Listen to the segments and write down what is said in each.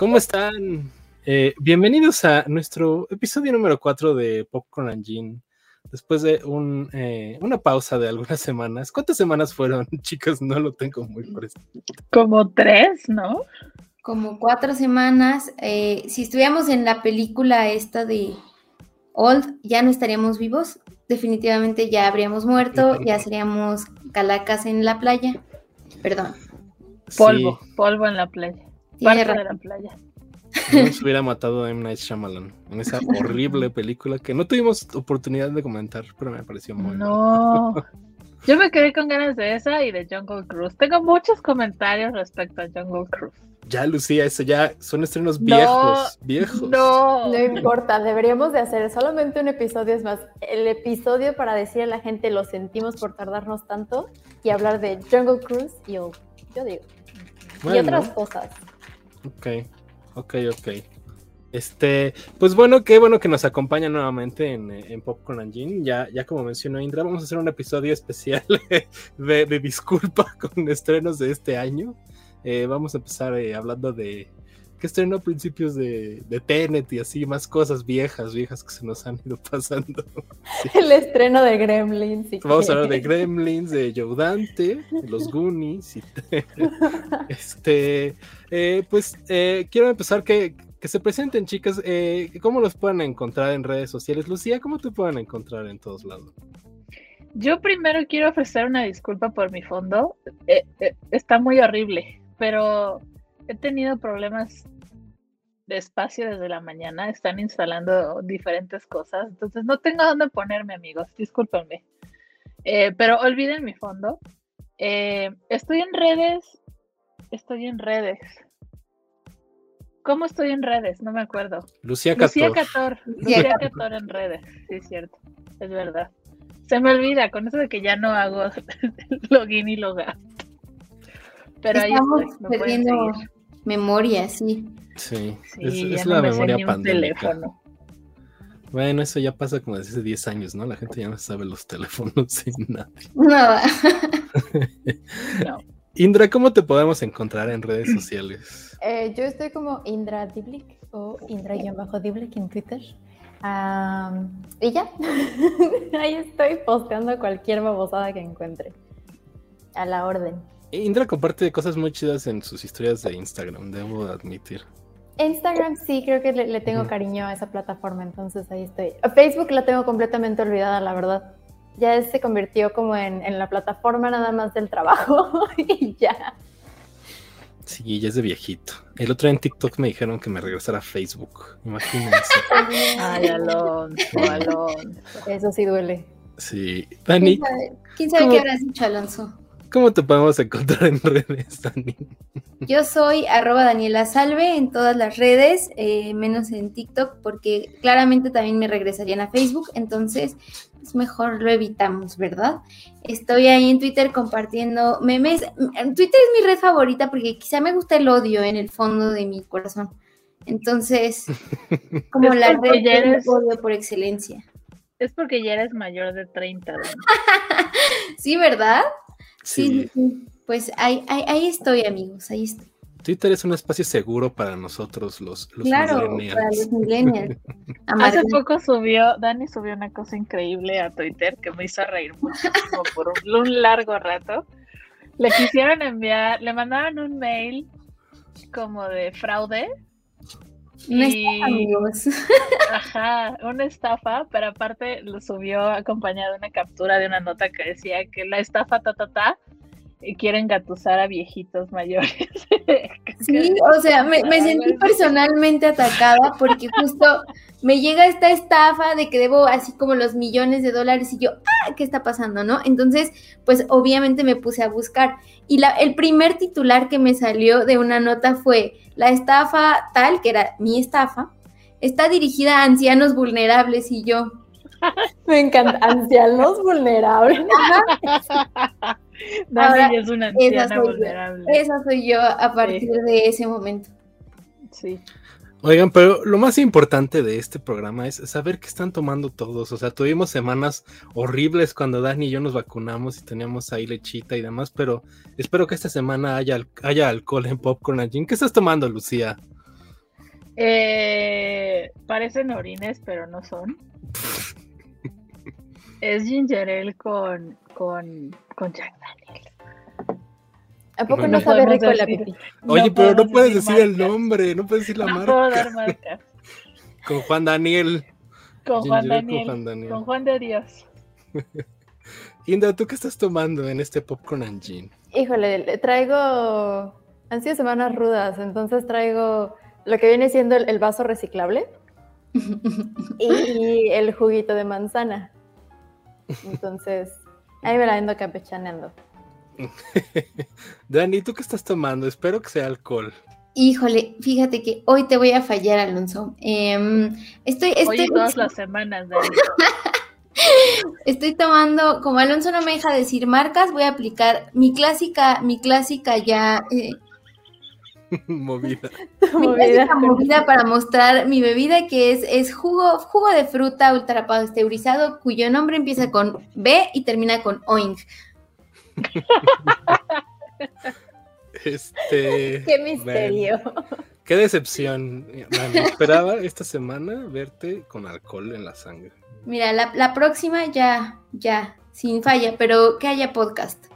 ¿Cómo están? Eh, bienvenidos a nuestro episodio número 4 de Popcorn and Gin. Después de un, eh, una pausa de algunas semanas. ¿Cuántas semanas fueron, chicos? No lo tengo muy presente. Como tres, ¿no? Como cuatro semanas. Eh, si estuviéramos en la película esta de Old, ya no estaríamos vivos. Definitivamente ya habríamos muerto, ya seríamos calacas en la playa. Perdón. Polvo, polvo en la playa. Parte de la playa. No se hubiera matado M. Night Shyamalan en esa horrible película que no tuvimos oportunidad de comentar, pero me pareció muy No. Yo me quedé con ganas de esa y de Jungle Cruise. Tengo muchos comentarios respecto a Jungle Cruise. Ya, Lucía, eso ya son estrenos viejos, viejos. No. No importa, deberíamos de hacer solamente un episodio, es más, el episodio para decir a la gente lo sentimos por tardarnos tanto y hablar de Jungle Cruise y yo, yo digo. y otras cosas. Ok, ok, ok. Este, pues bueno, qué bueno que nos acompaña nuevamente en, en Popcorn and Gin. Ya, ya como mencionó Indra, vamos a hacer un episodio especial de, de disculpa con estrenos de este año. Eh, vamos a empezar eh, hablando de que estrenó a principios de, de Tenet y así, más cosas viejas, viejas que se nos han ido pasando. El estreno de Gremlins. Vamos a hablar de Gremlins, de Joe Dante, de los Goonies. Y este, eh, pues quiero empezar que, que, se presenten, chicas. ¿Cómo los pueden encontrar en redes sociales? Lucía, ¿cómo te pueden encontrar en todos lados? Yo primero quiero ofrecer una disculpa por mi fondo. está muy horrible pero he tenido problemas de espacio desde la mañana, están instalando diferentes cosas, entonces no tengo dónde ponerme, amigos, discúlpenme. Eh, pero olviden mi fondo. Eh, estoy en redes, estoy en redes. ¿Cómo estoy en redes? No me acuerdo. Lucía Cator. Lucía Cator, Lucía Cator en redes, sí es cierto, es verdad. Se me olvida con eso de que ya no hago login y logout. Pero Estamos perdiendo memoria, sí. Sí, es, la memoria pandémica. Bueno, eso ya pasa como desde hace 10 años, ¿no? La gente ya no sabe los teléfonos sin nada. Nada. no. Indra, ¿cómo te podemos encontrar en redes sociales? Eh, yo estoy como Indra Diblik o Indra-Diblik en Twitter. y ya, ahí estoy posteando cualquier babosada que encuentre. A la orden. Indra comparte cosas muy chidas en sus historias de Instagram, debo admitir. Instagram sí, creo que le, tengo cariño a esa plataforma, entonces ahí estoy. Facebook la tengo completamente olvidada, la verdad. Ya se convirtió como en, la plataforma nada más del trabajo y ya. Sí, ya es de viejito. El otro día en TikTok me dijeron que me regresara a Facebook. Imagínense. Ay, Alonso, Alonso. Eso sí duele. Sí. Dani. ¿Quién sabe, qué habrás dicho, Alonso? ¿Cómo te podemos encontrar en redes, Dani? Yo soy arroba Daniela Salve en todas las redes, eh, menos en TikTok, porque claramente también me regresarían a Facebook, entonces es mejor lo evitamos, ¿verdad? Estoy ahí en Twitter compartiendo memes. Twitter es mi red favorita porque quizá me gusta el odio en el fondo de mi corazón. Entonces, como la red odio por excelencia. Es porque ya eres mayor de 30. sí, ¿verdad? Sí, pues ahí, ahí, estoy, amigos, ahí estoy. Twitter es un espacio seguro para nosotros los, los claro, para los millennials. Hace poco subió, Dani subió una cosa increíble a Twitter que me hizo reír muchísimo por un, largo rato. Le quisieron enviar, le mandaron un mail como de fraude. Y, amigos. Ajá, una estafa, pero aparte lo subió acompañado de una captura de una nota que decía que la estafa ta ta ta quieren gatusar a viejitos mayores. sí, o sea, me, sentí personalmente atacada porque justo me llega esta estafa de que debo así como los millones de dólares y yo, ah, ¿qué está pasando, no? Entonces, pues obviamente me puse a buscar y la, el primer titular que me salió de una nota fue, la estafa tal, que era mi estafa, está dirigida a ancianos vulnerables y yo. Me encanta, ancianos vulnerables. Dani es una anciana vulnerable. esa soy yo a partir de ese momento. Sí. Oigan, pero lo más importante de este programa es saber qué están tomando todos. O sea, tuvimos semanas horribles cuando Dani y yo nos vacunamos y teníamos ahí lechita y demás, pero espero que esta semana haya, haya alcohol en Popcorn and ¿Qué estás tomando, Lucía? Eh, parecen orines, pero no son. es ginger ale con, con, con Jack Daniels. ¿A poco Bueno. no sabe rico la decir- pipí? Oye, No pero no puedes decir decir el nombre, no puedes decir la No puedo dar marca. marcas. Con Juan Daniel. Con Juan con Daniel. Juan Daniel. Con Juan de Dios. Inda, ¿tú qué estás tomando en este popcorn and gin? Híjole, le traigo. Han sido semanas rudas, entonces traigo lo que viene siendo el, el vaso reciclable y el juguito de manzana. Entonces, ahí me la ando campechaneando. Dani, ¿tú qué estás tomando? Espero que sea alcohol. Híjole, fíjate que hoy te voy a fallar, Alonso. Em, estoy, estoy, todas las semanas, Dani. estoy tomando, como Alonso no me deja decir marcas, voy a aplicar mi clásica, mi clásica ya, eh, Movida. Movida movida para mostrar mi bebida que es, es jugo, jugo de fruta ultra pasteurizado cuyo nombre empieza con B y termina con oing. Este. ¡Qué misterio! qué decepción. Esperaba esta semana verte con alcohol en la sangre. Mira, la, la próxima ya, ya, sin falla, pero que haya podcast.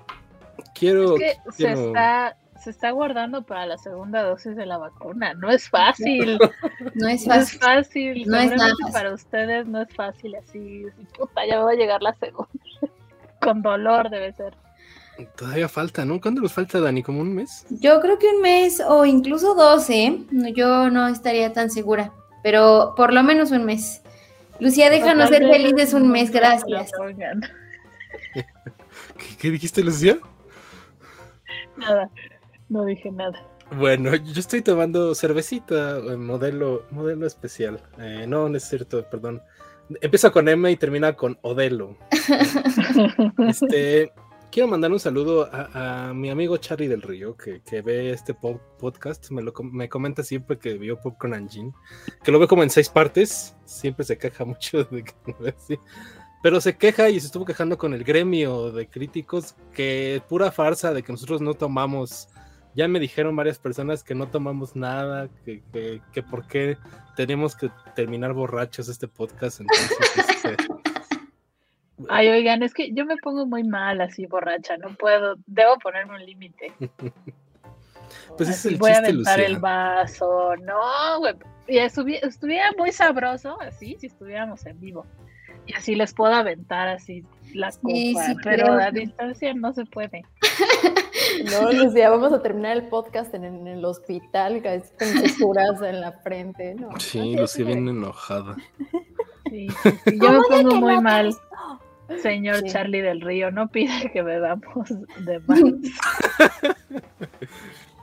Quiero. Es que se está, se está guardando para la segunda dosis de la vacuna. No es fácil. No es No es fácil. No es nada fácil. para ustedes no es fácil así. Puta, ya va a llegar la segunda. Con dolor debe ser. Todavía falta, ¿no? ¿Cuándo nos falta, Dani? ¿Como un mes? Yo creo que un mes o incluso dos, ¿eh? No, Yo no estaría tan segura, pero por lo menos un mes. Lucía, déjanos ser felices un mes, gracias. ¿Qué, qué dijiste, Lucía? Nada, no dije nada. Bueno, yo estoy tomando cervecita, eh, modelo, modelo especial. Eh, no, no es cierto, perdón. Empieza con M y termina con Odelo. Este, quiero mandar un saludo a, a mi amigo Charlie del Río, que, que ve este po- podcast. Me, lo, me comenta siempre que vio Popcorn and Gin, que lo ve como en seis partes. Siempre se queja mucho de que no ve así. Pero se queja y se estuvo quejando con el gremio de críticos que pura farsa de que nosotros no tomamos. Ya me dijeron varias personas que no tomamos nada, que, que, que por qué tenemos que terminar borrachos este podcast. Entonces, este, Ay, oigan, es que yo me pongo muy mal así borracha, no puedo, debo ponerme un límite. Pues ese es Así el voy a aventar Lucía. el vaso, no, güey. Y estuvi- estuviera muy sabroso así si estuviéramos en vivo. Y así les puedo aventar así la copa, Sí, sí, pero creo a distancia no se puede. No, Lucía, vamos a terminar el podcast en, en el hospital, con suturas en la frente. No, Sí, no Lucía viene enojada. Sí, sí, sí, Yo me pongo muy mal, señor Charlie del Río, no pide que bebamos de más.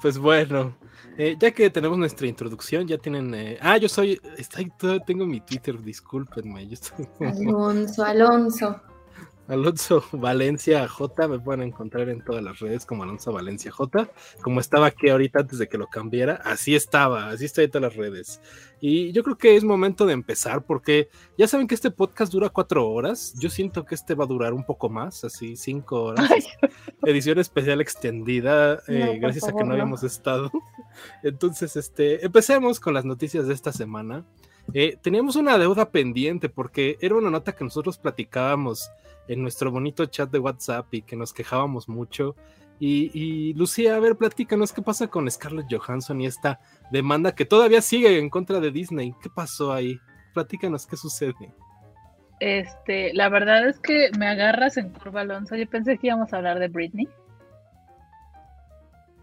Pues bueno, eh, ya que tenemos nuestra introducción, ya tienen. eh, Ah, yo soy. Está, tengo mi Twitter, discúlpenme. Yo estoy como Alonso, Alonso. Alonso Valencia J. Me pueden encontrar en todas las redes como Alonso Valencia J. Como estaba aquí ahorita antes de que lo cambiara, así estaba, así está en todas las redes. Y yo creo que es momento de empezar porque ya saben que este podcast dura cuatro horas. Yo siento que este va a durar un poco más, así cinco horas. Ay, edición especial extendida, eh, No, gracias a que no no. habíamos estado. Entonces, este, empecemos con las noticias de esta semana. Eh, teníamos una deuda pendiente porque era una nota que nosotros platicábamos en nuestro bonito chat de WhatsApp y que nos quejábamos mucho. Y, y, Lucía, a ver, platícanos qué pasa con Scarlett Johansson y esta demanda que todavía sigue en contra de Disney. ¿Qué pasó ahí? Platícanos qué sucede. Este, la verdad es que me agarras en curva, Alonso. Yo pensé que íbamos a hablar de Britney.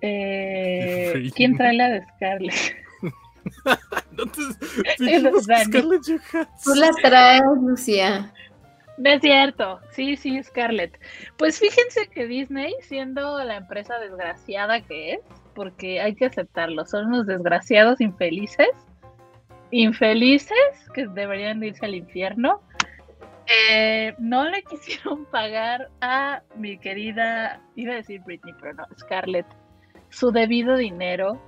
Eh, Britney. ¿Quién trae la de Scarlett? Entonces, Es dijimos que Dani. Scarlett Tú las traes, Lucía. No es cierto. Sí, sí, Scarlett. Pues fíjense que Disney, siendo la empresa desgraciada que es, porque hay que aceptarlo, son unos desgraciados infelices, infelices que deberían de irse al infierno, eh, no le quisieron pagar a mi querida, iba a decir Britney, pero no, Scarlett, su debido dinero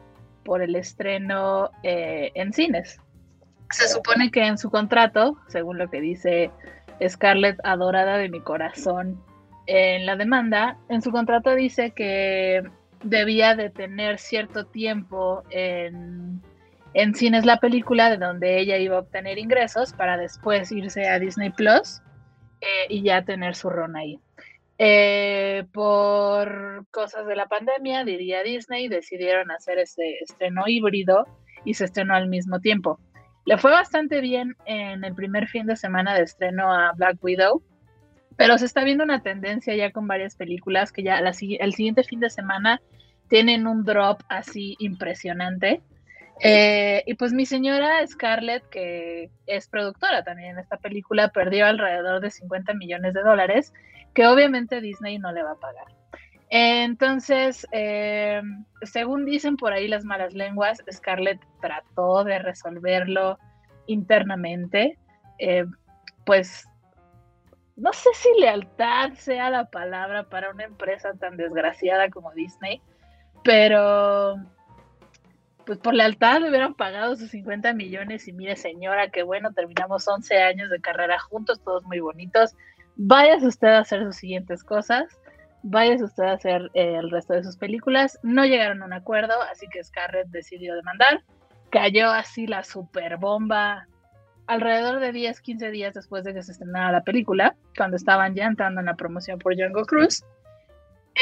por el estreno eh, en cines. Se supone que en su contrato, según lo que dice Scarlett, adorada de mi corazón, en la demanda, en su contrato dice que debía de tener cierto tiempo en, en cines la película de donde ella iba a obtener ingresos para después irse a Disney Plus eh, y ya tener su ron ahí. Eh, por cosas de la pandemia, diría Disney, decidieron hacer este estreno híbrido y se estrenó al mismo tiempo. Le fue bastante bien en el primer fin de semana de estreno a Black Widow, pero se está viendo una tendencia ya con varias películas que ya el siguiente fin de semana tienen un drop así impresionante. Eh, y pues mi señora Scarlett, que es productora también en esta película, perdió alrededor de 50 millones de dólares, que obviamente Disney no le va a pagar. Entonces, eh, según dicen por ahí las malas lenguas, Scarlett trató de resolverlo internamente. Eh, pues no sé si lealtad sea la palabra para una empresa tan desgraciada como Disney, pero pues por lealtad le hubieran pagado sus 50 millones y mire señora, qué bueno, terminamos 11 años de carrera juntos, todos muy bonitos. Váyase usted a hacer sus siguientes cosas váyase usted a hacer eh, el resto de sus películas. No llegaron a un acuerdo, así que Scarlett decidió demandar. Cayó así la super bomba alrededor de 10, 15 días después de que se estrenara la película, cuando estaban ya entrando en la promoción por Jungle Cruise.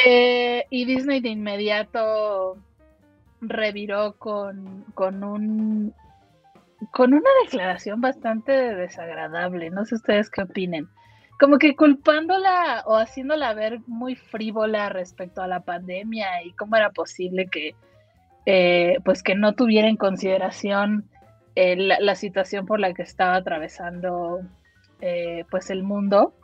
Eh, y Disney de inmediato reviró con, con un con una declaración bastante desagradable. No sé ustedes qué opinen como que culpándola o haciéndola ver muy frívola respecto a la pandemia y cómo era posible que eh, pues que no tuviera en consideración eh, la, situación por la que estaba atravesando eh, pues el mundo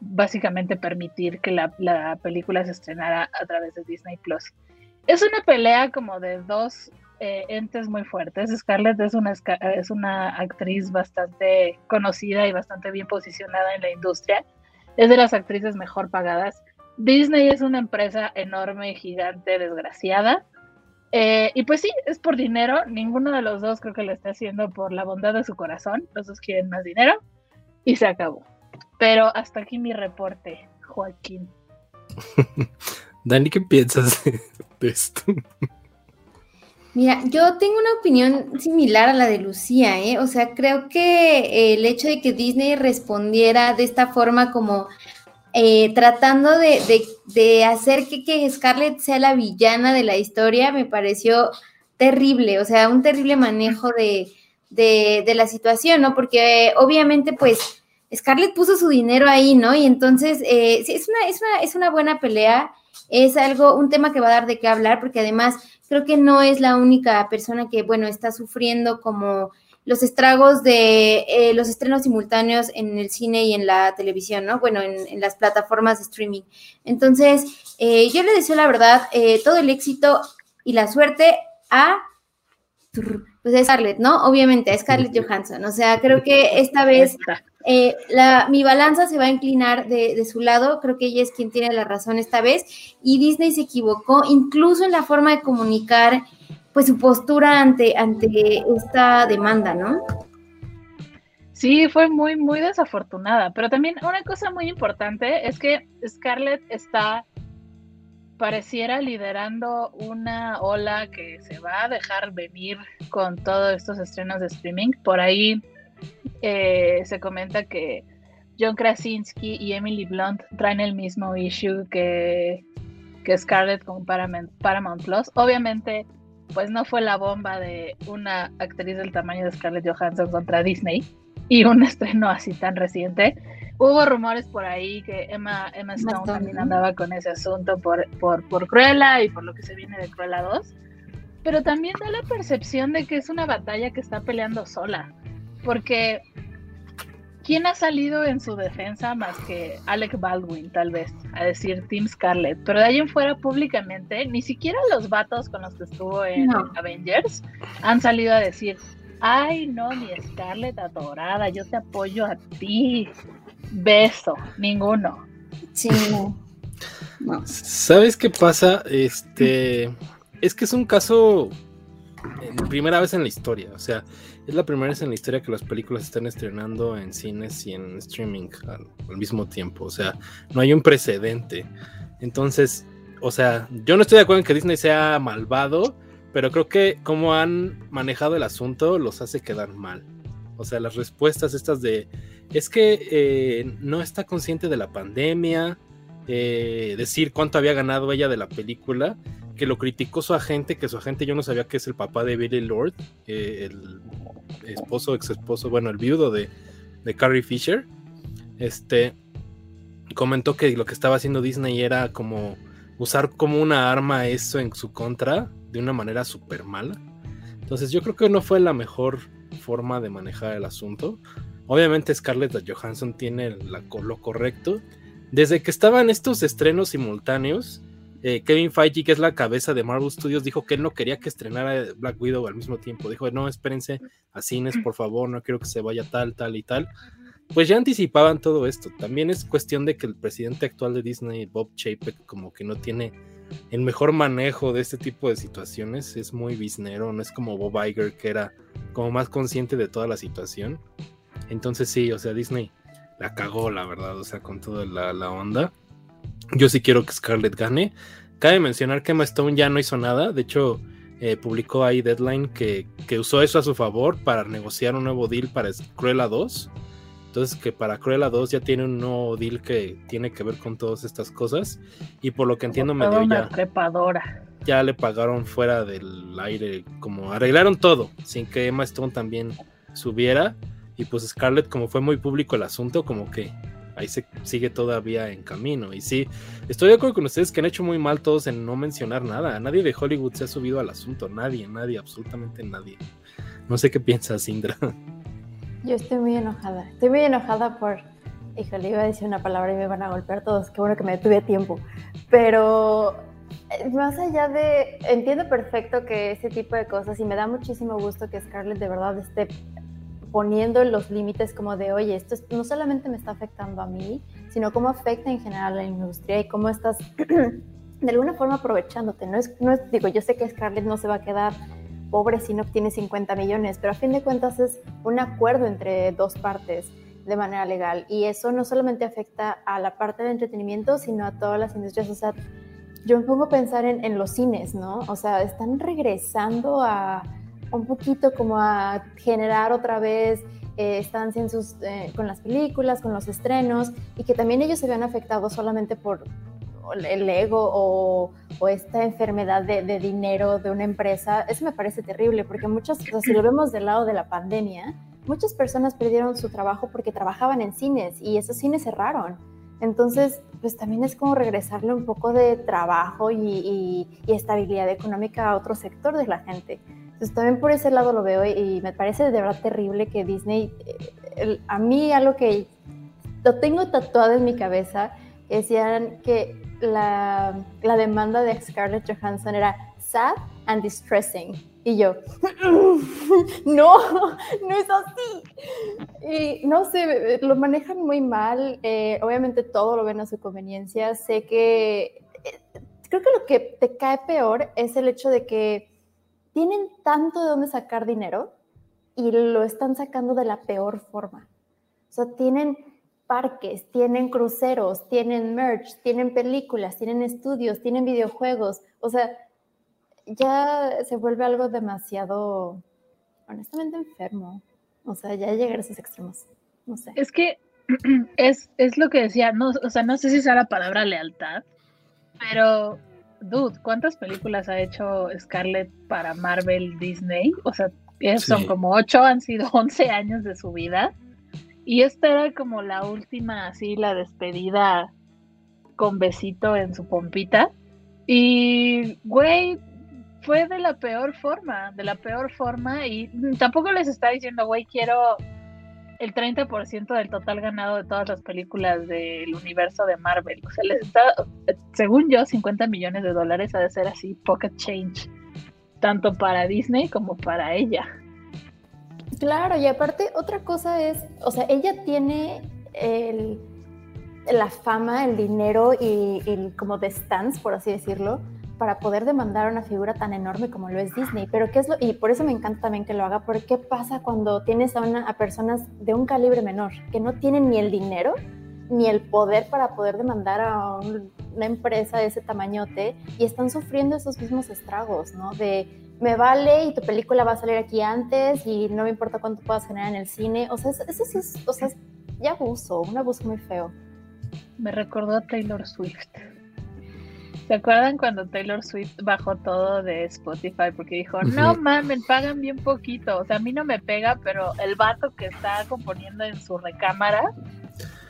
básicamente permitir que la, la, película se estrenara a través de Disney Plus. Es una pelea como de dos eh, entes muy fuertes. Scarlett es una, es una actriz bastante conocida y bastante bien posicionada en la industria. Es de las actrices mejor pagadas. Disney es una empresa enorme, gigante, desgraciada. Eh, y pues sí, es por dinero. Ninguno de los dos creo que lo está haciendo por la bondad de su corazón. Los dos quieren más dinero. Y se acabó. Pero hasta aquí mi reporte, Joaquín. Dani, ¿qué piensas de esto? Mira, yo tengo una opinión similar a la de Lucía, ¿eh? O sea, creo que el hecho de que Disney respondiera de esta forma como eh, tratando de, hacer que, que, Scarlett sea la villana de la historia me pareció terrible, o sea, un terrible manejo de, la situación, ¿no? Porque obviamente, pues, Scarlett puso su dinero ahí, ¿no? Y entonces, eh, es una, es, una, es una buena pelea, es algo, un tema que va a dar de qué hablar, porque además creo que no es la única persona que, bueno, está sufriendo como los estragos de eh, los estrenos simultáneos en el cine y en la televisión, ¿no? Bueno, en, las plataformas de streaming. Entonces, eh, yo le deseo la verdad eh, todo el éxito y la suerte a pues a Scarlett, ¿no? Obviamente, a Scarlett Johansson. O sea, creo que esta vez eh, mi balanza se va a inclinar de, su lado, creo que ella es quien tiene la razón esta vez, y Disney se equivocó incluso en la forma de comunicar pues su postura ante, ante esta demanda, ¿no? Sí, fue muy, muy desafortunada, pero también una cosa muy importante es que Scarlett está, pareciera liderando una ola que se va a dejar venir con todos estos estrenos de streaming. Por ahí eh, se comenta que John Krasinski y Emily Blunt traen el mismo issue que, que Scarlett con Paramount, Paramount Plus. Obviamente, pues no fue la bomba de una actriz del tamaño de Scarlett Johansson contra Disney y un estreno así tan reciente. Hubo rumores por ahí que Emma, Emma Stone también andaba con ese asunto por, por, por Cruella y por lo que se viene de Cruella 2. Pero también da la percepción de que es una batalla que está peleando sola porque ¿quién ha salido en su defensa más que Alec Baldwin, tal vez, a decir Team Scarlett? Pero de ahí en fuera públicamente, ni siquiera los vatos con los que estuvo en Avengers han salido a decir, ay, no, mi Scarlett adorada, yo te apoyo a ti. Beso, ninguno. Sí. ¿Sabes qué pasa? Este, es que es un caso primera vez en la historia, o sea, es la primera vez en la historia que las películas están estrenando en cines y en streaming al, mismo tiempo. O sea, no hay un precedente. Entonces, o sea, yo no estoy de acuerdo en que Disney sea malvado, pero creo que como han manejado el asunto los hace quedar mal. O sea, las respuestas estas de, es que eh, no está consciente de la pandemia, eh, decir cuánto había ganado ella de la película, que lo criticó su agente, que su agente yo no sabía que es el papá de Billy Lord, eh, el esposo, ex esposo, bueno, el viudo de, de Carrie Fisher. Este comentó que lo que estaba haciendo Disney era como usar como una arma eso en su contra de una manera súper mala. Entonces yo creo que no fue la mejor forma de manejar el asunto. Obviamente Scarlett Johansson tiene lo correcto. Desde que estaban estos estrenos simultáneos, eh, Kevin Feige, que es la cabeza de Marvel Studios, dijo que él no quería que estrenara Black Widow al mismo tiempo. Dijo, no, espérense a cines, por favor, no quiero que se vaya tal, tal y tal. Pues ya anticipaban todo esto. También es cuestión de que el presidente actual de Disney, Bob Chapek, como que no tiene el mejor manejo de este tipo de situaciones. Es muy biznero, no es como Bob Iger, que era como más consciente de toda la situación. Entonces sí, o sea, Disney la cagó, la verdad, o sea, con toda la, onda. Yo sí quiero que Scarlett gane. Cabe mencionar que Emma Stone ya no hizo nada, de hecho, eh, publicó ahí Deadline que, que, usó eso a su favor para negociar un nuevo deal para Cruella 2. Entonces que para Cruella 2 ya tiene un nuevo deal que tiene que ver con todas estas cosas. Y por lo que entiendo me dio ya... Trepadora. Ya le pagaron fuera del aire, como arreglaron todo, sin que Emma Stone también subiera. Y pues Scarlett, como fue muy público el asunto, como que ahí se sigue todavía en camino. Y sí, estoy de acuerdo con ustedes que han hecho muy mal todos en no mencionar nada. Nadie de Hollywood se ha subido al asunto. Nadie, nadie, absolutamente nadie. No sé qué piensas, Indra. Yo estoy muy enojada. Estoy muy enojada por. Híjole, iba a decir una palabra y me van a golpear todos. Qué bueno que me tuve tiempo. Pero eh, más allá de. Entiendo perfecto que ese tipo de cosas y me da muchísimo gusto que Scarlett de verdad esté poniendo los límites como de, oye, esto no solamente me está afectando a mí, sino cómo afecta en general a la industria y cómo estás de alguna forma aprovechándote. No es, no es, digo, yo sé que Scarlett no se va a quedar pobre si no obtiene 50 millones, pero a fin de cuentas es un acuerdo entre dos partes de manera legal y eso no solamente afecta a la parte de entretenimiento, sino a todas las industrias. O sea, yo me pongo a pensar en, los cines, ¿no? O sea, están regresando a un poquito como a generar otra vez eh, estancia sus, eh, con las películas, con los estrenos, y que también ellos se vean afectados solamente por, el ego o, esta enfermedad de, dinero de una empresa, eso me parece terrible, porque muchas, o si lo vemos del lado de la pandemia, muchas personas perdieron su trabajo porque trabajaban en cines y esos cines cerraron. Entonces, pues también es como regresarle un poco de trabajo y, estabilidad económica a otro sector de la gente. Entonces, también por ese lado lo veo y, me parece de verdad terrible que Disney, eh, a mí algo que lo tengo tatuado en mi cabeza, decían que la, la, demanda de Scarlett Johansson era sad and distressing. Y yo, no, no es así. Y no sé, lo manejan muy mal. Eh, obviamente todo lo ven a su conveniencia. Sé que, eh, creo que lo que te cae peor es el hecho de que tienen tanto de dónde sacar dinero y lo están sacando de la peor forma. O sea, tienen parques, tienen cruceros, tienen merch, tienen películas, tienen estudios, tienen videojuegos. O sea, ya se vuelve algo demasiado, honestamente, enfermo. O sea, ya llegar a esos extremos. No sé. Es que es, es lo que decía, no, o sea, no sé si sea la palabra lealtad, pero, dude, ¿cuántas películas ha hecho Scarlett para Marvel Disney? O sea, son como ocho, han sido once años de su vida. Y esta era como la última, así, la despedida con besito en su pompita. Y, güey, fue de la peor forma, de la peor forma. Y tampoco les está diciendo, güey, quiero el 30% del total ganado de todas las películas del universo de Marvel. O sea, les está, según yo, 50 millones de dólares ha de ser así, pocket change, tanto para Disney como para ella. Claro, y aparte otra cosa es, o sea, ella tiene el, la fama, el dinero y, como de stance, por así decirlo, para poder demandar a una figura tan enorme como lo es Disney. Pero qué es lo, y por eso me encanta también que lo haga, porque qué pasa cuando tienes a, una, a personas de un calibre menor, que no tienen ni el dinero ni el poder para poder demandar a una empresa de ese tamañote y están sufriendo esos mismos estragos, ¿no? De me vale y tu película va a salir aquí antes y no me importa cuánto puedas generar en el cine. O sea, eso, sí es, o sea, ya abuso, un abuso muy feo. Me recordó a Taylor Swift. ¿Se acuerdan cuando Taylor Swift bajó todo de Spotify? Porque dijo, no mames, pagan bien poquito. O sea, a mí no me pega, pero el vato que está componiendo en su recámara,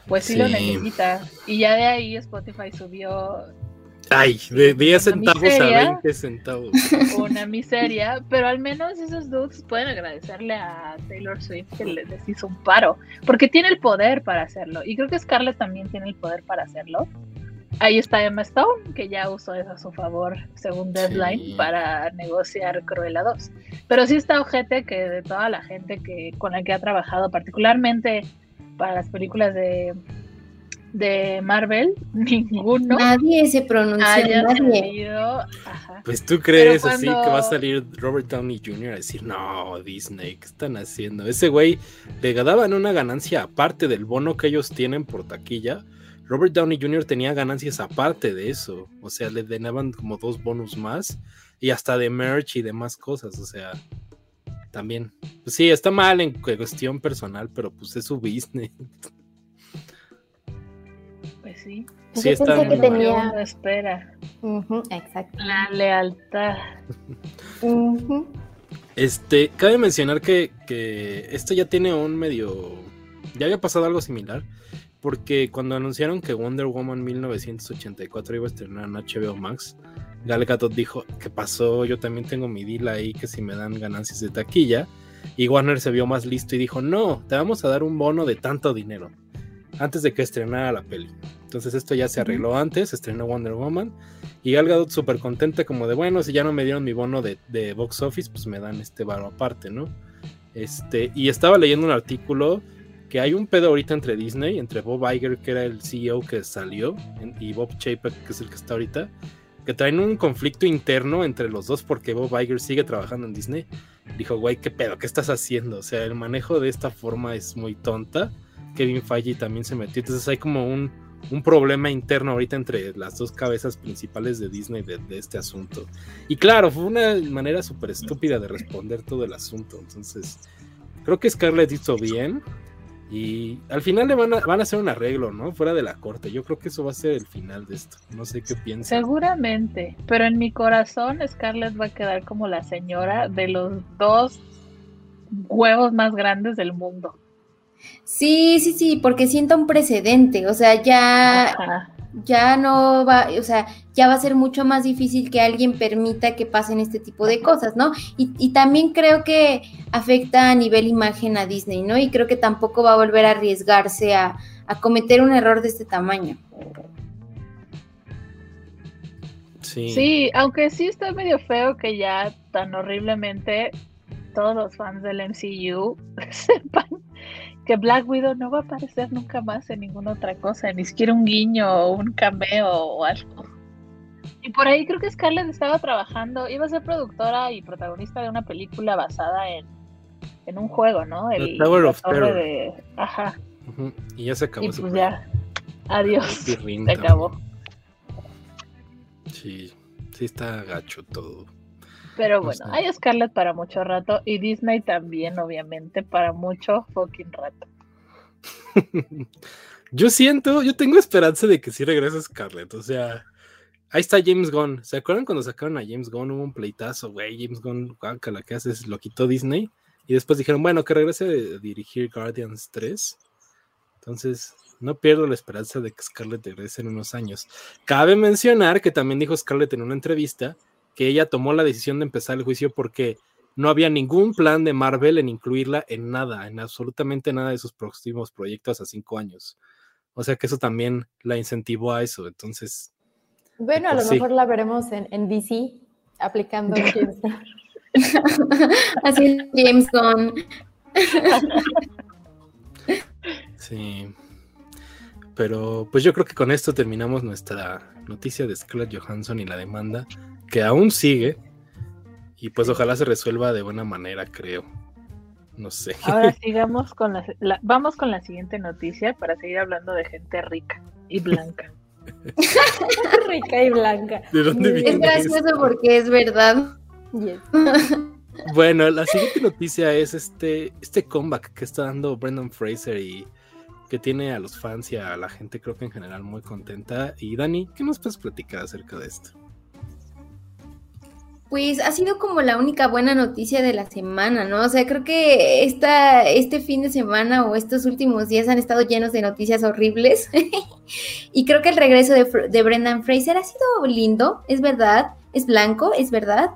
pues sí, lo necesita. Y ya de ahí Spotify subió Ay, de 10 centavos a 20 centavos. Una miseria, pero al menos esos dudes pueden agradecerle a Taylor Swift que les hizo un paro, porque tiene el poder para hacerlo. Y creo que Scarlett también tiene el poder para hacerlo. Ahí está Emma Stone, que ya usó eso a su favor, según Deadline, para negociar Cruella 2. Pero sí está ojete que de toda la gente que con la que ha trabajado, particularmente para las películas de de Marvel, ninguno. Nadie se pronunció. Nadie. Pues tú crees así que va a salir Robert Downey Jr. a decir, no, Disney, ¿qué están haciendo? Ese güey le daban una ganancia aparte del bono que ellos tienen por taquilla. Robert Downey Jr. tenía ganancias aparte de eso. O sea, le denaban como dos bonos más y hasta de merch y demás cosas. O sea, también. Pues sí, está mal en cuestión personal, pero pues es su business. sí. Sí, está que tenía... espera. exacto. La lealtad. Este, cabe mencionar que, que esto ya tiene un medio. Ya había pasado algo similar. Porque cuando anunciaron que Wonder Woman 1984 iba a estrenar en HBO Max, Gal Gadot dijo: ¿Qué pasó? Yo también tengo mi deal ahí que si me dan ganancias de taquilla. Y Warner se vio más listo y dijo: No, te vamos a dar un bono de tanto dinero antes de que estrenara la peli. Entonces esto ya se arregló antes, estrenó Wonder Woman y Gal Gadot súper contenta como de, bueno, si ya no me dieron mi bono de, box office, pues me dan este varo aparte, ¿no? Este, y estaba leyendo un artículo que hay un pedo ahorita entre Disney, entre Bob Iger, que era el CEO que salió, y Bob Chapek, que es el que está ahorita, que traen un conflicto interno entre los dos porque Bob Iger sigue trabajando en Disney. Dijo, güey, ¿qué pedo? ¿Qué estás haciendo? O sea, el manejo de esta forma es muy tonta Kevin Feige también se metió. Entonces hay como un, problema interno ahorita entre las dos cabezas principales de Disney de, este asunto. Y claro, fue una manera súper estúpida de responder todo el asunto. Entonces, creo que Scarlett hizo bien. Y al final le van a, van a hacer un arreglo, ¿no? Fuera de la corte. Yo creo que eso va a ser el final de esto. No sé qué piensan. Seguramente. Pero en mi corazón, Scarlett va a quedar como la señora de los dos huevos más grandes del mundo. Sí, sí, sí, porque siento un precedente, o sea, ya, ya no va, o sea, ya va a ser mucho más difícil que alguien permita que pasen este tipo de cosas, ¿no? Y, también creo que afecta a nivel imagen a Disney, ¿no? Y creo que tampoco va a volver a arriesgarse a, a cometer un error de este tamaño. Sí. sí, aunque sí está medio feo que ya tan horriblemente todos los fans del MCU sepan que Black Widow no va a aparecer nunca más en ninguna otra cosa, ni siquiera un guiño o un cameo o algo. Y por ahí creo que Scarlett estaba trabajando, iba a ser productora y protagonista de una película basada en, en un juego, ¿no? El Tower of Terror. De... Ajá. Y ya se acabó. Y pues ya, adiós. Se acabó. Sí, sí está gacho todo. Pero bueno, hay Scarlett para mucho rato y Disney también, obviamente, para mucho fucking rato. yo siento, yo tengo esperanza de que sí regrese Scarlett. O sea, ahí está James Gunn. ¿Se acuerdan cuando sacaron a James Gunn? Hubo un pleitazo, güey. James Gunn, la que haces, lo quitó Disney. Y después dijeron, bueno, que regrese a dirigir Guardians 3. Entonces, no pierdo la esperanza de que Scarlett regrese en unos años. Cabe mencionar que también dijo Scarlett en una entrevista que ella tomó la decisión de empezar el juicio porque no había ningún plan de Marvel en incluirla en nada, en absolutamente nada de sus próximos proyectos a cinco años. O sea que eso también la incentivó a eso. Entonces. Bueno, a lo pues mejor la veremos en, DC aplicando Así James Gunn. sí. Pero pues yo creo que con esto terminamos nuestra noticia de Scarlett Johansson y la demanda que aún sigue. Y pues ojalá se resuelva de buena manera, creo. No sé. Ahora sigamos con la, vamos con la siguiente noticia para seguir hablando de gente rica y blanca. rica y blanca. ¿De dónde viene es gracioso porque es verdad. Bueno, la siguiente noticia es este, este comeback que está dando Brendan Fraser y que tiene a los fans y a la gente, creo que en general, muy contenta. Y Dani, ¿qué nos puedes platicar acerca de esto? Pues ha sido como la única buena noticia de la semana, ¿no? O sea, creo que esta, este fin de semana o estos últimos días han estado llenos de noticias horribles. y creo que el regreso de, de, Brendan Fraser ha sido lindo, es verdad. Es blanco, es verdad.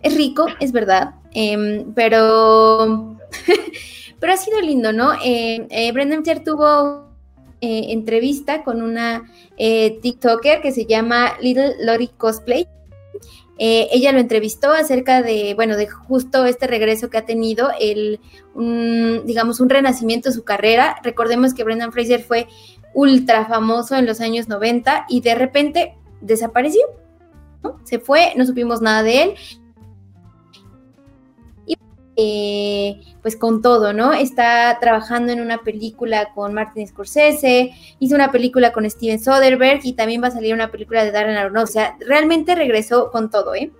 Es rico, es verdad. Eh, pero, pero ha sido lindo, ¿no? Eh, eh, Brendan Fraser tuvo eh, entrevista con una TikToker que se llama Little Lori Cosplay eh, ella lo entrevistó acerca de, bueno, de justo este regreso que ha tenido, el, digamos, un renacimiento de su carrera. Recordemos que Brendan Fraser fue ultra famoso en los años 90 y de repente desapareció. Se fue, no supimos nada de él. Eh, pues con todo, ¿no? Está trabajando en una película con Martin Scorsese, hizo una película con Steven Soderbergh y también va a salir una película de Darren Aronofsky. O sea, realmente regresó con todo, ¿eh?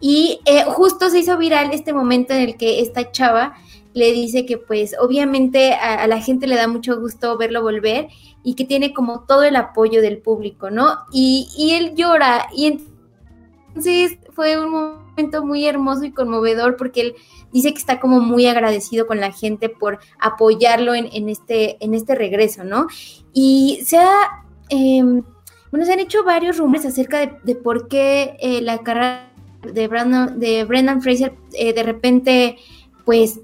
Y eh, justo se hizo viral este momento en el que esta chava le dice que pues obviamente a, a la gente le da mucho gusto verlo volver y que tiene como todo el apoyo del público, ¿no? Y, y él llora y entonces fue un momento muy hermoso y conmovedor porque él dice que está como muy agradecido con la gente por apoyarlo en, este, en este regreso, ¿no? Y se ha, em, bueno, se han hecho varios rumores acerca de, por qué eh, la carrera de, Brandon, de Brendan Fraser eh, de repente, pues,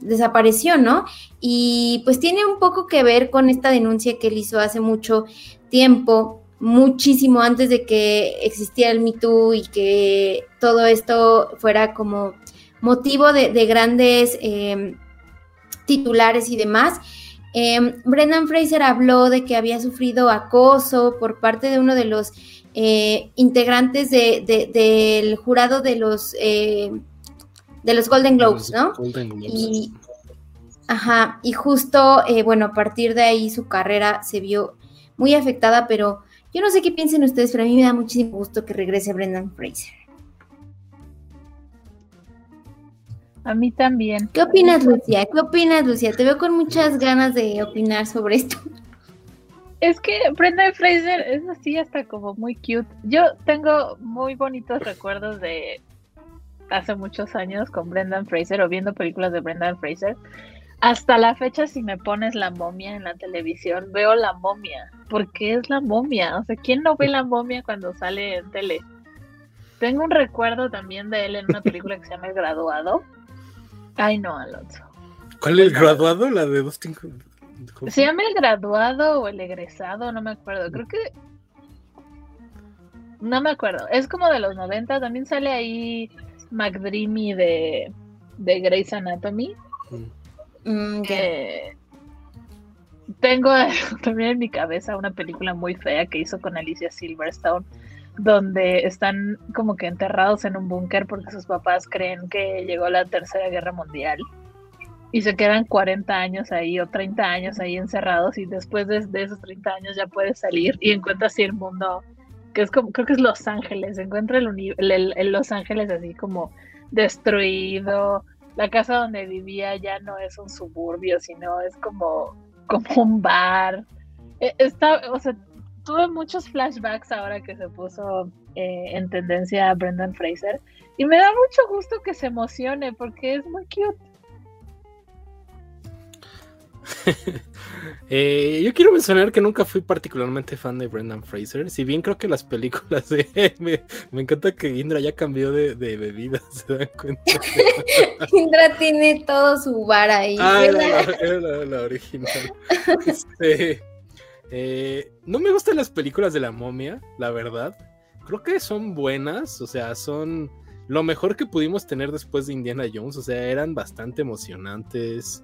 desapareció, ¿no? Y pues tiene un poco que ver con esta denuncia que él hizo hace mucho tiempo, muchísimo antes de que existiera el Me Too y que todo esto fuera como motivo de, grandes em, titulares y demás. Eh, Brendan Fraser habló de que había sufrido acoso por parte de uno de los eh, integrantes del jurado de los eh, de los Golden Globes, ¿no? Y, ajá, y justo, bueno, a partir de ahí su carrera se vio muy afectada, pero yo no sé qué piensen ustedes, pero a mí me da muchísimo gusto que regrese Brendan Fraser. A mí también. ¿Qué opinas, Lucia? ¿Qué opinas, Lucia? Te veo con muchas ganas de opinar sobre esto. Es que Brenda Fraser es así hasta como muy cute. Yo tengo muy bonitos recuerdos de hace muchos años con Brendan Fraser o viendo películas de Brendan Fraser. Hasta la fecha, si me pones la momia en la televisión, veo la momia. porque es la momia? O sea, ¿quién no ve la momia cuando sale en tele? Tengo un recuerdo también de él en una película que se llama El Graduado, Ay, no, Alonso. ¿Cuál es el graduado? La de Dustin. Se llama el graduado o el egresado, no me acuerdo. Creo que. No me acuerdo. Es como de los 90. También sale ahí McDreamy de, de Grey's Anatomy. Mm, tengo también en mi cabeza una película muy fea que hizo con Alicia Silverstone donde están como que enterrados en un búnker porque sus papás creen que llegó la Tercera Guerra Mundial y se quedan 40 años ahí o 30 años ahí encerrados y después de, esos 30 años ya puedes salir y encuentras así el mundo que es como, creo que es Los Ángeles, encuentra el, el, Los Ángeles así como destruido, la casa donde vivía ya no es un suburbio, sino es como, como un bar. E, está, o sea, tuve muchos flashbacks ahora que se puso eh, en tendencia a Brendan Fraser y me da mucho gusto que se emocione porque es muy cute. Eh, yo quiero mencionar que nunca fui particularmente fan de Brendan Fraser. Si bien creo que las películas de me, me encanta que Indra ya cambió de, de bebida, ¿se dan cuenta? Indra tiene todo su bar ahí. Ah, era la, la, original. Este, eh, no me gustan las películas de la momia, la verdad. Creo que son buenas, o sea, son lo mejor que pudimos tener después de Indiana Jones, o sea, eran bastante emocionantes.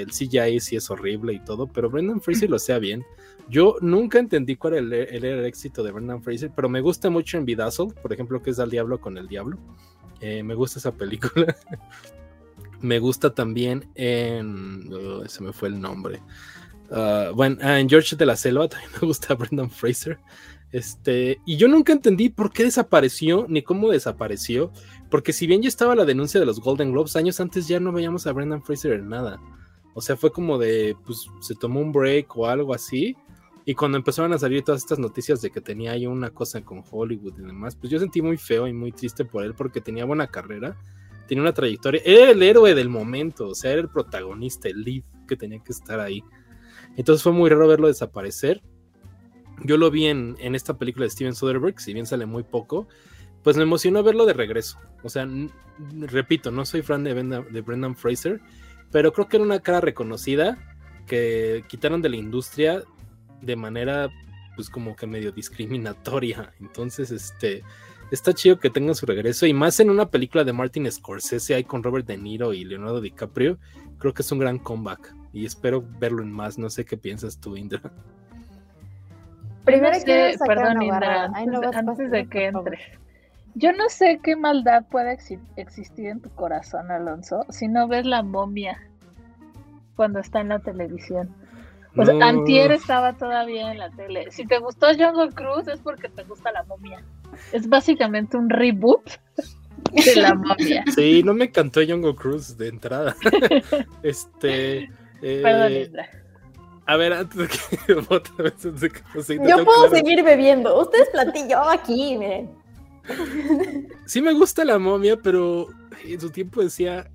El CGI sí es horrible y todo, pero Brendan Fraser lo sea bien. Yo nunca entendí cuál era el, éxito de Brendan Fraser, pero me gusta mucho en Bedazzled, por ejemplo, que es Al Diablo con el Diablo. Eh, me gusta esa película. me gusta también en. Oh, se me fue el nombre. Ah, bueno, ah, en George de la Selva también me gusta Brendan Fraser. Este, y yo nunca entendí por qué desapareció ni cómo desapareció, porque si bien ya estaba la denuncia de los Golden Globes, años antes ya no veíamos a Brendan Fraser en nada. O sea, fue como de, pues se tomó un break o algo así. Y cuando empezaron a salir todas estas noticias de que tenía ahí una cosa con Hollywood y demás, pues yo sentí muy feo y muy triste por él porque tenía buena carrera, tenía una trayectoria, era el héroe del momento, o sea, era el protagonista, el lead que tenía que estar ahí. Entonces fue muy raro verlo desaparecer. Yo lo vi en, en esta película de Steven Soderbergh, si bien sale muy poco, pues me emocionó verlo de regreso. O sea, repito, no soy fan de, de Brendan Fraser, pero creo que era una cara reconocida que quitaron de la industria de manera pues como que medio discriminatoria. Entonces, este está chido que tengan su regreso y más en una película de Martin Scorsese ahí con Robert De Niro y Leonardo DiCaprio, creo que es un gran comeback y espero verlo en más. No sé qué piensas tú, Indra. Primero que perdón, Indra, antes, de que entre. Yo no sé qué maldad puede existir en tu corazón, Alonso, si no ves la momia cuando está en la televisión. Pues Antier estaba todavía en la tele. Si te gustó Jungle Cruz es porque te gusta la momia. Es básicamente un reboot de la momia. Sí, no me encantó Jungle Cruz de entrada. este. Eh, Perdón. A ver, antes de que otra vez Yo puedo seguir bebiendo. Ustedes platillo aquí, miren. Sí me gusta la momia, pero en su tiempo decía,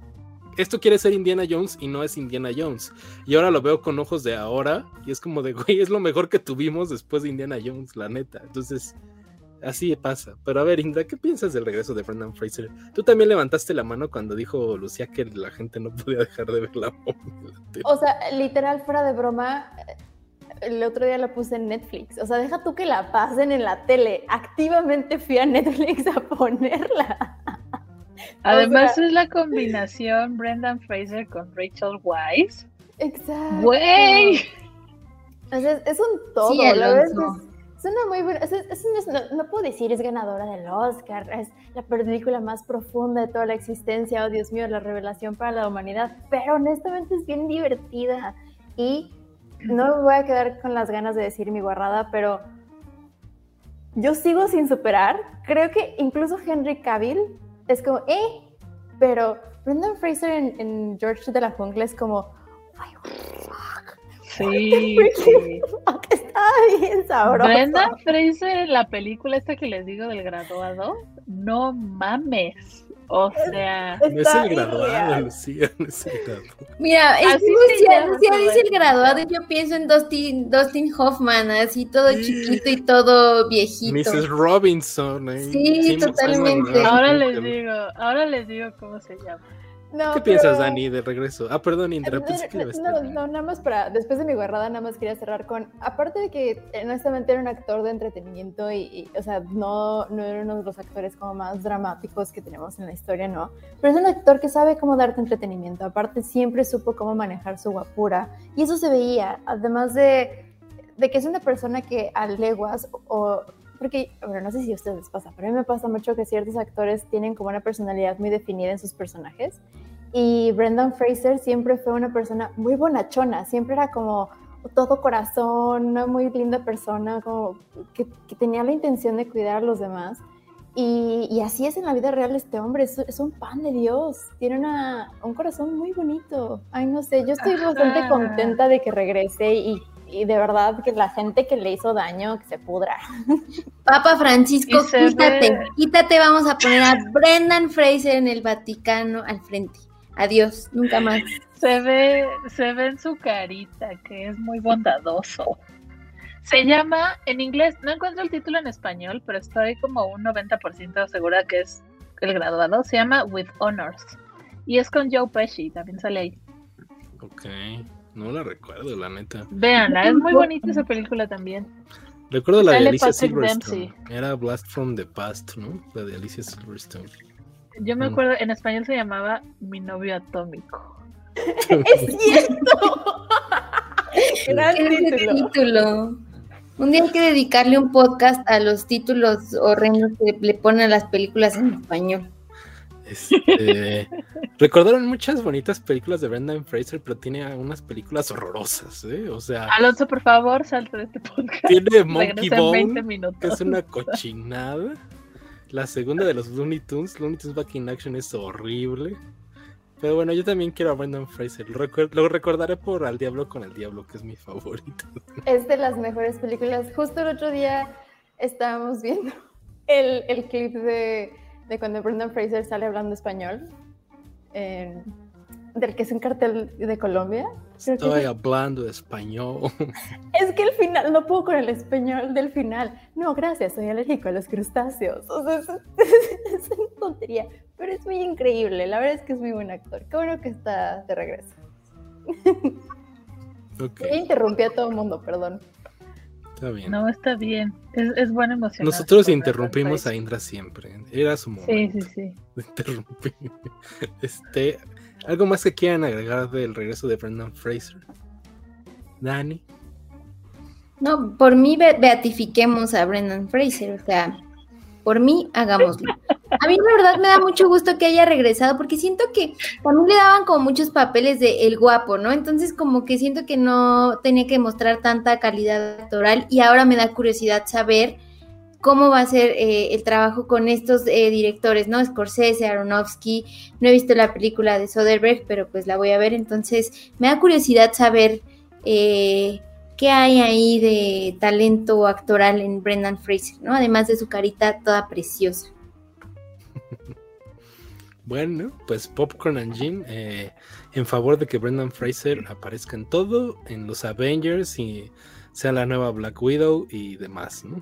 esto quiere ser Indiana Jones y no es Indiana Jones. Y ahora lo veo con ojos de ahora y es como de, güey, es lo mejor que tuvimos después de Indiana Jones, la neta. Entonces, así pasa. Pero a ver, Indra, ¿qué piensas del regreso de Brendan Fraser? Tú también levantaste la mano cuando dijo Lucía que la gente no podía dejar de ver la momia. O sea, literal, fuera de broma, el otro día la puse en Netflix. O sea, deja tú que la pasen en la tele. Activamente fui a Netflix a ponerla. Además es la combinación Brendan Fraser con Rachel Weisz. Exacto. ¡Güey! es, un todo. Sí, es, una muy buena. no, puedo decir es ganadora del Oscar. Es la película más profunda de toda la existencia. Oh, Dios mío, la revelación para la humanidad. Pero honestamente es bien divertida. Y no me voy a quedar con las ganas de decir mi guarrada, pero yo sigo sin superar. Creo que incluso Henry Cavill es como, eh, pero Brendan Fraser en, George de la Jungla es como, ay, fuck. Sí. Está bien sabroso. Brendan Fraser en la película esta que les digo del graduado, no mames. O sea, no es el graduado, Lucía, no es el graduado. Mira, es Lucía, Lucía dice el graduado y yo pienso en Dustin, Dustin Hoffman, así todo chiquito y todo viejito. Mrs. Robinson, ¿eh? Sí, totalmente. Ahora les digo, ahora les digo cómo se llama. ¿Qué piensas, Dani, de regreso? Ah, perdón, Indra, no, no, nada más para, después de mi guarrada, nada más quería cerrar con, aparte de que honestamente era un actor de entretenimiento y, o sea, no, no era uno de los actores como más dramáticos que tenemos en la historia, ¿no? Pero es un actor que sabe cómo darte entretenimiento, aparte siempre supo cómo manejar su guapura y eso se veía, además de, de que es una persona que a leguas o porque, bueno, no sé si a ustedes les pasa, pero a mí me pasa mucho que ciertos actores tienen como una personalidad muy definida en sus personajes. Y Brendan Fraser siempre fue una persona muy bonachona, siempre era como todo corazón, una muy linda persona, como que, tenía la intención de cuidar a los demás. Y, y, así es en la vida real este hombre, es, es un pan de Dios, tiene una, un corazón muy bonito. Ay, no sé, yo estoy bastante contenta de que regrese y y de verdad que la gente que le hizo daño, que se pudra. Papa Francisco, quítate, quítate, vamos a poner a Brendan Fraser en el Vaticano al frente. Adiós, nunca más. Se ve, se ve en su carita que es muy bondadoso. Se llama, en inglés, no encuentro el título en español, pero estoy como un 90% segura que es el graduado. Se llama With Honors. Y es con Joe Pesci, también sale ahí. Ok. No la recuerdo, la neta. Véanla, es muy bonita esa película también. Recuerdo la de Alicia Silverstone. Era Blast from the Past, ¿no? La de Alicia Silverstone. Yo me mm. acuerdo, en español se llamaba Mi novio atómico. ¡Es cierto! Gran título. Un día hay que dedicarle un podcast a los títulos horrendos que le ponen a las películas en español. Este, recordaron muchas bonitas películas de Brendan Fraser, pero tiene unas películas horrorosas, ¿eh? O sea. Alonso, por favor, salte de este podcast. Tiene Monkey Bone, que es una cochinada. La segunda de los Looney Tunes, Looney Tunes Back in Action, es horrible. Pero bueno, yo también quiero a Brendan Fraser. Lo, recordaré por Al Diablo con el Diablo, que es mi favorito. Es de las mejores películas. Justo el otro día estábamos viendo el, el clip de de cuando Brendan Fraser sale hablando español, del que es un cartel de Colombia. Estoy hablando español. Es que el final, no puedo con el español del final. No, gracias, soy alérgico a los crustáceos. O sea, es, una tontería, pero es muy increíble. La verdad es que es muy buen actor. Qué bueno que está de regreso. Okay. Interrumpí a todo el mundo, perdón. Está bien. No, está bien. Es, es buena emoción. Nosotros interrumpimos a Indra siempre. Era su momento. Sí, sí, sí. Este, ¿Algo más que quieran agregar del regreso de Brendan Fraser? Dani. No, por mí beatifiquemos a Brendan Fraser. O sea, por mí, hagámoslo. A mí la verdad me da mucho gusto que haya regresado porque siento que también le daban como muchos papeles de el guapo, ¿no? Entonces como que siento que no tenía que mostrar tanta calidad actoral y ahora me da curiosidad saber cómo va a ser eh, el trabajo con estos eh, directores, ¿no? Scorsese, Aronofsky, no he visto la película de Soderbergh, pero pues la voy a ver, entonces me da curiosidad saber eh, ¿Qué hay ahí de talento actoral en Brendan Fraser, ¿no? Además de su carita toda preciosa. Bueno, pues Popcorn and Jim eh, en favor de que Brendan Fraser aparezca en todo, en los Avengers y sea la nueva Black Widow y demás, ¿no?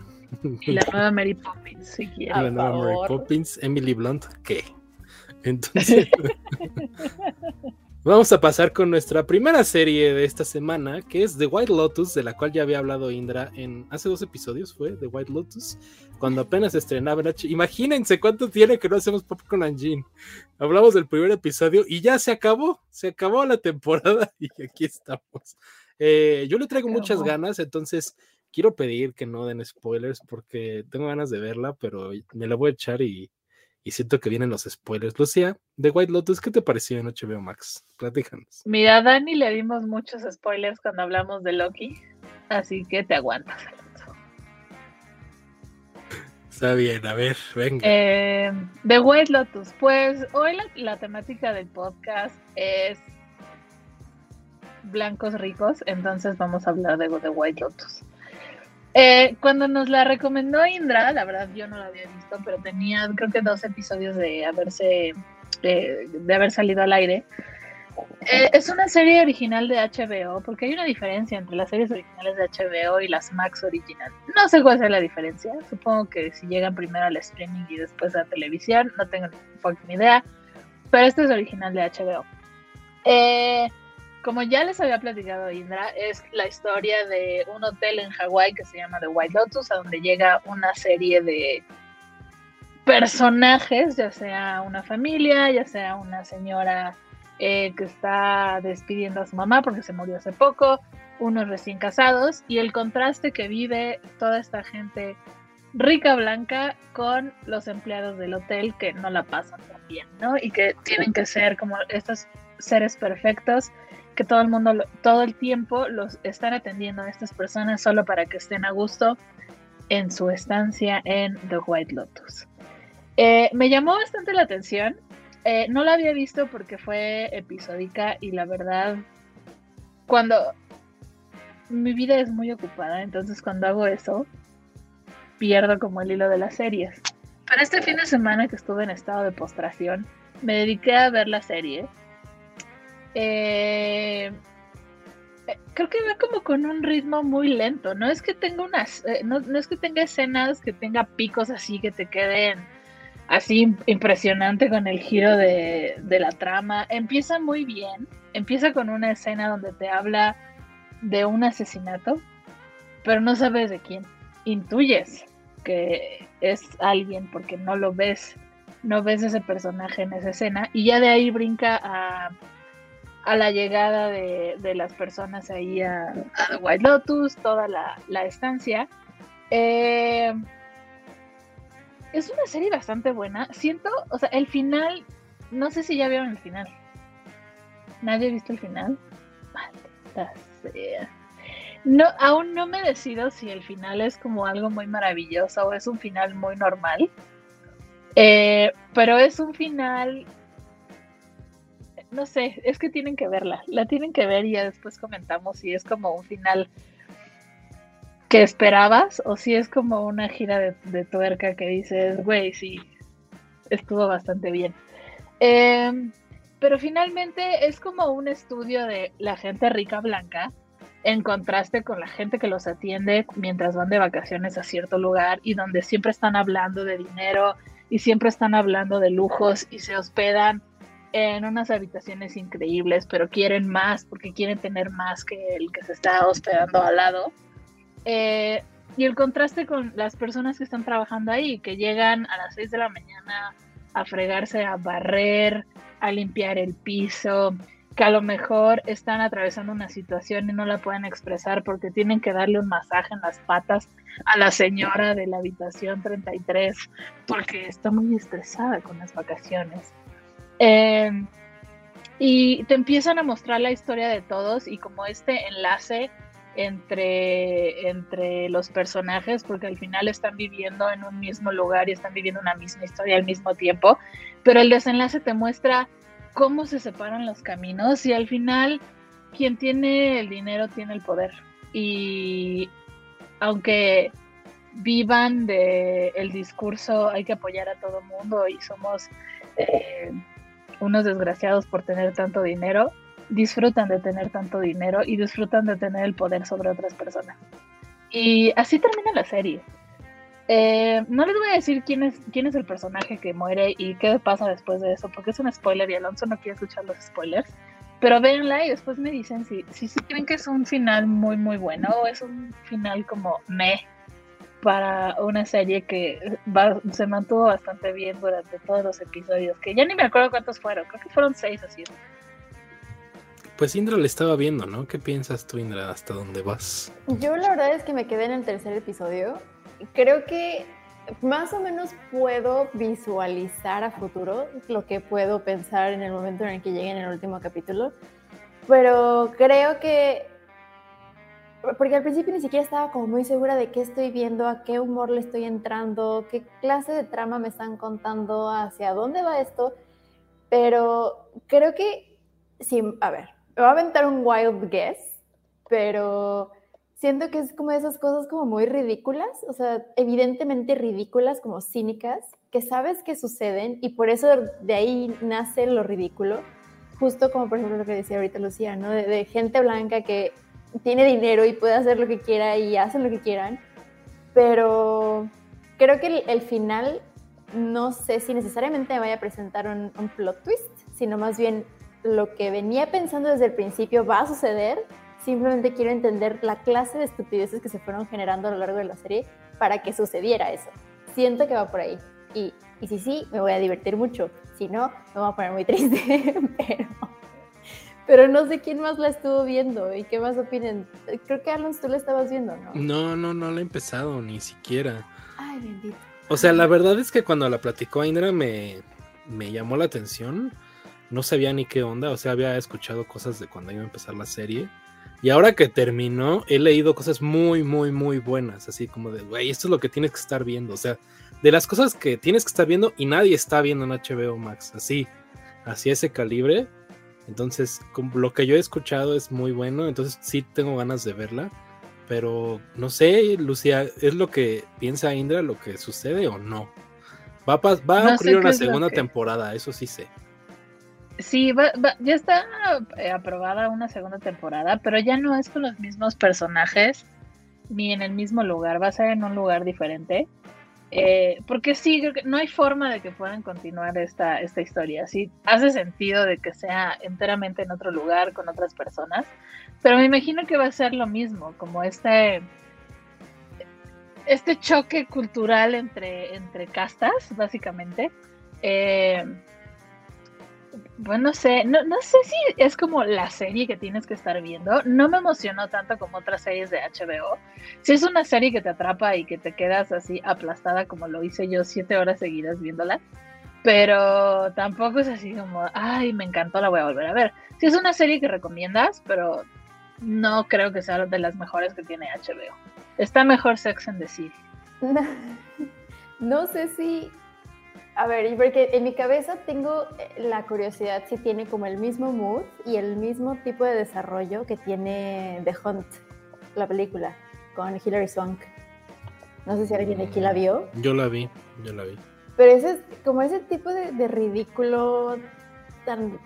Y la nueva Mary Poppins, si La nueva Mary Poppins, Emily Blunt, ¿qué? Entonces, Vamos a pasar con nuestra primera serie de esta semana, que es The White Lotus, de la cual ya había hablado Indra en hace dos episodios, fue The White Lotus, cuando apenas estrenaba. Imagínense cuánto tiene que no hacemos Popcorn and Jean. Hablamos del primer episodio y ya se acabó, se acabó la temporada y aquí estamos. Eh, yo le traigo muchas ganas, entonces quiero pedir que no den spoilers porque tengo ganas de verla, pero me la voy a echar y y siento que vienen los spoilers. Lucía, de White Lotus, ¿qué te pareció en HBO Max? Platícanos. Mira, a Dani le dimos muchos spoilers cuando hablamos de Loki, así que te aguantas, Está bien, a ver, venga. Eh, The White Lotus, pues hoy la, temática del podcast es blancos ricos, entonces vamos a hablar de The White Lotus. Eh, cuando nos la recomendó Indra, la verdad yo no la había visto, pero tenía creo que dos episodios de haberse de haber salido al aire. Eh, es una serie original de HBO, porque hay una diferencia entre las series originales de HBO y las Max original. No sé cuál es la diferencia. Supongo que si llegan primero al streaming y después a televisión, no tengo ni idea. Pero este es original de HBO. Eh, como ya les había platicado Indra, es la historia de un hotel en Hawái que se llama The White Lotus, a donde llega una serie de personajes, ya sea una familia, ya sea una señora eh, que está despidiendo a su mamá porque se murió hace poco, unos recién casados, y el contraste que vive toda esta gente rica blanca con los empleados del hotel que no la pasan tan bien, ¿no? Y que tienen que ser como estos seres perfectos que todo el mundo, todo el tiempo los están atendiendo a estas personas solo para que estén a gusto en su estancia en The White Lotus. Eh, me llamó bastante la atención. Eh, no la había visto porque fue episódica y la verdad, cuando mi vida es muy ocupada, entonces cuando hago eso, pierdo como el hilo de las series. Pero este fin de semana que estuve en estado de postración, me dediqué a ver la serie eh, creo que va como con un ritmo muy lento. No es que tenga unas, eh, no, es que tenga escenas que tenga picos así que te queden así impresionante con el giro de, de, la trama. Empieza muy bien. Empieza con una escena donde te habla de un asesinato, pero no sabes de quién. Intuyes que es alguien porque no lo ves, no ves ese personaje en esa escena y ya de ahí brinca a a la llegada de, las personas ahí a, White Lotus, toda la, estancia. Eh, es una serie bastante buena. Siento, o sea, el final no sé si ya vieron el final. ¿Nadie ha visto el final? Maldita sea. No, aún no me decido si el final es como algo muy maravilloso o es un final muy normal. Eh, pero es un final. No sé, es que tienen que verla. La tienen que ver y ya después comentamos si es como un final que esperabas o si es como una gira de, tuerca que dices, güey, sí, estuvo bastante bien. Em, pero finalmente es como un estudio de la gente rica blanca en contraste con la gente que los atiende mientras van de vacaciones a cierto lugar y donde siempre están hablando de dinero y siempre están hablando de lujos y se hospedan en unas habitaciones increíbles, pero quieren más porque quieren tener más que el que se está hospedando al lado. Eh, y el contraste con las personas que están trabajando ahí, que llegan a las 6 de la mañana a fregarse, a barrer, a limpiar el piso, que a lo mejor están atravesando una situación y no la pueden expresar porque tienen que darle un masaje en las patas a la señora de la habitación 33 porque está muy estresada con las vacaciones. Eh, y te empiezan a mostrar la historia de todos y como este enlace entre, entre los personajes, porque al final están viviendo en un mismo lugar y están viviendo una misma historia al mismo tiempo, pero el desenlace te muestra cómo se separan los caminos y al final quien tiene el dinero tiene el poder. Y aunque vivan de el discurso hay que apoyar a todo mundo y somos eh, unos desgraciados por tener tanto dinero, disfrutan de tener tanto dinero y disfrutan de tener el poder sobre otras personas. Y así termina la serie. Eh, no les voy a decir quién es, quién es el personaje que muere y qué pasa después de eso, porque es un spoiler y Alonso no quiere escuchar los spoilers. Pero véanla y después me dicen si, si, creen que es un final muy, muy bueno o es un final como me para una serie que se mantuvo bastante bien durante todos los episodios, que ya ni me acuerdo cuántos fueron, creo que fueron seis o siete. Pues Indra le estaba viendo, ¿no? ¿Qué piensas tú, Indra, hasta dónde vas? Yo la verdad es que me quedé en el tercer episodio. Creo que más o menos puedo visualizar a futuro lo que puedo pensar en el momento en el que llegue en el último capítulo. Pero creo que... Porque al principio ni siquiera estaba como muy segura de qué estoy viendo, a qué humor le estoy entrando, qué clase de trama me están contando, hacia dónde va esto. Pero creo que, sí, a ver, me voy a aventar un wild guess, pero siento que es como esas cosas como muy ridículas, o sea, evidentemente ridículas, como cínicas, que sabes que suceden y por eso de ahí nace lo ridículo, justo como por ejemplo lo que decía ahorita Lucía, ¿no? De, gente blanca que tiene dinero y puede hacer lo que quiera y hacen lo que quieran, pero creo que el, final no sé si necesariamente me vaya a presentar un, un plot twist, sino más bien lo que venía pensando desde el principio va a suceder. Simplemente quiero entender la clase de estupideces que se fueron generando a lo largo de la serie para que sucediera eso. Siento que va por ahí. Y, y si sí, me voy a divertir mucho. Si no, me voy a poner muy triste. pero, pero no sé quién más la estuvo viendo y qué más opinen. Creo que Alonso tú la estabas viendo, ¿no? No, no, no la he empezado, ni siquiera. Ay, bendito. O sea, la verdad es que cuando la platicó Indra me, me llamó la atención no sabía ni qué onda, o sea, había escuchado cosas de cuando iba a empezar la serie. Y ahora que terminó, he leído cosas muy, muy, muy buenas, así como de, güey, esto es lo que tienes que estar viendo, o sea, de las cosas que tienes que estar viendo y nadie está viendo en HBO Max, así, así ese calibre. Entonces, lo que yo he escuchado es muy bueno, entonces sí tengo ganas de verla. Pero no sé, Lucía, ¿es lo que piensa Indra lo que sucede o no? Va a, va a ocurrir una segunda temporada, eso sí sé. Sí, ya está eh, aprobada una segunda temporada, pero ya no es con los mismos personajes ni en el mismo lugar, va a ser en un lugar diferente. Eh, porque sí, no hay forma de que puedan continuar esta, esta historia. Sí, hace sentido de que sea enteramente en otro lugar con otras personas, pero me imagino que va a ser lo mismo, como este, este choque cultural entre, entre castas, básicamente. Eh, bueno, no sé, no, no, sé si es como la serie que tienes que estar viendo. No me emocionó tanto como otras series de HBO. Si es una serie que te atrapa y que te quedas así aplastada como lo hice yo siete horas seguidas viéndola. Pero tampoco es así como, ay, me encantó, la voy a volver a ver. Sí es una serie que recomiendas, pero no creo que sea de las mejores que tiene HBO. Está mejor Sex and the City. No sé si. A ver, porque en mi cabeza tengo eh, la curiosidad si tiene como el mismo mood y el mismo tipo de desarrollo que tiene The Hunt, la película, con Hilary Swank. No sé si alguien aquí la vio. Yo la vi, yo la vi. Pero ese es como ese tipo de, de ridículo tan.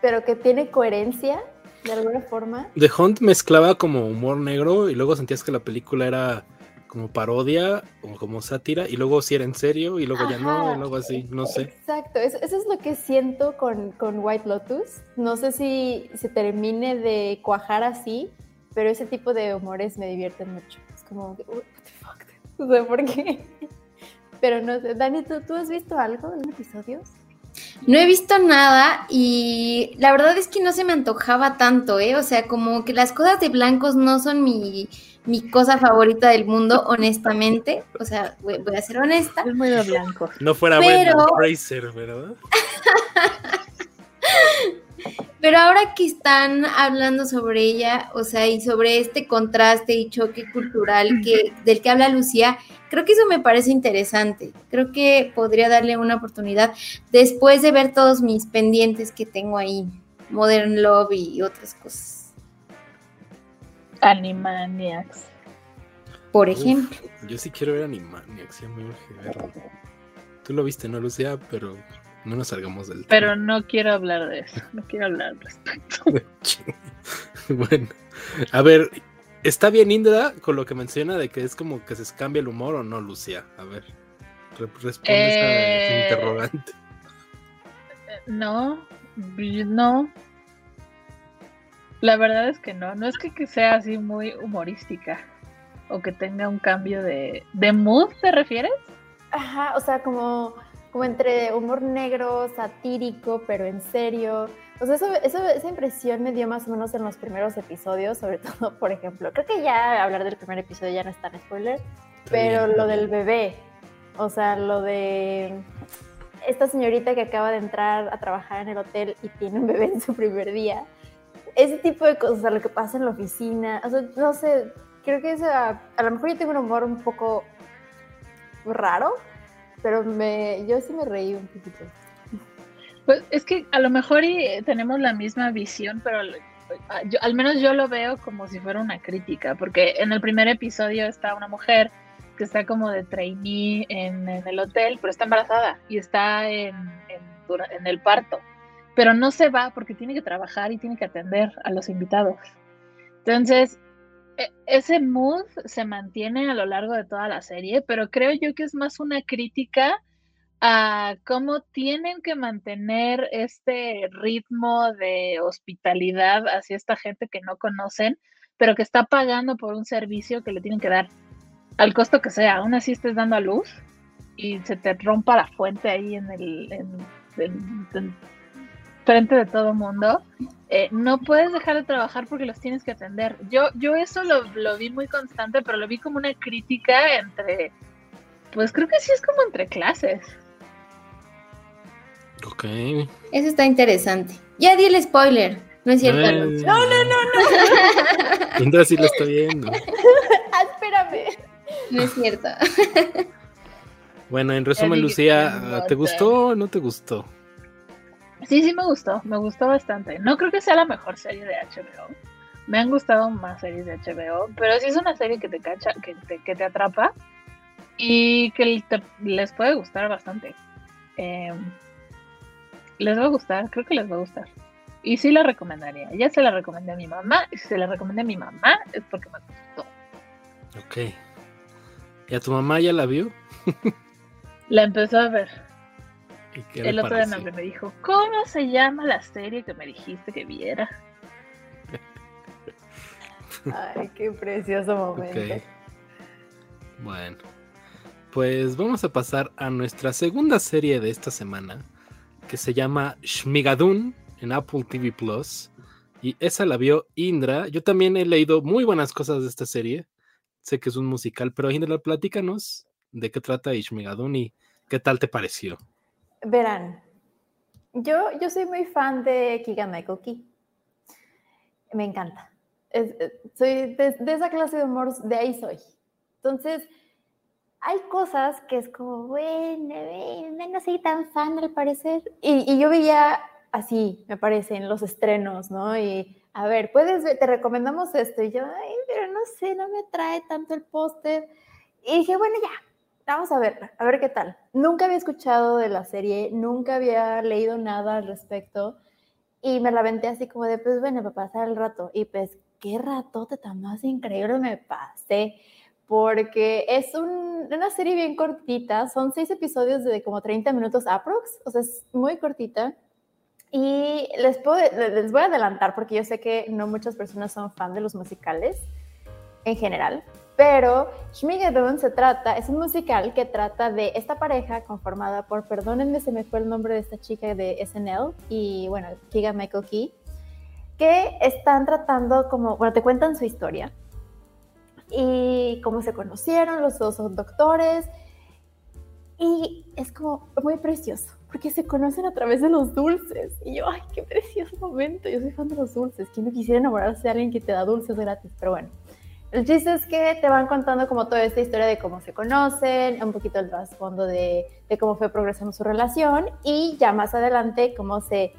pero que tiene coherencia de alguna forma. The Hunt mezclaba como humor negro y luego sentías que la película era como parodia o como sátira y luego si era en serio y luego ya no, Ajá, y luego así, no sé. Exacto, eso, eso es lo que siento con, con White Lotus. No sé si se termine de cuajar así, pero ese tipo de humores me divierten mucho. Es como, "Uy, what the fuck, no sé por qué. Pero no sé, Dani, ¿tú, ¿tú has visto algo en episodios? No he visto nada y la verdad es que no se me antojaba tanto, ¿eh? O sea, como que las cosas de blancos no son mi, mi cosa favorita del mundo, honestamente. O sea, voy, voy a ser honesta. Es muy de blanco. No fuera Pero- Brendan Fraser, ¿verdad? Pero ahora que están hablando sobre ella, o sea, y sobre este contraste y choque cultural que, del que habla Lucía, creo que eso me parece interesante. Creo que podría darle una oportunidad después de ver todos mis pendientes que tengo ahí, Modern Love y otras cosas. Animaniacs. Por Uf, ejemplo. yo sí quiero ver Animaniacs, ya me urge verlo. Tú lo viste, ¿no, Lucía? Pero no nos salgamos del Pero no quiero hablar de eso. No quiero hablar al respecto. tema. bueno, a ver, ¿está bien Indra con lo que menciona de que es como que se cambia el humor o no, Lucía? A ver, re- responde Eh, esa interrogante. No, no. La verdad es que no. No es que, que sea así muy humorística o que tenga un cambio de, de mood, ¿te refieres? Ajá, o sea, como, como entre humor negro, satírico, pero en serio. O sea, eso, eso- esa impresión me dio más o menos en los primeros episodios, sobre todo, por ejemplo, creo que ya hablar del primer episodio ya no es tan spoiler, pero lo del bebé, o sea, lo de esta señorita que acaba de entrar a trabajar en el hotel y tiene un bebé en su primer día. Ese tipo de cosas, lo que pasa en la oficina, o sea, no sé, creo que esa, a lo mejor yo tengo un humor un poco raro, pero me, yo sí me reí un poquito. Pues es que a lo mejor tenemos la misma visión, pero al menos yo lo veo como si fuera una crítica, porque en el primer episodio está una mujer que está como de trainee en, el hotel, pero está embarazada y está en, en el parto, pero no se va porque tiene que trabajar y tiene que atender a los invitados. Entonces, e- ese mood se mantiene a lo largo de toda la serie, pero creo yo que es más una crítica a cómo tienen que mantener este ritmo de hospitalidad hacia esta gente que no conocen, pero que está pagando por un servicio que le tienen que dar al costo que sea. Aún así estés dando a luz y se te rompa la fuente ahí en el frente de todo mundo. eh, no puedes dejar de trabajar porque los tienes que atender. Yo, yo eso lo, lo vi muy constante, pero lo vi como una crítica entre, pues creo que sí es como entre clases. Ok. Eso está interesante. Ya di el spoiler. No es cierto. Eh, no, no, no. Indra sí lo está viendo. Ah, espérame. No es cierto. Bueno, en resumen, Lucía. ¿te gustó o no te gustó? Sí, sí me gustó, me gustó bastante. No creo que sea la mejor serie de HBO. Me han gustado más series de HBO, pero sí es una serie que te cacha, que te, que te atrapa y que te- les puede gustar bastante. Eh, les va a gustar, creo que les va a gustar. Y sí la recomendaría. Ya se la recomendé a mi mamá, y si se la recomendé a mi mamá es porque me gustó. Ok. ¿Y a tu mamá ya la vio? La empezó a ver. ¿Y qué le El otro día me dijo, ¿cómo se llama la serie que me dijiste que viera? Ay, qué precioso momento. Bueno, pues vamos a pasar a nuestra segunda serie de esta semana, que se llama Shmigadun en Apple TV Plus. Y esa la vio Indra. Yo también he leído muy buenas cosas de esta serie. Sé que es un musical, pero Indra, platícanos de qué trata Shmigadun y qué tal te pareció. Verán, yo, yo soy muy fan de Michael Key. Me encanta. Eh, soy de, esa clase de humor, de ahí soy. Entonces, hay cosas que es como, bueno, no soy tan fan al parecer. Y, y, yo veía así, me parece, en los estrenos, ¿no? Y a ver, puedes ver, te recomendamos esto. Y yo, ay, pero no sé, no me trae tanto el póster. Y dije, bueno, ya, vamos a ver, a ver qué tal. Nunca había escuchado de la serie, nunca había leído nada al respecto. Y me la aventé así como de, pues bueno, para pasar el rato. Y pues, qué ratote tan más increíble me pasé. Porque es una serie bien cortita, son seis episodios de como 30 minutos aprox, o sea, es muy cortita y les, puedo, les voy a adelantar porque yo sé que no muchas personas son fan de los musicales en general, pero Schmigadoon se trata, es un musical que trata de esta pareja conformada por, perdónenme, se me fue el nombre de esta chica de SNL y bueno, Kiga Michael Key, que están tratando como, bueno, te cuentan su historia y cómo se conocieron, los dos son doctores y es como muy precioso porque se conocen a través de los dulces. Y yo, ay, qué precioso momento. Yo soy fan de los dulces. ¿Quién no quisiera enamorarse de alguien que te da dulces gratis? Pero bueno, el chiste es que te van contando como toda esta historia de cómo se conocen, un poquito el trasfondo de, de cómo fue progresando su relación y ya más adelante cómo se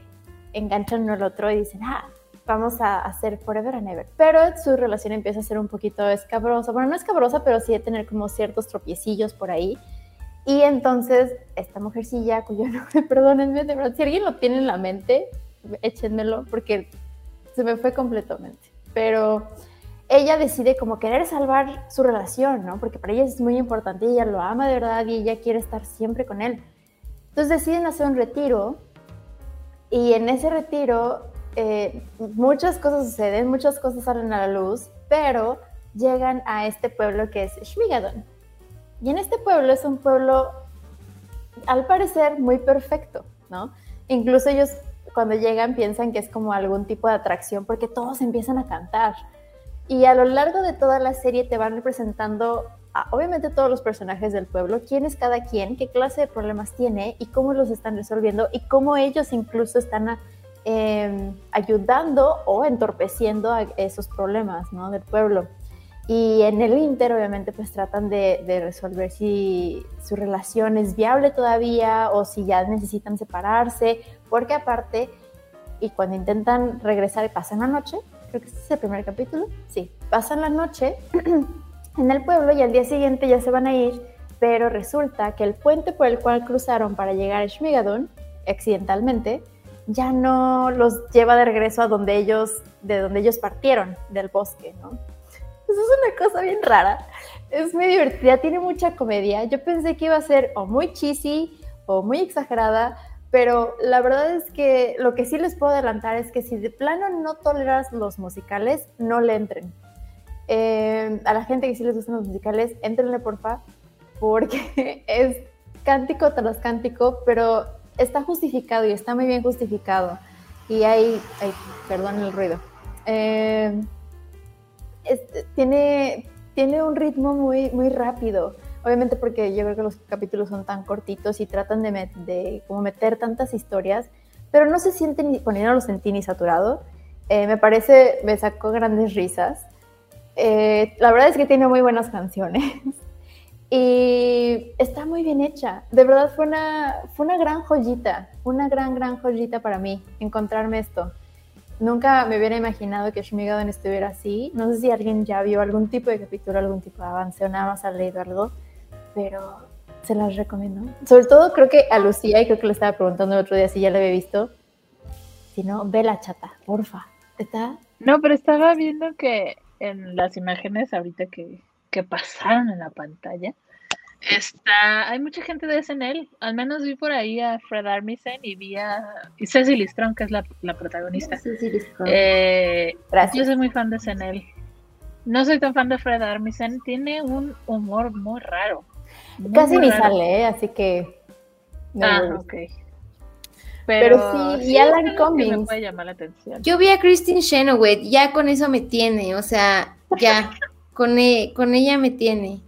enganchan uno al otro y dicen, ah, vamos a hacer forever and ever. Pero su relación empieza a ser un poquito escabrosa. Bueno, no escabrosa, pero sí de tener como ciertos tropiecillos por ahí y entonces, esta mujercilla, cuyo nombre, perdónenme, de verdad, si alguien lo tiene en la mente, échenmelo, porque se me fue completamente. Pero ella decide como querer salvar su relación, ¿no? Porque para ella es muy importante, ella lo ama de verdad y ella quiere estar siempre con él. Entonces deciden hacer un retiro y en ese retiro eh, muchas cosas suceden, muchas cosas salen a la luz, pero llegan a este pueblo que es Shmigadon. Y en este pueblo es un pueblo, al parecer, muy perfecto, ¿no? Incluso ellos cuando llegan piensan que es como algún tipo de atracción porque todos empiezan a cantar. Y a lo largo de toda la serie te van representando, obviamente, todos los personajes del pueblo, quién es cada quien, qué clase de problemas tiene y cómo los están resolviendo y cómo ellos incluso están em, ayudando o entorpeciendo a esos problemas ¿no? del pueblo. Y en el Inter, obviamente, pues tratan de, resolver si su relación es viable todavía o si ya necesitan separarse, porque aparte, y cuando intentan regresar y pasan la noche, creo que este es el primer capítulo, sí, pasan la noche en el pueblo y al día siguiente ya se van a ir, pero resulta que el puente por el cual cruzaron para llegar a Schmigadun, accidentalmente, ya no los lleva de regreso a donde ellos, de donde ellos partieron, del bosque, ¿no? Eso es una cosa bien rara. Es muy divertida, tiene mucha comedia. Yo pensé que iba a ser o muy cheesy o muy exagerada, pero la verdad es que lo que sí les puedo adelantar es que si de plano no toleras los musicales, no le entren. Eh, a la gente que sí les gustan los musicales, entrenle porfa, porque es cántico tras cántico, pero está justificado y está muy bien justificado. Y hay, perdón el ruido. Eh, tiene, tiene un ritmo muy, muy rápido. Obviamente porque yo creo que los capítulos son tan cortitos y tratan de, de como meter tantas historias, pero no se siente ni, bueno, no lo sentí ni saturado. Eh, me parece, me sacó grandes risas. Eh, la verdad es que tiene muy buenas canciones y está muy bien hecha. De verdad fue una, fue una gran joyita, una gran, gran joyita para mí encontrarme esto. Nunca me hubiera imaginado que Shmigadoon estuviera así. No sé si alguien ya vio algún tipo de capítulo, algún tipo de avance o nada más ha leído algo, pero se las recomiendo. Sobre todo creo que a Lucía, y creo que le estaba preguntando el otro día si ya la había visto. Si no, ve la chata, porfa. ¿Está? No, pero estaba viendo que en las imágenes ahorita que, que pasaron en la pantalla, Está, hay mucha gente de SNL, al menos vi por ahí a Fred Armisen y vi a y Cecily Strong, que es la, la protagonista. Eh, yo soy muy fan de SNL. No soy tan fan de Fred Armisen, tiene un humor muy raro. Casi ni sale, ¿eh? así que... ah, ok. Pero, sí, y Alan Cummings. puede llamar la atención. Yo vi a Christine Chenoweth, ya con eso me tiene, o sea, ya, con, e, con ella me tiene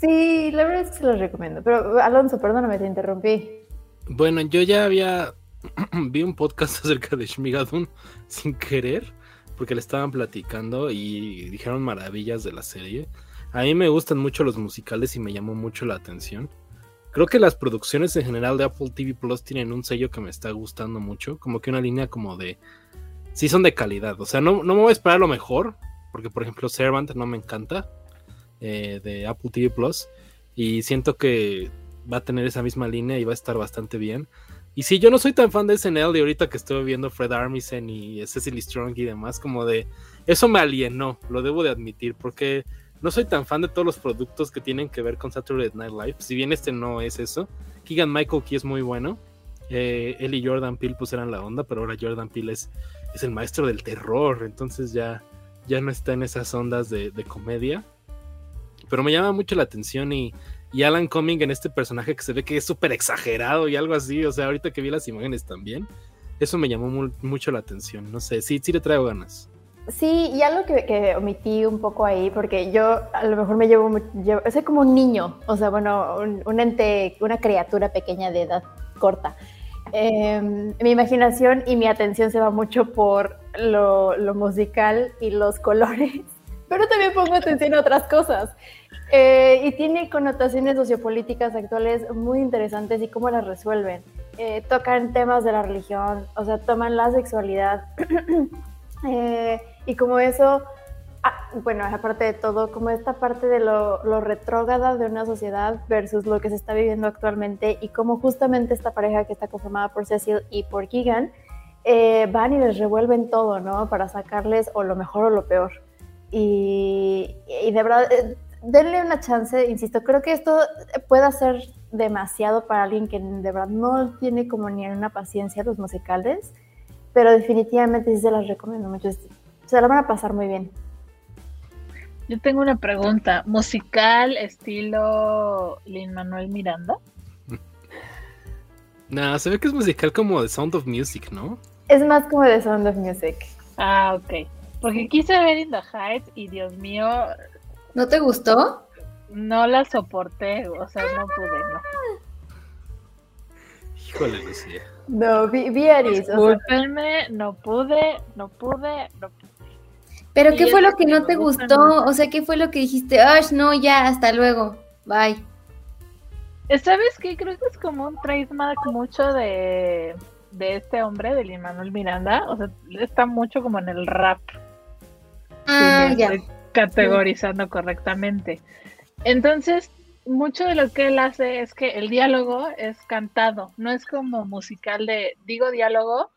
Sí, la verdad es que se los recomiendo. Pero Alonso, perdóname, te interrumpí. Bueno, yo ya había vi un podcast acerca de Shmigadun sin querer, porque le estaban platicando y dijeron maravillas de la serie. A mí me gustan mucho los musicales y me llamó mucho la atención. Creo que las producciones en general de Apple TV Plus tienen un sello que me está gustando mucho, como que una línea como de... Sí son de calidad, o sea, no, no me voy a esperar lo mejor, porque por ejemplo Servant no me encanta, eh, de Apple TV Plus, y siento que va a tener esa misma línea y va a estar bastante bien. Y sí, yo no soy tan fan de SNL de ahorita que estoy viendo Fred Armisen y Cecily Strong y demás, como de... Eso me alienó, lo debo de admitir, porque no soy tan fan de todos los productos que tienen que ver con Saturday Night Live. Si bien este no es eso. Keegan Michael Key es muy bueno. Eh, él y Jordan Peele pues eran la onda, pero ahora Jordan Peele es, es el maestro del terror. Entonces ya, ya no está en esas ondas de, comedia. Pero me llama mucho la atención y, y Alan Cumming en este personaje que se ve que es súper exagerado y algo así. O sea, ahorita que vi las imágenes también. Eso me llamó mucho la atención. No sé, sí, sí le traigo ganas. Sí, y algo que, omití un poco ahí, porque yo a lo mejor me llevo, llevo, soy como un niño, o sea, bueno, un, ente, una criatura pequeña de edad corta. Em, mi imaginación y mi atención se va mucho por lo, musical y los colores, pero también pongo atención a otras cosas. Eh, y tiene connotaciones sociopolíticas actuales muy interesantes y cómo las resuelven. Eh, tocan temas de la religión, o sea, toman la sexualidad. y como eso, ah, bueno, aparte de todo, como esta parte de lo, lo retrógrada de una sociedad versus lo que se está viviendo actualmente y como justamente esta pareja que está conformada por Cecil y por Keegan, eh, van y les revuelven todo, ¿no? Para sacarles o lo mejor o lo peor. Y, y de verdad, eh, denle una chance, insisto, creo que esto puede ser demasiado para alguien que de verdad no tiene como ni una paciencia los musicales, pero definitivamente sí se las recomiendo mucho se la van a pasar muy bien. Yo tengo una pregunta. ¿Musical estilo Lin Manuel Miranda? No, se ve que es musical como The Sound of Music, ¿no? Es más como The Sound of Music. Ah, ok. Porque quise ver In the Heights y Dios mío. ¿No te gustó? No la soporté, o sea, no pude, no. Híjole, Lucía. No, vi, vi Discúlpenme, no pude, no pude, no pude. Pero ¿qué fue lo que no te gustó? O sea, ¿qué fue lo que dijiste? Ay, no, ya, hasta luego. Bye. ¿Sabes qué? Creo que es como un trademark mucho de, de este hombre, de Lin Manuel Miranda. O sea, está mucho como en el rap. Ah, ya. categorizando correctamente. Entonces, mucho de lo que él hace es que el diálogo es cantado, no es como musical de digo diálogo,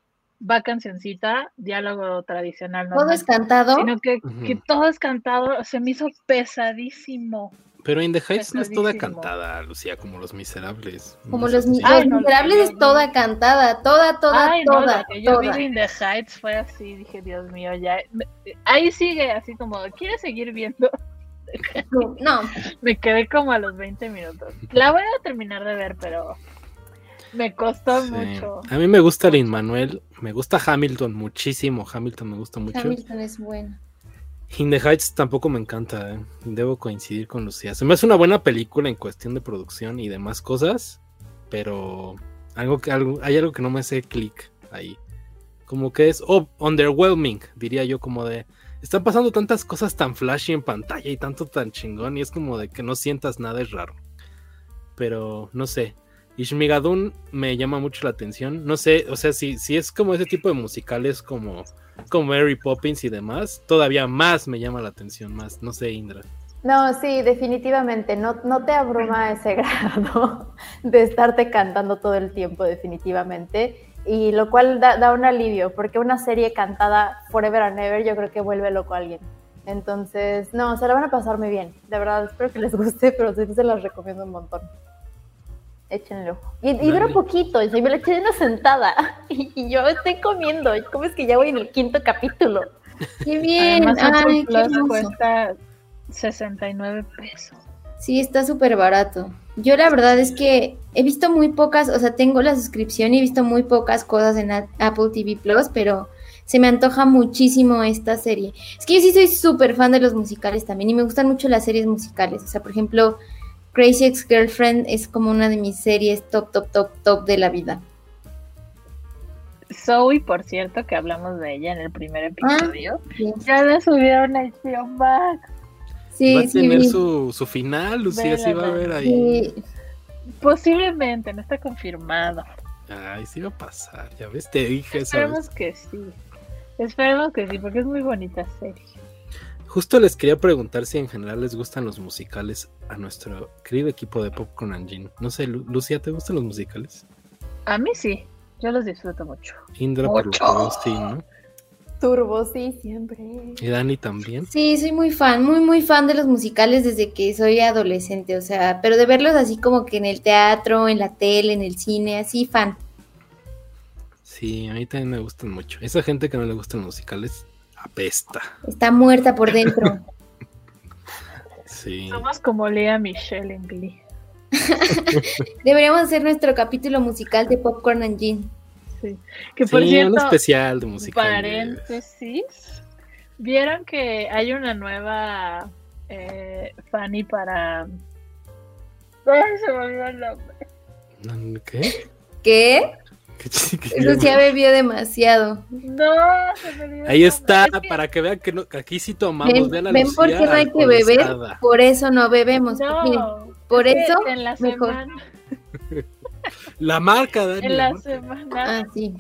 va cancioncita, diálogo tradicional. Todo es cantado. Sino que, todo es cantado, se me hizo pesadísimo. Pero In the Heights no es toda cantada, Lucía, como Los Miserables. Como Los, Miserables es toda cantada, toda, toda, toda. que yo vi In the Heights fue así, dije, Dios mío, ya. Ahí sigue, así como, ¿quieres seguir viendo? No. me quedé como a los 20 minutos. La voy a terminar de ver, pero me costó mucho. A mí me gusta Lin Manuel, me gusta Hamilton muchísimo. Hamilton me gusta mucho. Hamilton es bueno. In the Heights tampoco me encanta, eh. debo coincidir con Lucía. Se me hace una buena película en cuestión de producción y demás cosas, pero algo que algo, hay algo que no me hace clic ahí. Como que es oh, underwhelming, diría yo, como de están pasando tantas cosas tan flashy en pantalla y tanto tan chingón y es como de que no sientas nada es raro. Pero no sé, Ishmigadun me llama mucho la atención. No sé, o sea, si, si es como ese tipo de musicales como, como Mary Poppins y demás, todavía más me llama la atención, más, no sé, Indra. No, sí, definitivamente, no, no te abruma ese grado de estarte cantando todo el tiempo, definitivamente, y lo cual da, un alivio, porque una serie cantada forever and ever yo creo que vuelve loco a alguien. Entonces, no, se la van a pasar muy bien, de verdad, espero que les guste, pero sí se las recomiendo un montón échenlo. Y, y dura poquito, y me lo eché de una sentada. Y, yo estoy comiendo. ¿Cómo es que ya voy en el quinto capítulo? ¡Qué bien! Ay, qué cuesta 69 pesos. Sí, está súper barato. Yo la verdad es que he visto muy pocas, o sea, tengo la suscripción y he visto muy pocas cosas en Apple TV Plus, pero se me antoja muchísimo esta serie. Es que yo sí soy súper fan de los musicales también y me gustan mucho las series musicales. O sea, por ejemplo, Crazy Ex Girlfriend es como una de mis series top, top, top, top de la vida. Zoe, por cierto, que hablamos de ella en el primer Ah, episodio, sí. ya la subieron a HBO Max. Sí, va a sí, tener su, su final, Lucía, sí va a ver ahí. Sí. Posiblemente, no está confirmado. Ay, sí va a pasar, ya ves, te dije eso. Esperemos que sí. Esperemos que sí, porque es muy bonita serie. Justo les quería preguntar si en general les gustan los musicales a nuestro querido equipo de Popcorn and Gin. No sé, Lu- Lucía, ¿te gustan los musicales? A mí sí, yo los disfruto mucho. Indra, por lo que sí, ¿no? Turbo, sí, siempre. Y Dani también. Sí, soy muy fan, muy, muy fan de los musicales desde que soy adolescente, o sea, pero de verlos así como que en el teatro, en la tele, en el cine, así fan. Sí, a mí también me gustan mucho. Esa gente que no le gustan los musicales apesta. Está muerta por dentro. Sí. Somos como Lea Michelle en Glee. Deberíamos hacer nuestro capítulo musical de Popcorn and Gin. Sí. Que por Sí, cierto, un especial de musicales. paréntesis, vieron que hay una nueva eh, Fanny para... Ay, se me olvidó el nombre. ¿Qué? ¿Qué? Eso ya bebió demasiado. No, se el Ahí está, nombre. Es que- para que vean que, no, que aquí sí tomamos. Ven, vean a ven por qué no hay que beber, por eso no bebemos. Miren, No, por es eso, en la mejor. semana, La marca, Dani. en la semana Ah, sí.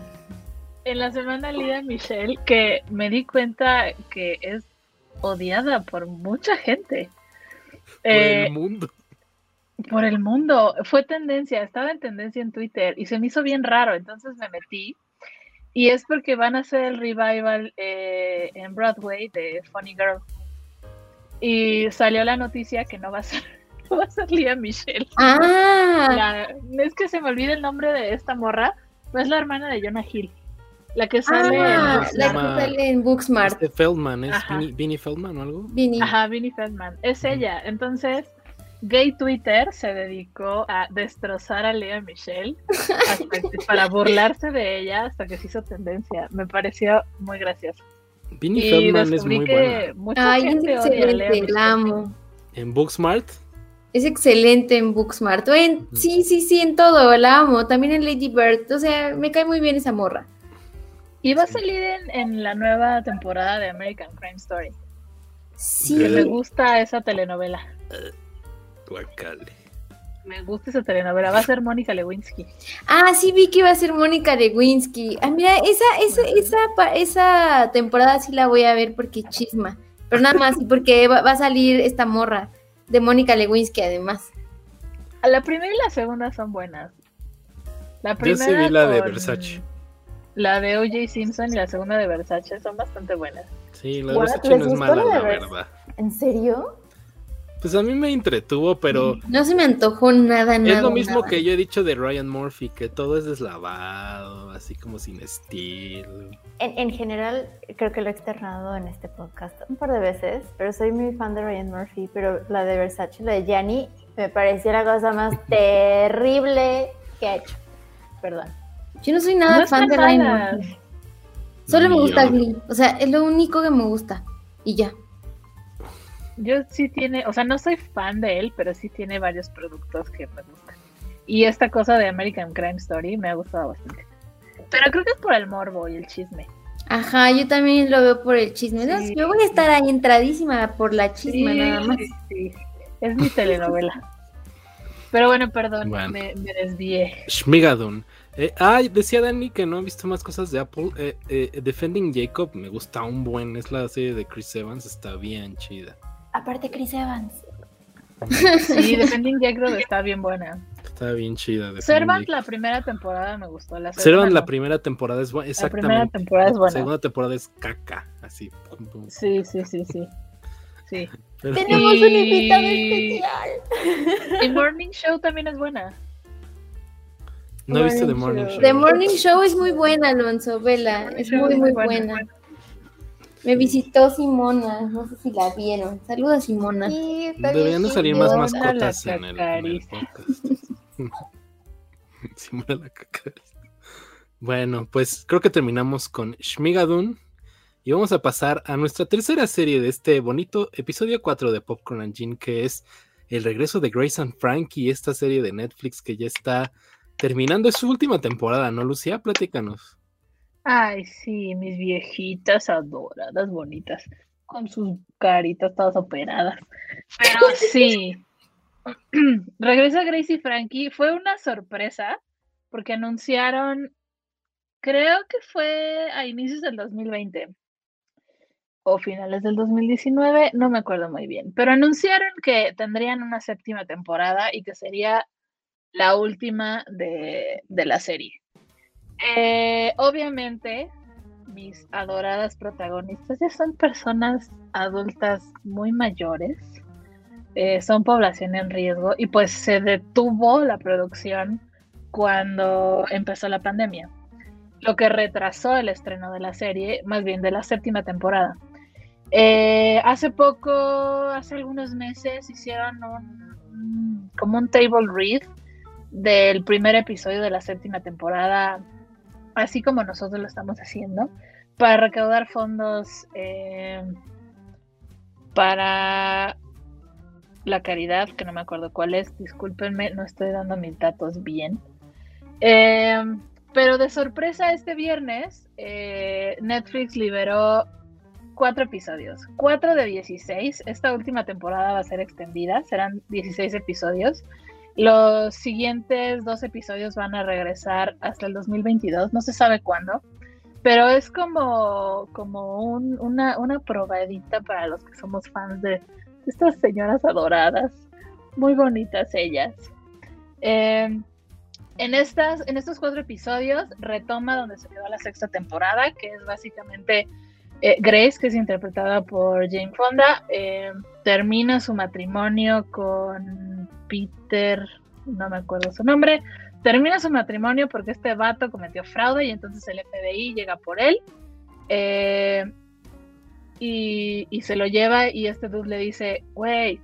En la semana Lida Michelle, que me di cuenta que es odiada por mucha gente. Por Eh, el mundo. Por el mundo. Fue tendencia, estaba en tendencia en Twitter y se me hizo bien raro, entonces me metí. Y es porque van a hacer el revival eh, en Broadway de Funny Girl. Y salió la noticia que no va a ser, no va a ser Lida Michelle. Ah, La- es que se me olvida el nombre de esta morra, no es la hermana de Jonah Hill. La que sale ah, se la que sale en Booksmart. Este Feldman, ¿es. Vinnie, Feldman o algo? Vinny. Ajá, Vinnie Feldman. Es ella. Entonces, Gay Twitter se dedicó a destrozar a Lea Michelle hasta que- para burlarse de ella hasta que se hizo tendencia. Me pareció muy gracioso. Vinnie Y Feldman es muy que buena. mucha Ay, es gente odia a Lea excelente, la amo. En Booksmart, Es excelente en Booksmart. O en, sí, sí, sí, en todo, la amo. También en Lady Bird. O sea, me cae muy bien esa morra. Y va a salir en, en la nueva temporada de American Crime Story. Que Sí. me gusta esa telenovela. Guacale. Me gusta esa telenovela. Va a ser Mónica Lewinsky. Ah, sí vi que iba a ser Mónica Lewinsky. Ah, mira, esa, esa, esa, esa temporada sí la voy a ver porque chisma. Pero nada más, y porque va, va a salir esta morra de Mónica Lewinsky además. La primera y la segunda son buenas. La Yo primera sí vi la de Versace. La de O.J. Simpson y la segunda de Versace son bastante buenas. Sí, la de? Versace ¿Les no es mala, la de la verdad. ¿En serio? Pues a mí me entretuvo, pero No se me antojó nada, nada. es lo mismo nada. que yo he dicho de Ryan Murphy, que todo es deslavado, así como sin estilo. En, en general, creo que lo he externado en este podcast un par de veces, pero soy muy fan de Ryan Murphy, pero la de Versace, la de Gianni, me pareció la cosa más terrible que ha hecho. Perdón. Yo no soy nada No fan de Ryan. Murphy. Solo me gusta. Glee. O sea, es lo único que me gusta. Y ya. Yo sí tiene, o sea, no soy fan de él, pero sí tiene varios productos que me gustan. Y esta cosa de American Crime Story me ha gustado bastante. Pero creo que es por el morbo y el chisme. Ajá, yo también lo veo por el chisme. No, Sí. Yo voy a estar ahí entradísima por la chisma nada más. sí, sí. Es mi telenovela. Pero bueno, perdón, Bueno. Me, me desvié. Shmigadon. Eh, ah, decía Dani que no he visto más cosas de Apple. Eh, eh, Defending Jacob me gusta un buen. Es la serie de Chris Evans, está bien chida. Aparte, Chris Evans. Sí, Defending Jacob está bien buena. Está bien chida. Servant, la primera temporada me gustó. La Servant, la primera temporada es buena. La Exactamente. primera temporada es La buena. segunda temporada es caca. Así. pum, pum. Sí, sí, sí, sí. Sí. Pero- Tenemos un invitado especial. Y Morning Show también es buena. no he visto The Morning. Show. The Morning Show es muy buena, Alonso, vela. Es muy, muy buena. Me visitó Simona. No sé si la vieron. Saludos, Simona. Sí, Deberían de salir más mascotas en el, en el cacarista. podcast. Simula la cacarista. Bueno, pues creo que terminamos con Shmigadun y vamos a pasar a nuestra tercera serie de este bonito episodio 4 de Popcorn Engine, que es el regreso de Grace and Frankie, esta serie de Netflix que ya está terminando su última temporada, ¿no, Lucía? Platícanos. Ay, sí, mis viejitas adoradas, bonitas, con sus caritas todas operadas. Pero sí, regresa Grace y Frankie. Fue una sorpresa porque anunciaron, creo que fue a inicios del 2020 o finales del 2019, no me acuerdo muy bien, pero anunciaron que tendrían una séptima temporada y que sería la última de, la serie. Eh, obviamente, mis adoradas protagonistas ya son personas adultas muy mayores, eh, son población en riesgo y pues se detuvo la producción cuando empezó la pandemia, lo que retrasó el estreno de la serie, más bien de la séptima temporada. Eh, hace poco, hace algunos meses, hicieron un, como un table read del primer episodio de la séptima temporada, así como nosotros lo estamos haciendo, para recaudar fondos eh, para la caridad, que no me acuerdo cuál es, discúlpenme, no estoy dando mis datos bien. Eh, pero de sorpresa, este viernes, Netflix liberó cuatro episodios, cuatro de 16. Esta última temporada va a ser extendida, serán 16 episodios. Los siguientes dos episodios van a regresar hasta el 2022, no se sabe cuándo, pero es como, como una, una probadita para los que somos fans de estas señoras adoradas, muy bonitas ellas. Em, en, estas, en estos cuatro episodios retoma donde se quedó la sexta temporada, que es básicamente eh, Grace, que es interpretada por Jane Fonda, eh, termina su matrimonio con Peter, no me acuerdo su nombre, termina su matrimonio porque este vato cometió fraude y entonces el FBI llega por él eh, y, y, se lo lleva y este dude le dice, wey,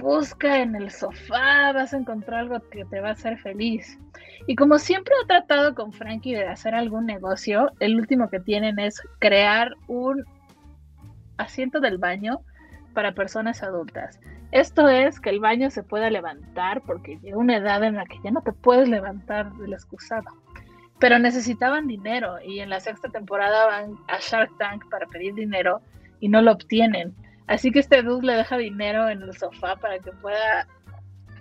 busca en el sofá, vas a encontrar algo que te va a hacer feliz. Y como siempre he tratado con Frankie de hacer algún negocio, el último que tienen es crear un asiento del baño para personas adultas. Esto es que el baño se pueda levantar porque llega una edad en la que ya no te puedes levantar del excusado. Pero necesitaban dinero y en la sexta temporada van a Shark Tank para pedir dinero y no lo obtienen. Así que este dude le deja dinero en el sofá para que pueda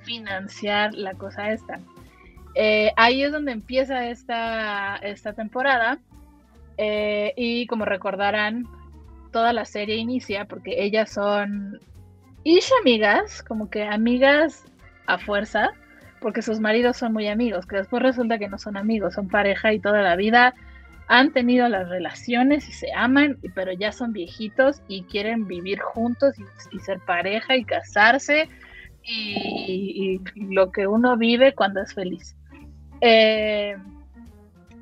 financiar la cosa esta. Eh, ahí es donde empieza esta, esta temporada. Eh, y como recordarán, toda la serie inicia porque ellas son ish amigas, como que amigas a fuerza, porque sus maridos son muy amigos, que después resulta que no son amigos, son pareja y toda la vida han tenido las relaciones y se aman, pero ya son viejitos y quieren vivir juntos y, ser pareja y casarse y, lo que uno vive cuando es feliz. Eh,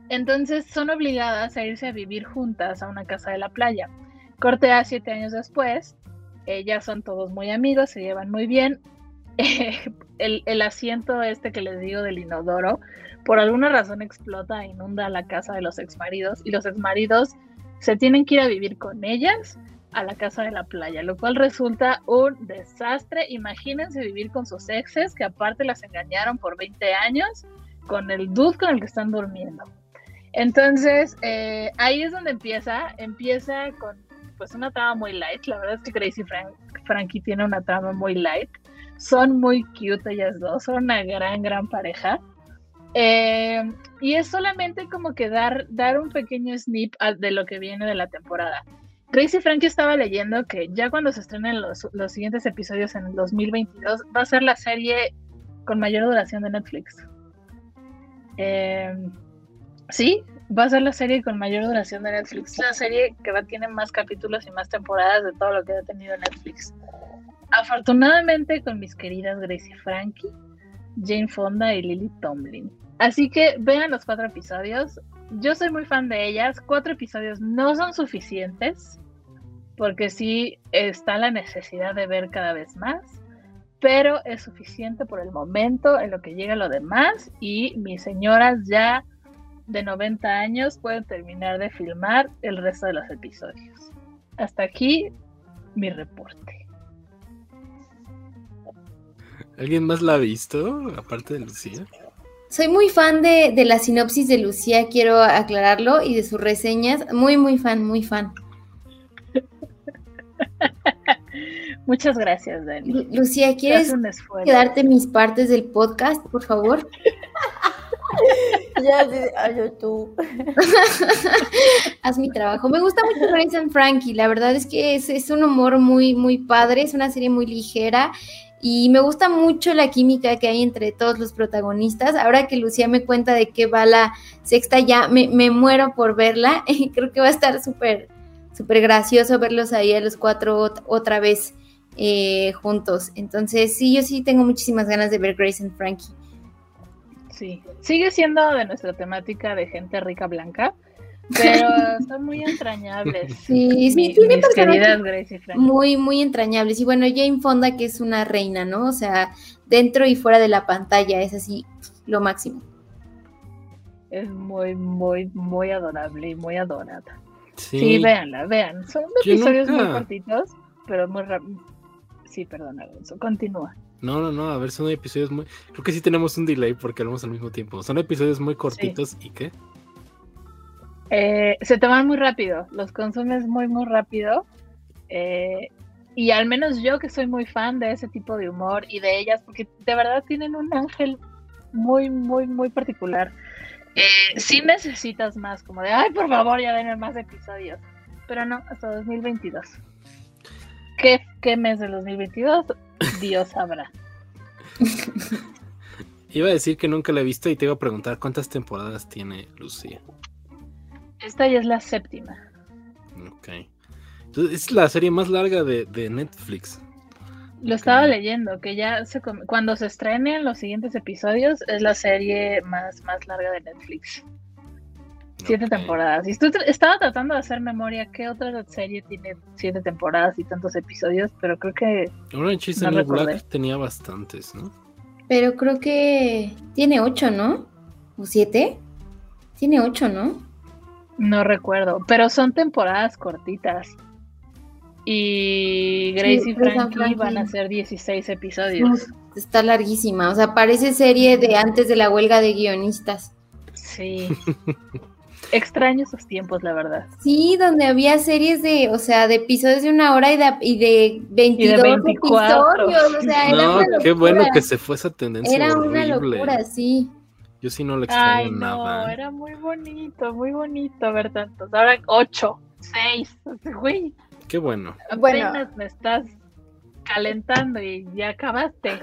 entonces son obligadas a irse a vivir juntas a una casa de la playa. Corte a siete años después, ellas son todos muy amigos, se llevan muy bien. el, el asiento este que les digo del inodoro por alguna razón explota e inunda la casa de los exmaridos y los exmaridos se tienen que ir a vivir con ellas a la casa de la playa, lo cual resulta un desastre. Imagínense vivir con sus exes que aparte las engañaron por 20 años con el dude con el que están durmiendo. Entonces, eh, ahí es donde empieza, empieza con pues una trama muy light, la verdad es que Crazy Frank, Frankie tiene una trama muy light, son muy cute ellas dos, son una gran, gran pareja. Eh, y es solamente como que dar, dar un pequeño snip de lo que viene de la temporada. Gracie Frankie estaba leyendo que ya cuando se estrenen los, los, siguientes episodios en el 2022 va a ser la serie con mayor duración de Netflix. Eh, sí, va a ser la serie con mayor duración de Netflix. La serie que tiene más capítulos y más temporadas de todo lo que ha tenido Netflix. Afortunadamente con mis queridas Gracie Frankie Jane Fonda y Lily Tomlin. Así que vean los cuatro episodios. Yo soy muy fan de ellas. Cuatro episodios no son suficientes porque sí está la necesidad de ver cada vez más, pero es suficiente por el momento en lo que llega lo demás y mis señoras ya de 90 años pueden terminar de filmar el resto de los episodios. Hasta aquí mi reporte. ¿Alguien más la ha visto, aparte de Lucía? Soy muy fan de, de la sinopsis de Lucía, quiero aclararlo, y de sus reseñas. Muy, muy fan, muy fan. Muchas gracias, Dani. Lu- Lucía, ¿quieres quedarte mis partes del podcast, por favor? Ya, sí, ay, yo tú. Haz mi trabajo. Me gusta mucho Grace and Frankie. La verdad es que es, es un humor muy, muy padre. Es una serie muy ligera. Y me gusta mucho la química que hay entre todos los protagonistas. Ahora que Lucía me cuenta de qué va la sexta, ya me, muero por verla. Creo que va a estar súper, súper gracioso verlos ahí a los cuatro ot- otra vez eh, juntos. Entonces, sí, yo sí tengo muchísimas ganas de ver Grace and Frankie. Sí, sigue siendo de nuestra temática de gente rica blanca, pero son muy entrañables. Sí, sí, Mi- tiene mis personajes queridas Grace y Frank. muy, muy entrañables. Y bueno, Jane Fonda, que es una reina, ¿no? O sea, dentro y fuera de la pantalla, es así lo máximo. Es muy, muy, muy adorable y muy adorada. Sí. Sí, véanla, vean. Son Yo episodios muy cortitos, pero muy rápido. Sí, perdón, Alonso. Continúa. No, no, no, a ver, son episodios muy... Creo que sí tenemos un delay porque hablamos al mismo tiempo. Son episodios muy cortitos y qué? Eh, se toman muy rápido, los consumes muy, muy rápido. eh, y al menos yo que soy muy fan de ese tipo de humor y de ellas, porque de verdad tienen un ángel muy, muy, muy particular. Eh, sí necesitas más, como de, ay, por favor, ya denme más episodios. Pero no, hasta 2022. ¿Qué, qué mes del 2022? Dios sabrá. Iba a decir que nunca la he visto y te iba a preguntar cuántas temporadas tiene Lucía. Esta ya es la séptima. Ok. Entonces, es la serie más larga de, de Netflix. Lo estaba leyendo, que ya se cuando se estrenen los siguientes episodios es la serie más, más larga de Netflix. Siete temporadas. Y estoy estaba tratando de hacer memoria qué otra serie tiene siete temporadas y tantos episodios, pero creo que Orange is the No recordé. Black tenía bastantes, ¿no? Pero creo que tiene ocho, ¿no? ¿O siete? Tiene ocho, ¿no? No recuerdo. Pero son temporadas cortitas. Y Grace Sí, y and Frankie van a ser 16 episodios. Está larguísima. O sea, parece serie de antes de la huelga de guionistas. Sí. Extraño esos tiempos, la verdad. Sí, donde había series de, o sea, de episodios de una hora y de, y de 22 24. episodios. O sea, era No, una qué bueno que se fue esa tendencia Era una locura, sí. Yo sí no le extraño Ay, no, nada. era muy bonito, muy bonito ver tantos. Ahora ocho, seis. Güey, Qué bueno. Bueno. apenas me estás calentando y ya acabaste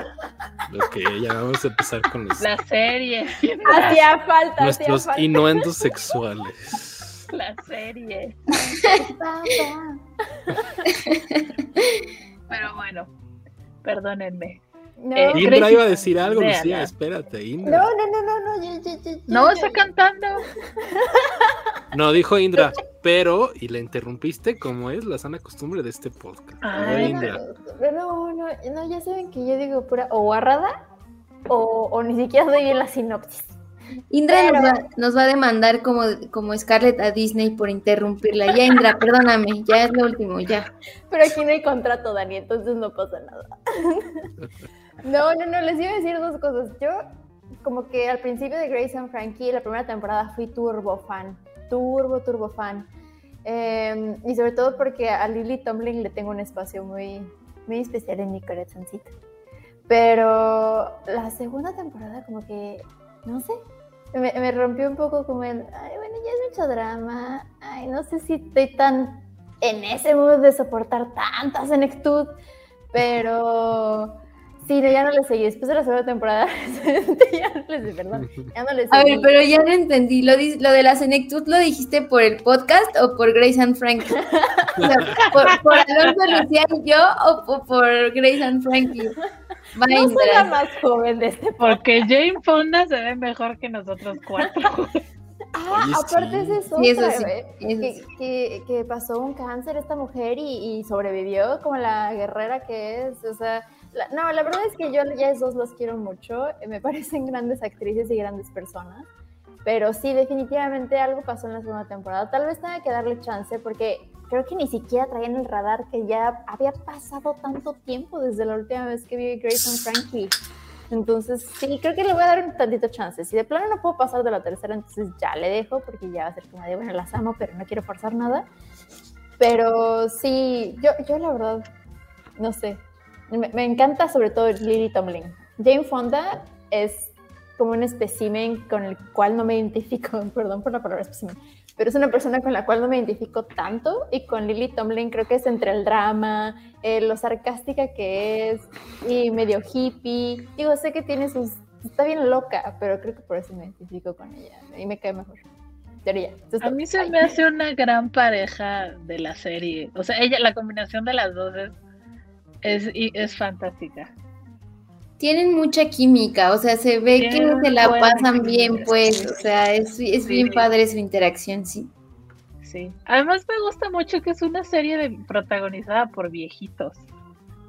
Ok, ya vamos a empezar con los- la serie. Hacía falta, hacía nuestros falta. innuendos sexuales. La serie. Pero bueno, perdónenme. No, Eh, Indra iba a decir algo. Lucía, espérate, Indra. no, no, no, no, no, ya, No, está cantando. No, dijo Indra, pero, y la interrumpiste como es la sana costumbre de este podcast. Ay, Indra. No, no, no, ya saben que yo digo pura o guarrada o, o ni siquiera doy bien la sinopsis. Indra nos, va, nos va a demandar como, como Scarlett a Disney por interrumpirla. Ya, Indra, perdóname, ya es lo último, ya. Pero aquí no hay contrato, Dani, entonces no pasa nada. No, no, no, les iba a decir dos cosas. Yo, como que al principio de Grace and Frankie, la primera temporada fui turbo fan. Turbo, turbo fan. Eh, y sobre todo porque a Lily Tomlin le tengo un espacio muy, muy especial en mi corazoncito. Pero la segunda temporada, como que, no sé, me, rompió un poco como el, ay, bueno, ya es mucho drama. Ay, no sé si estoy tan en ese mood de soportar tanta senectud. Pero sí, no, ya no le seguí. Después de la segunda temporada, ya no le seguí, perdón. Ya no le A ver, pero ya no entendí. ¿Lo, de la senectud lo dijiste por el podcast o por Grace and Frankie? O sea, ¿por, por Alonso, Lucía y yo o po- por Grace and Frankie? Va, No soy la más joven de este Porque Jane Fonda se ve mejor que nosotros cuatro. Ah, Oye, aparte sí. es eso, Sí, eso sí, ¿eh? eso que, sí. que- que pasó un cáncer esta mujer y, y sobrevivió como la guerrera que es. O sea, no, la verdad es que yo ya esos los quiero mucho. eh, Me parecen grandes actrices y grandes personas. Pero sí, definitivamente algo pasó en la segunda temporada. Tal vez tenga que darle chance porque creo que ni siquiera traían el radar que ya había pasado tanto tiempo desde la última vez que vi Grace and Frankie. Entonces, sí, creo que le voy a dar un tantito chance. Si de plano no puedo pasar de la tercera, entonces ya le dejo porque ya va a ser como de, bueno, las amo, pero no quiero forzar nada. Pero sí, yo, yo la verdad, no sé. Me, me encanta sobre todo Lily Tomlin. Jane Fonda es como un espécimen con el cual no me identifico, perdón por la palabra espécimen, pero es una persona con la cual no me identifico tanto y con Lily Tomlin creo que es entre el drama, eh, lo sarcástica que es y medio hippie. Digo, sé que tiene sus... Está bien loca, pero creo que por eso me identifico con ella y me cae mejor. Teoría. A mí se me hace una gran pareja de la serie. O sea, ella, la combinación de las dos es, es, es fantástica tienen mucha química, o sea, se ve que se la pasan bien, pues, o sea, es, es bien padre su interacción, sí. Sí. Además me gusta mucho que es una serie de, protagonizada por viejitos.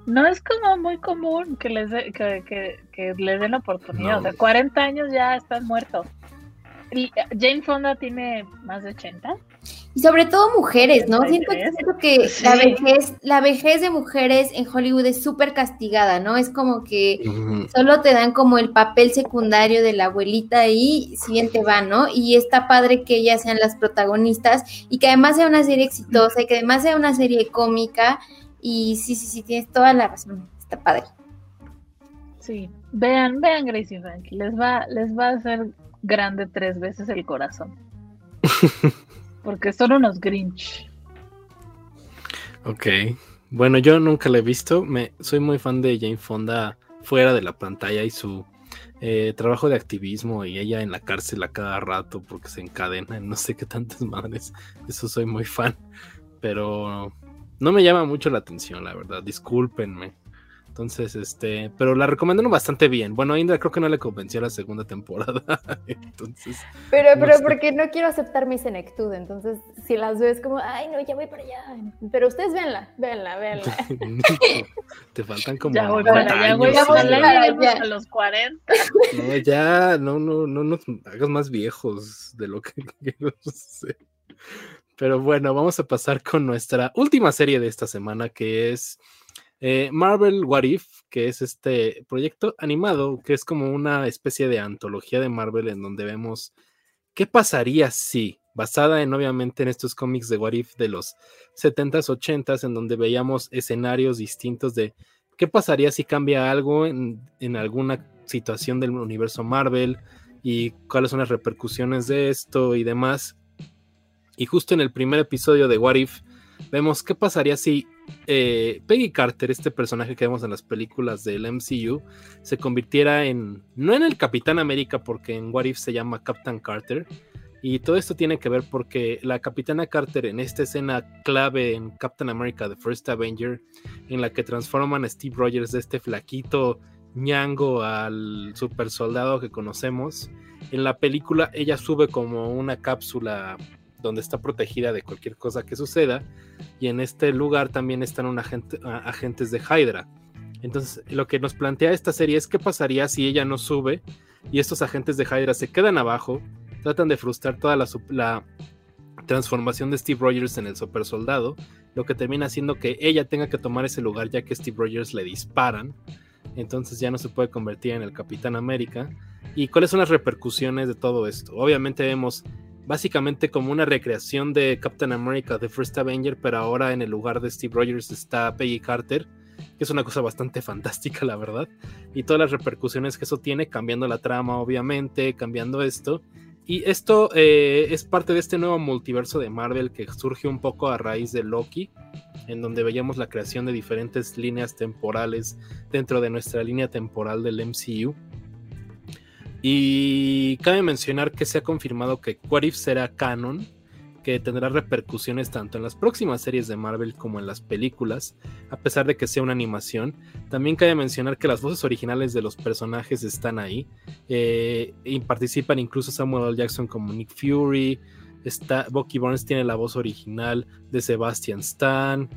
No es como muy común que les, que, que, que les den la oportunidad. O sea, 40 años ya están muertos. Y Jane Fonda tiene más de 80. Y sobre todo mujeres, ¿no? Siento, que la, vejez, la vejez de mujeres en Hollywood es súper castigada, ¿no? Es como que solo te dan como el papel secundario de la abuelita y siguiente va, ¿no? Y está padre que ellas sean las protagonistas y que además sea una serie exitosa y que además sea una serie cómica. Y sí, sí, sí, tienes toda la razón. Está padre. Sí, vean, vean Gracie Frankie, les va, les va a hacer grande tres veces el corazón. Porque son unos Grinch. Ok. Bueno, yo nunca la he visto. Me, soy muy fan de Jane Fonda fuera de la pantalla y su eh, trabajo de activismo y ella en la cárcel a cada rato porque se encadena no sé qué tantas madres. Eso soy muy fan. Pero no me llama mucho la atención, la verdad. Discúlpenme. Entonces, este, pero la recomendaron bastante bien. Bueno, a Indra creo que no le convenció la segunda temporada. entonces. Pero, pero porque no quiero aceptar mi senectud. Entonces, si las veo es como, ay, no, ya voy para allá. Pero ustedes véanla, véanla, véanla. te faltan como. Ya voy para allá, voy a a los 40. No, ya, no, no, no nos hagas más viejos de lo que quiero ser. Pero bueno, vamos a pasar con nuestra última serie de esta semana, que es eh, Marvel What If, que es este proyecto animado, que es como una especie de antología de Marvel en donde vemos qué pasaría si, basada en obviamente en estos cómics de What If de los 70s, 80s, en donde veíamos escenarios distintos de qué pasaría si cambia algo en, en alguna situación del universo Marvel y cuáles son las repercusiones de esto y demás. Y justo en el primer episodio de What If, vemos qué pasaría si eh, Peggy Carter, este personaje que vemos en las películas del MCU, se convirtiera en, no en el Capitán América, porque en What If se llama Captain Carter. Y todo esto tiene que ver porque la Capitana Carter en esta escena clave en Captain America, The First Avenger, en la que transforman a Steve Rogers de este flaquito ñango al super soldado que conocemos, en la película ella sube como una cápsula donde está protegida de cualquier cosa que suceda. Y en este lugar también están agentes de Hydra. Entonces, lo que nos plantea esta serie es qué pasaría si ella no sube y estos agentes de Hydra se quedan abajo, tratan de frustrar toda la, la transformación de Steve Rogers en el super soldado, lo que termina haciendo que ella tenga que tomar ese lugar ya que Steve Rogers le disparan. Entonces ya no se puede convertir en el Capitán América. ¿Y cuáles son las repercusiones de todo esto? Obviamente vemos básicamente como una recreación de Captain America, The First Avenger, pero ahora en el lugar de Steve Rogers está Peggy Carter, que es una cosa bastante fantástica, la verdad, y todas las repercusiones que eso tiene, cambiando la trama, obviamente, cambiando esto. Y esto eh, es parte de este nuevo multiverso de Marvel que surge un poco a raíz de Loki, en donde veíamos la creación de diferentes líneas temporales dentro de nuestra línea temporal del MCU. Y cabe mencionar que se ha confirmado que What será canon, que tendrá repercusiones tanto en las próximas series de Marvel como en las películas, a pesar de que sea una animación. También cabe mencionar que las voces originales de los personajes están ahí. Eh, y participan incluso Samuel L. Jackson como Nick Fury. Está, Bucky Barnes tiene la voz original de Sebastian Stan.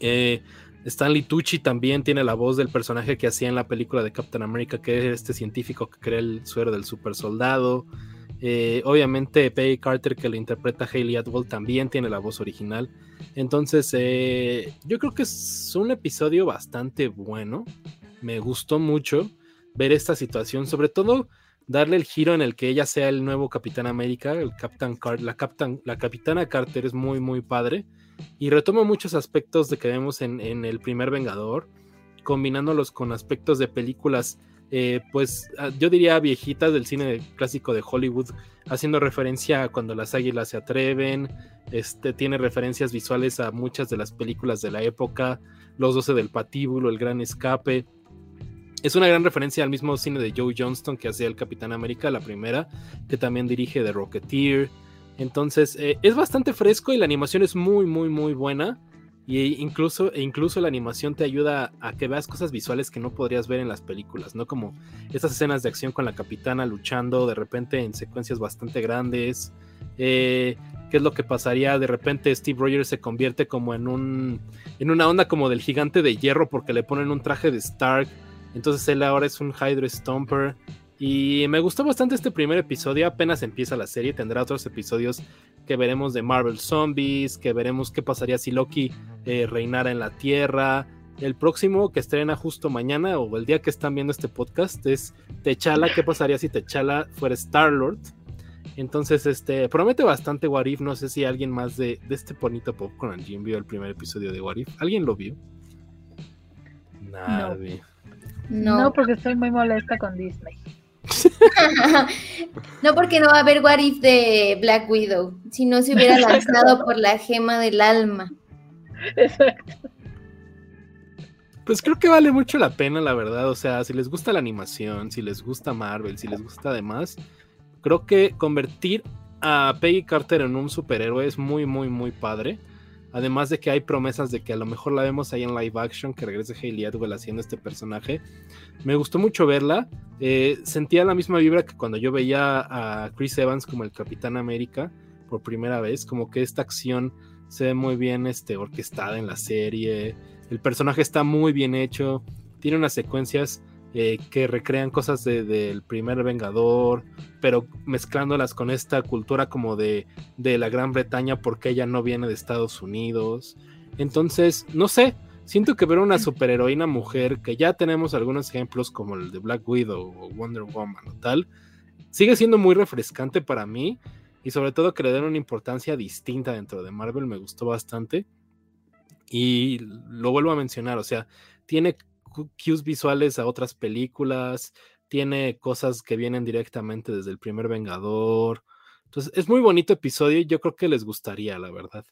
Eh, Stanley Tucci también tiene la voz del personaje que hacía en la película de Captain America, que es este científico que crea el suero del super soldado. Eh, obviamente Peggy Carter que lo interpreta Hayley Atwell también tiene la voz original. Entonces eh, yo creo que es un episodio bastante bueno. Me gustó mucho ver esta situación, sobre todo darle el giro en el que ella sea el nuevo Capitán América, Captain la Capitana Carter es muy muy padre y retoma muchos aspectos de que vemos en, el primer Vengador, combinándolos con aspectos de películas eh, pues ah, yo diría viejitas del cine clásico de Hollywood, haciendo referencia a cuando las águilas se atreven, este, tiene referencias visuales a muchas de las películas de la época, Los Doce del Patíbulo, El Gran Escape. Es una gran referencia al mismo cine de Joe Johnston que hacía el Capitán América, la primera, que también dirige The Rocketeer. Entonces, eh, es bastante fresco y la animación es muy, muy, muy buena. Y incluso, e incluso la animación te ayuda a que veas cosas visuales que no podrías ver en las películas, ¿no? Como esas escenas de acción con la capitana luchando de repente en secuencias bastante grandes. Eh, ¿Qué es lo que pasaría? De repente Steve Rogers se convierte como en un. en una onda como del gigante de hierro porque le ponen un traje de Stark. Entonces él ahora es un Hydro Stomper. Y me gustó bastante este primer episodio. Apenas empieza la serie. Tendrá otros episodios que veremos de Marvel Zombies. Que veremos qué pasaría si Loki eh, reinara en la Tierra. El próximo que estrena justo mañana o el día que están viendo este podcast es Techala. ¿Qué pasaría si Techala fuera Star Lord? Entonces, este promete bastante Warif. No sé si alguien más de, este bonito Popcorn Jim vio el primer episodio de Warif. ¿Alguien lo vio? Nadie. No. no, porque estoy muy molesta con Disney. No, porque no va a haber What If de Black Widow, si no se hubiera lanzado por la gema del alma. Exacto. Pues creo que vale mucho la pena, la verdad. O sea, si les gusta la animación, si les gusta Marvel, si les gusta además, creo que convertir a Peggy Carter en un superhéroe es muy, muy, muy padre. Además de que hay promesas de que a lo mejor la vemos ahí en live action, que regrese Hayley Atwell haciendo este personaje. Me gustó mucho verla. Eh, sentía la misma vibra que cuando yo veía a Chris Evans como el Capitán América por primera vez. Como que esta acción se ve muy bien este, orquestada en la serie. El personaje está muy bien hecho. Tiene unas secuencias eh, que recrean cosas del primer Vengador, pero mezclándolas con esta cultura como de, de la Gran Bretaña porque ella no viene de Estados Unidos. Entonces, no sé, siento que ver una superheroína mujer, que ya tenemos algunos ejemplos como el de Black Widow o Wonder Woman o tal, sigue siendo muy refrescante para mí y sobre todo que le den una importancia distinta dentro de Marvel, me gustó bastante. Y lo vuelvo a mencionar, o sea, tiene cues visuales a otras películas, tiene cosas que vienen directamente desde el primer Vengador. Entonces, es muy bonito episodio y yo creo que les gustaría, la verdad.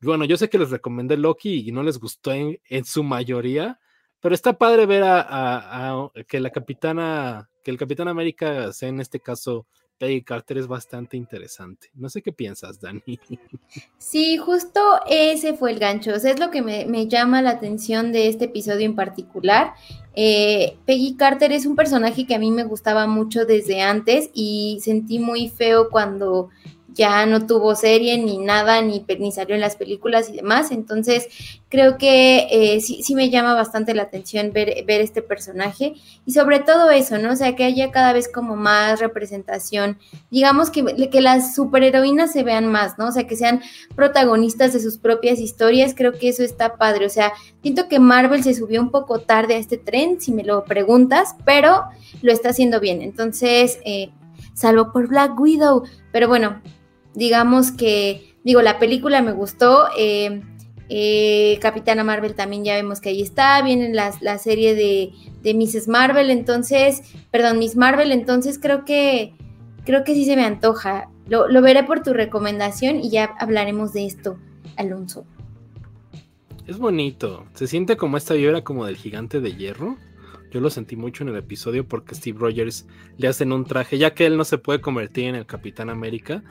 Bueno, yo sé que les recomendé Loki y no les gustó en, su mayoría, pero está padre ver a, que la capitana, que el Capitán América sea en este caso Peggy Carter es bastante interesante. No sé qué piensas, Dani. Sí, justo ese fue el gancho. O sea, es lo que me, llama la atención de este episodio en particular. Eh, Peggy Carter es un personaje que a mí me gustaba mucho desde antes y sentí muy feo cuando ya no tuvo serie ni nada, ni, ni salió en las películas y demás. Entonces, creo que eh, sí, sí, me llama bastante la atención ver, ver este personaje y sobre todo eso, ¿no? O sea, que haya cada vez como más representación, digamos que, que las superheroínas se vean más, ¿no? O sea, que sean protagonistas de sus propias historias, creo que eso está padre. O sea, siento que Marvel se subió un poco tarde a este tren, si me lo preguntas, pero lo está haciendo bien. Entonces, eh, salvo por Black Widow, pero bueno, digamos que, digo, la película me gustó. Eh, eh, Capitana Marvel también ya vemos que ahí está. Viene la, la serie de, de Mrs. Marvel, entonces, perdón, Miss Marvel, entonces creo que, creo que sí se me antoja. Lo, lo veré por tu recomendación y ya hablaremos de esto, Alonso. Es bonito. Se siente como esta vibra como del gigante de hierro. Yo lo sentí mucho en el episodio porque Steve Rogers le hacen un traje, ya que él no se puede convertir en el Capitán América.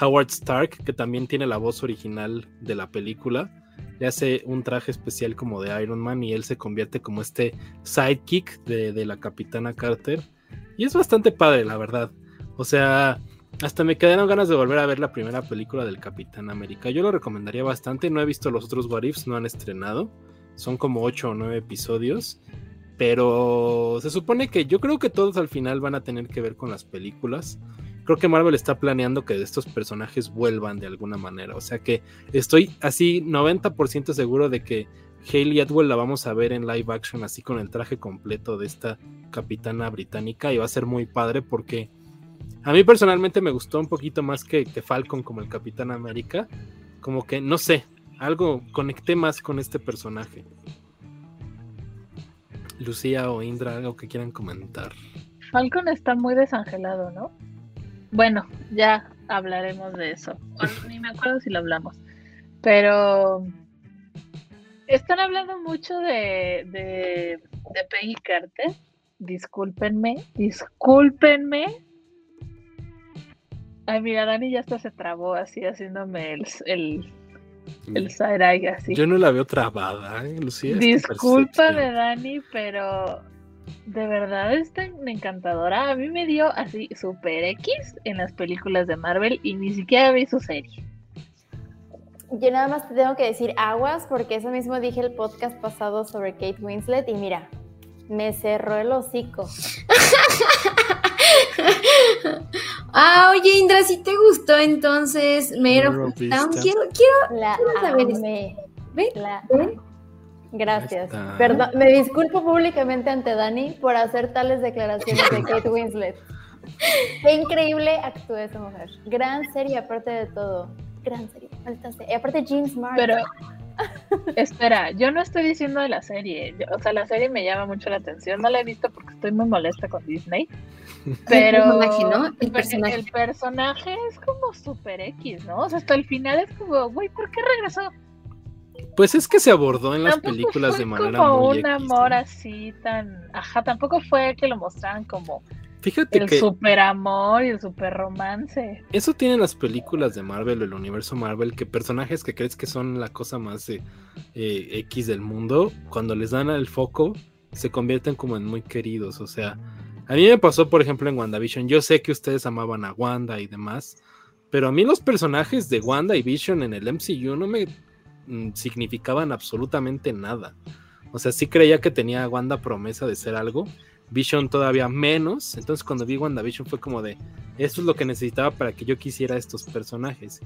Howard Stark, que también tiene la voz original de la película, le hace un traje especial como de Iron Man y él se convierte como este sidekick de, de la Capitana Carter. Y es bastante padre, la verdad. O sea, hasta me quedaron ganas de volver a ver la primera película del Capitán América. Yo lo recomendaría bastante. No he visto los otros What Ifs, no han estrenado. Son como 8 o 9 episodios. Pero se supone que yo creo que todos al final van a tener que ver con las películas. creo que Marvel está planeando que estos personajes vuelvan de alguna manera. O sea que estoy así 90% seguro de que Hayley Atwell la vamos a ver en live action así con el traje completo de esta capitana británica y va a ser muy padre porque a mí personalmente me gustó un poquito más que, que Falcon como el Capitán América. Como que, no sé, algo conecté más con este personaje. Lucía o Indra, algo que quieran comentar. Falcon está muy desangelado, ¿no? Bueno, ya hablaremos de eso. ni me acuerdo si lo hablamos. Pero están hablando mucho de, de, de Peggy Carter. Discúlpenme, discúlpenme. Ay, mira, Dani ya hasta se trabó así haciéndome el, el, el side así. Yo no la veo trabada, ¿eh, Lucía? Disculpa de Dani, pero de verdad es tan encantadora. A mí me dio así super X en las películas de Marvel y ni siquiera vi su serie. Yo nada más te tengo que decir aguas porque eso mismo dije el podcast pasado sobre Kate Winslet y mira, me cerró el hocico. ah, oye Indra, si te gustó entonces Quiero, quiero, la saber. La Gracias. Perdón, me disculpo públicamente ante Dani por hacer tales declaraciones de Kate Winslet. Qué increíble actúa esa mujer. Gran serie, aparte de todo. Gran serie. Y aparte, Jean Smart. Pero, espera, yo no estoy diciendo de la serie. O sea, la serie me llama mucho la atención. No la he visto porque estoy muy molesta con Disney. Pero el personaje, El, personaje es como super X, ¿no? O sea, hasta el final es como, güey, ¿por qué regresó? Pues es que se abordó en las películas de manera como un amor así tan, ajá, tampoco fue que lo mostraran como Fíjate el super amor y el super romance. Eso tienen las películas de Marvel, el universo Marvel, que personajes que crees que son la cosa más eh, X del mundo, cuando les dan el foco, se convierten como en muy queridos. O sea, a mí me pasó, por ejemplo, en WandaVision. Yo sé que ustedes amaban a Wanda y demás, pero a mí los personajes de Wanda y Vision en el MCU no me Mm, significaban absolutamente nada. O sea, sí creía que tenía Wanda promesa de ser algo. Vision todavía menos. Entonces cuando vi WandaVision fue como de, esto es lo que necesitaba para que yo quisiera estos personajes.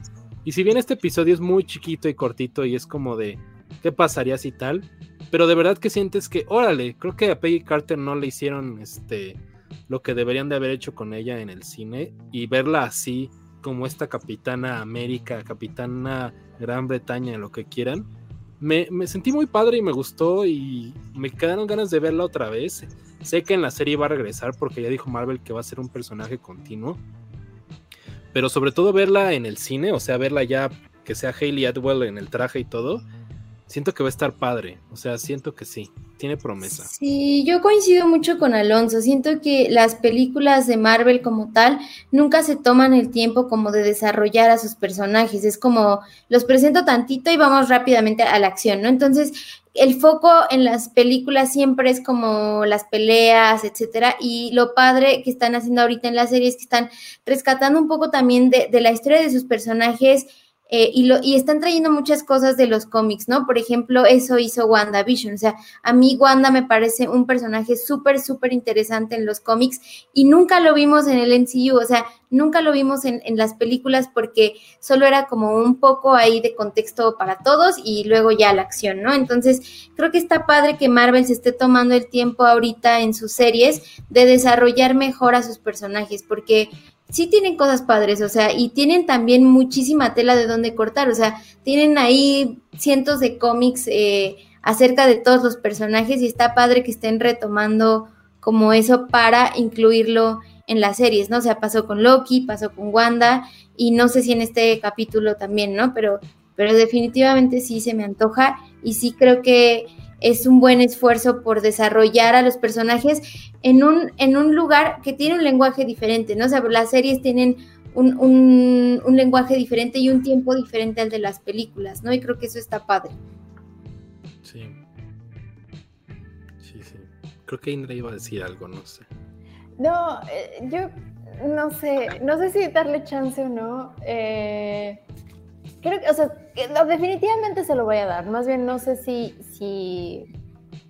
Y si bien este episodio es muy chiquito y cortito y es como de, ¿qué pasaría si tal? Pero de verdad que sientes que, órale, creo que a Peggy Carter no le hicieron este lo que deberían de haber hecho con ella en el cine y verla así como esta capitana América, capitana Gran Bretaña, lo que quieran. Me, sentí muy padre y me gustó y me quedaron ganas de verla otra vez. Sé que en la serie va a regresar porque ya dijo Marvel que va a ser un personaje continuo. Pero sobre todo verla en el cine, o sea, verla ya que sea Hayley Atwell en el traje y todo, siento que va a estar padre. O sea, siento que sí tiene promesa. Sí, yo coincido mucho con Alonso. Siento que las películas de Marvel como tal nunca se toman el tiempo como de desarrollar a sus personajes. Es como los presento tantito y vamos rápidamente a la acción, ¿no? Entonces, el foco en las películas siempre es como las peleas, etcétera. Y lo padre que están haciendo ahorita en la serie es que están rescatando un poco también de, de la historia de sus personajes eh, y, lo, y están trayendo muchas cosas de los cómics, ¿no? Por ejemplo, eso hizo WandaVision. O sea, a mí Wanda me parece un personaje súper, súper interesante en los cómics y nunca lo vimos en el MCU, o sea, nunca lo vimos en, en, las películas porque solo era como un poco ahí de contexto para todos y luego ya la acción, ¿no? Entonces, creo que está padre que Marvel se esté tomando el tiempo ahorita en sus series de desarrollar mejor a sus personajes porque sí tienen cosas padres, o sea, y tienen también muchísima tela de donde cortar, o sea, tienen ahí cientos de cómics eh, acerca de todos los personajes y está padre que estén retomando como eso para incluirlo en las series, ¿no? O sea, pasó con Loki, pasó con Wanda y no sé si en este capítulo también, ¿no? Pero, pero definitivamente sí se me antoja y sí creo que es un buen esfuerzo por desarrollar a los personajes en un, en un lugar que tiene un lenguaje diferente, ¿no? O sea, las series tienen un, un, lenguaje diferente y un tiempo diferente al de las películas, ¿no? Y creo que eso está padre. Sí. Sí, sí. Creo que Indra iba a decir algo, no sé. No, eh, yo no sé, no sé si darle chance o no. Eh, Creo que, o sea, definitivamente se lo voy a dar. Más bien no sé si, si...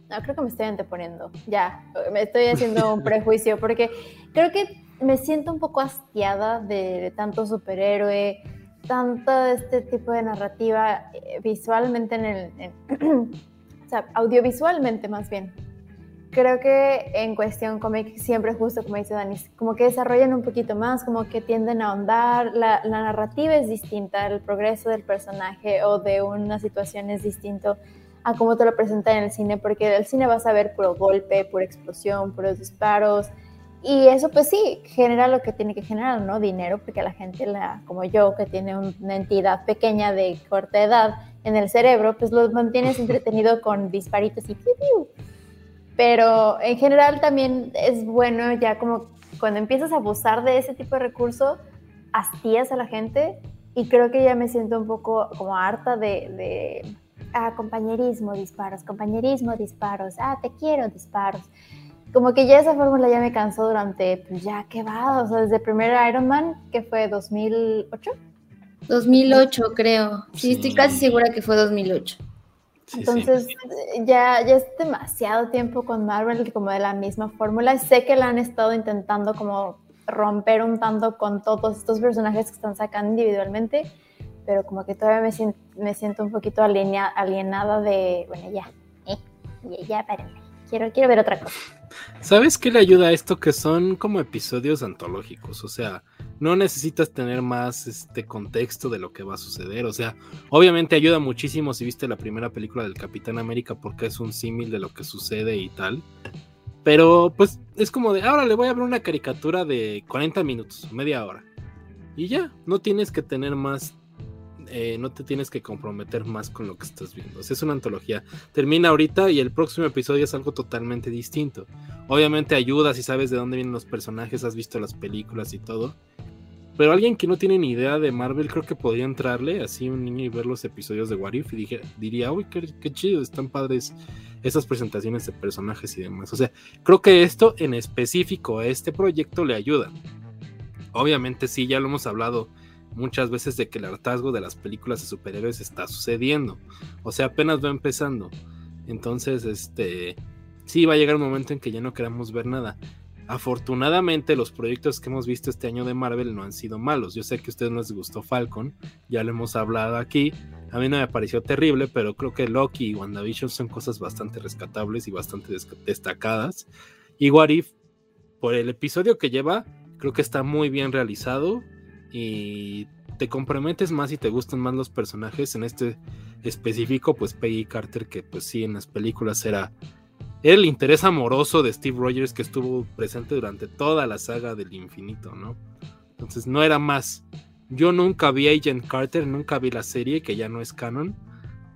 No, creo que me estoy anteponiendo. Ya, me estoy haciendo un prejuicio porque creo que me siento un poco hastiada de, tanto superhéroe, tanto este tipo de narrativa eh, visualmente en el, o sea, audiovisualmente más bien. Creo que en cuestión cómic siempre justo como dice Dani, como que desarrollan un poquito más, como que tienden a ahondar, la, la narrativa es distinta, el progreso del personaje o de una situación es distinto a cómo te lo presentan en el cine, porque en el cine vas a ver puro golpe, pura explosión, puros disparos, y eso pues sí, genera lo que tiene que generar, ¿no? Dinero, porque la gente, la, como yo, que tiene una entidad pequeña de corta edad en el cerebro, pues los mantienes entretenido con disparitos y piu, Pero en general también es bueno ya como cuando empiezas a abusar de ese tipo de recurso, hastías a la gente y creo que ya me siento un poco como harta de, de ah, compañerismo, disparos, compañerismo, disparos, ah, te quiero, disparos como que ya esa fórmula ya me cansó durante, pues ya, ¿qué va? O sea, desde el primer Iron Man, que fue 2008. 2008, creo. Sí, estoy casi segura que fue 2008. Entonces, Ya, ya es demasiado tiempo con Marvel como de la misma fórmula. Sé que la han estado intentando como romper un tanto con todos estos personajes que están sacando individualmente, pero como que todavía me siento, me siento un poquito alienada de, bueno, ya, eh, ya, ya, espérenme, quiero, quiero ver otra cosa. ¿Sabes qué le ayuda a esto? Que son como episodios antológicos, o sea, no necesitas tener más este contexto de lo que va a suceder, o sea, obviamente ayuda muchísimo si viste la primera película del Capitán América porque es un símil de lo que sucede y tal. Pero pues es como de, ahora le voy a ver una caricatura de 40 minutos, media hora. Y ya, no tienes que tener más eh, no te tienes que comprometer más con lo que estás viendo. es una antología. Termina ahorita y el próximo episodio es algo totalmente distinto. Obviamente ayuda si sabes de dónde vienen los personajes, has visto las películas y todo. Pero alguien que no tiene ni idea de Marvel, creo que podría entrarle así un niño y ver los episodios de What y diría, uy, qué, qué chido, están padres esas presentaciones de personajes y demás. O sea, creo que esto en específico a este proyecto le ayuda. Obviamente sí, ya lo hemos hablado muchas veces de que el hartazgo de las películas de superhéroes está sucediendo. O sea, apenas va empezando. Entonces, este, sí va a llegar un momento en que ya no queramos ver nada. Afortunadamente, los proyectos que hemos visto este año de Marvel no han sido malos. Yo sé que a ustedes no les gustó Falcon, ya lo hemos hablado aquí. A mí no me pareció terrible, pero creo que Loki y WandaVision son cosas bastante rescatables y bastante destacadas. Y What por el episodio que lleva, creo que está muy bien realizado y te comprometes más y te gustan más los personajes. En este específico, pues Peggy Carter, que pues sí, en las películas era, el interés amoroso de Steve Rogers que estuvo presente durante toda la saga del infinito, ¿no? Entonces no era más. Yo nunca vi Agent Carter, nunca vi la serie, que ya no es canon,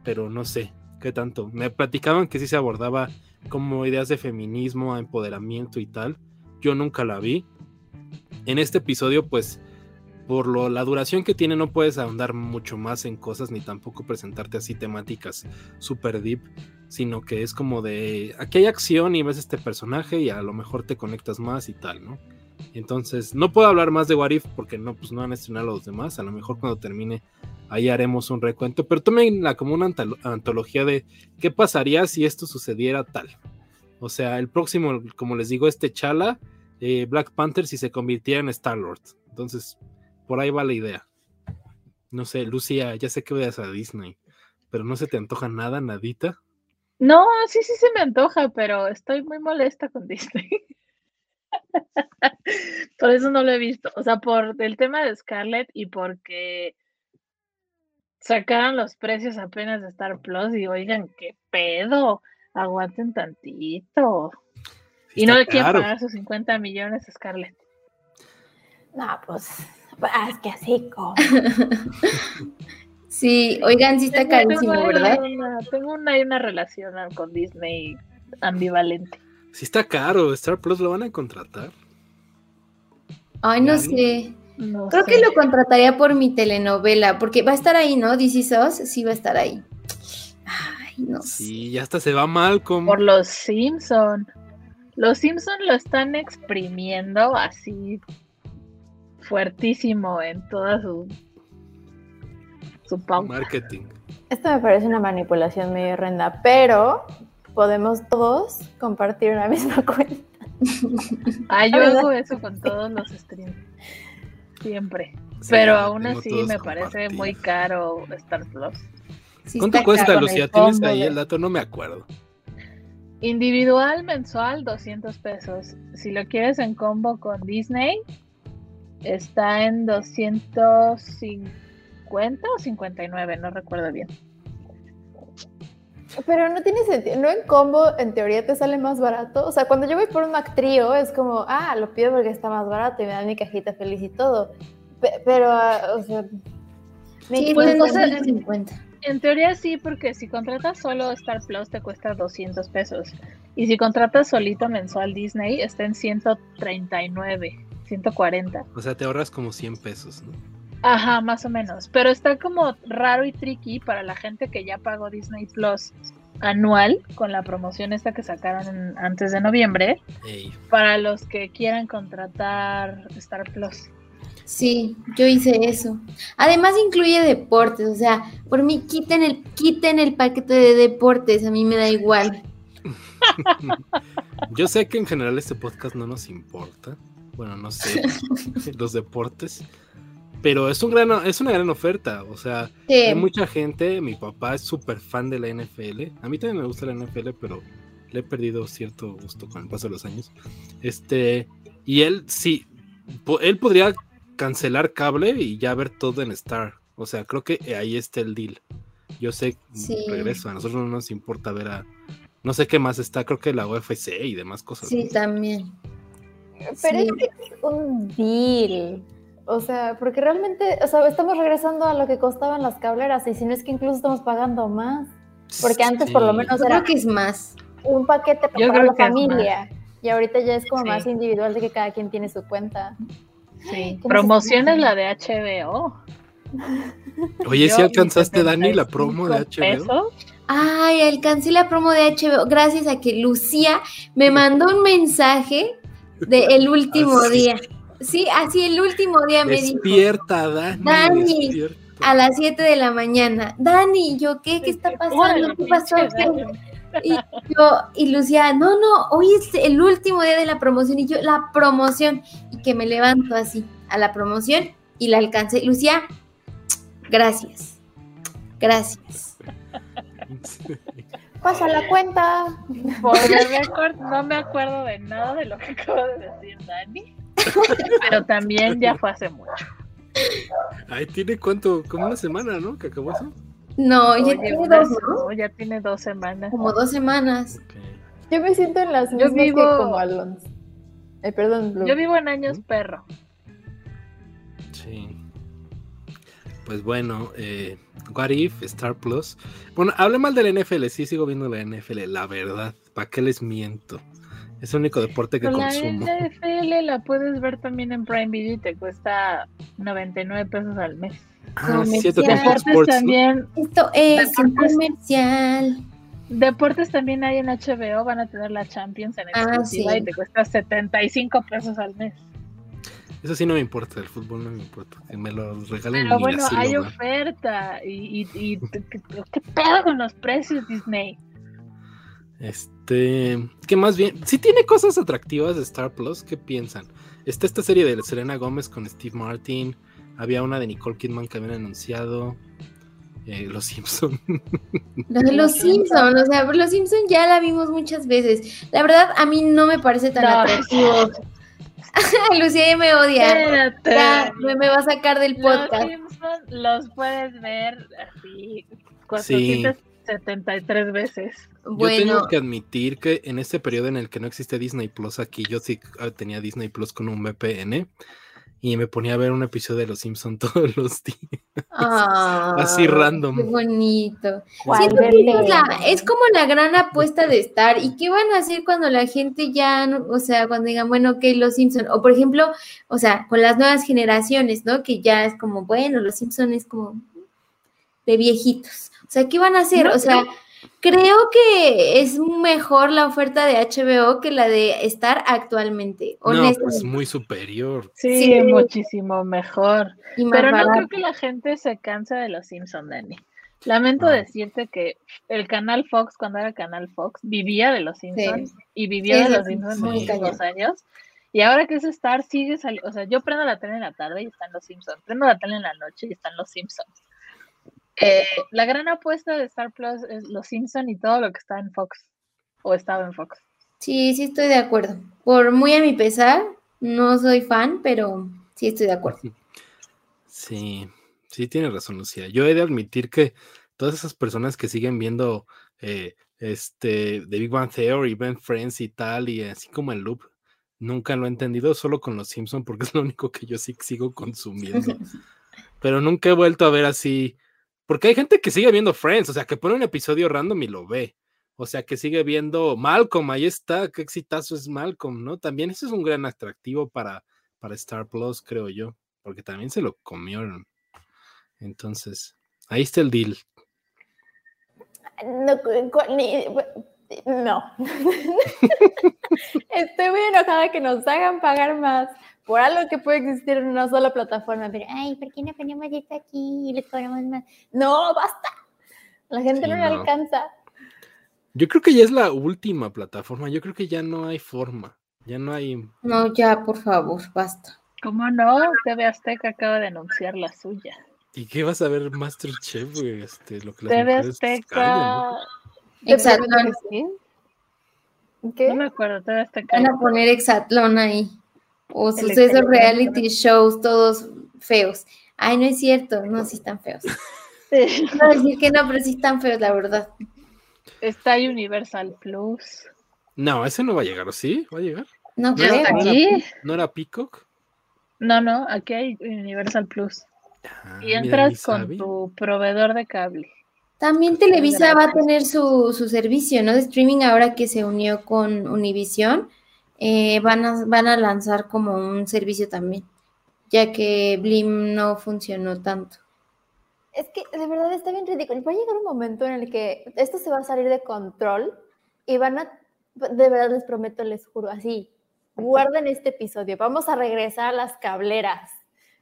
pero no sé qué tanto. Me platicaban que sí se abordaba como ideas de feminismo, empoderamiento y tal. Yo nunca la vi. En este episodio, pues por lo, la duración que tiene no puedes ahondar mucho más en cosas ni tampoco presentarte así temáticas super deep, sino que es como de aquí hay acción y ves este personaje y a lo mejor te conectas más y tal, ¿no? Entonces, no puedo hablar más de Warif porque no, pues no han estrenado los demás. A lo mejor cuando termine ahí haremos un recuento, pero tómenla como una antología de qué pasaría si esto sucediera tal. O sea, el próximo, como les digo, este Chala, eh, Black Panther, si se convirtiera en Star Lord. Entonces, por ahí va la idea. No sé, Lucia, ya sé que vayas a Disney, pero no se te antoja nada, nadita. No, sí, sí se me antoja, pero estoy muy molesta con Disney. por eso no lo he visto. O sea, por el tema de Scarlett y porque sacaron los precios apenas de Star Plus y oigan, qué pedo, aguanten tantito. y no le quieren pagar sus 50 millones a Scarlett. No, pues Ah, es que así como. sí, oigan, sí está carísimo, ¿verdad? tengo una, una relación con Disney ambivalente. Sí está caro, Star Plus lo van a contratar. Ay, no sé. Creo que lo contrataría por mi telenovela, porque va a estar ahí, ¿no? DC SOS, sí va a estar ahí. Ay, no sé. Sí, ya hasta se va mal con... Por los Simpson. Los Simpson lo están exprimiendo así fuertísimo en toda su, su Marketing. Esto me parece una manipulación medio horrenda, pero podemos todos compartir una misma cuenta. Ah, yo hago eso con todos los streams. Siempre. Sí, Pero aún así me parece muy caro Star Plus. Sí ¿Cuánto cuesta, Lucía? ¿Tienes ahí de- el dato? No me acuerdo. Individual, mensual, 200 pesos. Si lo quieres en combo con Disney, está en 250 o 59, no recuerdo bien. Pero no tiene sentido, no en combo en teoría te sale más barato. O sea, cuando yo voy por un Mac Trio es como, ah, lo pido porque está más barato y me dan mi cajita feliz y todo. Pe- pero, ah, o sea, me Sí, Pues, en o sea, 250. En teoría sí, porque si contratas solo Star Plus te cuesta 200 pesos. Y si contratas solito mensual Disney está en 139, 140. O sea, te ahorras como 100 pesos, ¿no? Ajá, más o menos. Pero está como raro y tricky para la gente que ya pagó Disney Plus anual con la promoción esta que sacaron en- antes de noviembre. Ey. Para los que quieran contratar Star Plus. Sí, yo hice eso. Además incluye deportes, o sea, por mí quiten el, quiten el paquete de deportes, a mí me da igual. Yo sé que en general este podcast no nos importa. Bueno, no sé, los deportes. Pero es, un gran, es una gran oferta. O sea, Sí, hay mucha gente. Mi papá es súper fan de la NFL. A mí también me gusta la NFL, pero le he perdido cierto gusto con el paso de los años. Este, y él sí, po- él podría cancelar cable y ya ver todo en Star. O sea, creo que ahí está el deal. Yo sé, Sí. regreso, a nosotros no nos importa ver a. No sé qué más está, creo que la UFC y demás cosas. sí, también. Pero Sí. es que es un deal. O sea, porque realmente, o sea, estamos regresando a lo que costaban las cableras y si no es que incluso estamos pagando más. Porque antes por lo menos Yo era creo que es más. un paquete para Yo toda creo la que familia. Y ahorita ya es como Sí. más individual de que cada quien tiene su cuenta. Sí. ¿Cómo se Promociones llama? la de HBO. Oye, si alcanzaste, Dani, la promo de 75 HBO. pesos, Ay, alcancé la promo de HBO gracias a que Lucía me mandó un mensaje de el último Así. día. Sí, así el último día me dijo Despierta, Dani. Dani, despierta. a las 7 de la mañana. Dani, yo qué, ¿qué está pasando? ¿Qué pasó? Dani. Y yo, y Lucía, no, no, hoy es el último día de la promoción. Y yo, la promoción. Y que me levanto así a la promoción y la alcancé. Lucía, gracias. Gracias. Pasa la cuenta. Por el récord, no me acuerdo de nada de lo que acabo de decir Dani. Pero también ya fue hace mucho. Ay, tiene cuánto, como una semana, ¿no? Que acabó eso. No, ya Oye, tiene una- dos, ¿no? no, ya tiene dos semanas. Como dos semanas. Yo me siento en las Yo mismas vivo- que como Alonso. Eh, perdón, Blue. Yo vivo en años perro. Sí. Pues bueno, eh, What If, Star Plus. Bueno, hablé mal de la NFL, sí sigo viendo la NFL, la verdad. ¿Para qué les miento? Es el único deporte que Pero la consumo. NFL la puedes ver también en Prime Video y te cuesta 99 pesos al mes. Ah, sí, cierto, Sports, ¿no? también, Esto es un comercial. deportes también hay en HBO, van a tener la Champions en Ah, exclusiva sí. y te cuesta 75 pesos al mes. Eso sí no me importa, el fútbol no me importa. Que me lo regalen Pero bueno, así hay oferta y, y, y ¿qué, pedo con los precios Disney? Este, que más bien, si tiene cosas atractivas de Star Plus, ¿qué piensan? Está esta serie de Selena Gómez con Steve Martin, había una de Nicole Kidman que habían anunciado, eh, Los Simpson. Los Los Simpson, o sea, los Simpson ya la vimos muchas veces. La verdad, a mí no me parece tan No. atractivo. Lucía ya me odia. Espérate. Ya me, me va a sacar del Los podcast. Simpsons los puedes ver así Sí. 473 veces. Yo tengo que admitir que en este periodo en el que no existe Disney Plus aquí, yo sí ah, tenía Disney Plus con un VPN y me ponía a ver un episodio de Los Simpson todos los días. ah, así random. Qué bonito. Es, la- es como la gran apuesta de estar. ¿Y qué van a hacer cuando la gente ya, no- o sea, cuando digan, bueno, ok, los Simpson, o por ejemplo, o sea, con las nuevas generaciones, ¿no? Que ya es como, bueno, los Simpson es como de viejitos. O sea, ¿qué van a hacer? No, o sea, creo que es mejor la oferta de HBO que la de estar actualmente, No, honestamente. pues muy superior. Sí, Sí. muchísimo mejor. y más Pero no creo que la gente se canse de los Simpsons, Dani. Lamento Ah. decirte que el canal Fox, cuando era canal Fox, vivía de los Simpsons y Sí, de los Simpsons muchísimos años. Y ahora que es Star, sigue saliendo. O sea, yo prendo la tele en la tarde y están los Simpsons. Prendo la tele en la noche y están los Simpsons. Eh, la gran apuesta de Star Plus es los Simpsons y todo lo que está en Fox. O estaba en Fox. Sí, sí estoy de acuerdo. Por muy a mi pesar, no soy fan, pero sí estoy de acuerdo. Sí, sí tiene razón, Lucía. Yo he de admitir que todas esas personas que siguen viendo eh, este The Big Bang Theory, Ben Friends y tal, y así como el loop, nunca lo he entendido, solo con los Simpsons, porque es lo único que yo sí sigo consumiendo. Pero nunca he vuelto a ver así. Porque hay gente que sigue viendo Friends, o sea, que pone un episodio random y lo ve. O sea, que sigue viendo Malcolm, ahí está, qué exitazo es Malcolm, ¿no? También eso es un gran atractivo para, para Star Plus, creo yo, porque también se lo comieron. Entonces, ahí está el deal. No, no. Estoy muy enojada que nos hagan pagar más por algo que puede existir en una sola plataforma. Pero, ay, ¿por qué no ponemos esto aquí y les cobramos más? No, basta. La gente Sí, no le no. alcanza. Yo creo que ya es la última plataforma, yo creo que ya no hay forma, ya no hay... No, ya, por favor, basta. ¿Cómo no? TV Azteca acaba de anunciar la suya. ¿Y qué vas a ver Masterchef, güey? Este, lo que las TV. Azteca. Exatlón. ¿Sí? No ¿Qué? me acuerdo, TV Azteca. Van a poner Exatlón ahí. O sucesos reality shows, todos feos. Ay, no es cierto, no, sí están feos. No a decir que no, pero sí están feos, la verdad. Está Universal Plus. No, ese no va a llegar, ¿o sí? ¿Va a llegar? No ¿Ya creo. está ¿No era ¿No era Peacock? No, no, aquí hay Universal Plus. Ah, Y mira, entras con tu proveedor de cable. También Pues, Televisa va a tener su, su servicio, ¿no? De streaming ahora que se unió con Univision. Eh, van, a, van a lanzar como un servicio también, ya que Blim no funcionó tanto. Es que de verdad está bien ridículo. Va a llegar un momento en el que esto se va a salir de control y van a, de verdad les prometo, les juro, así, guarden este episodio. Vamos a regresar a las cableras.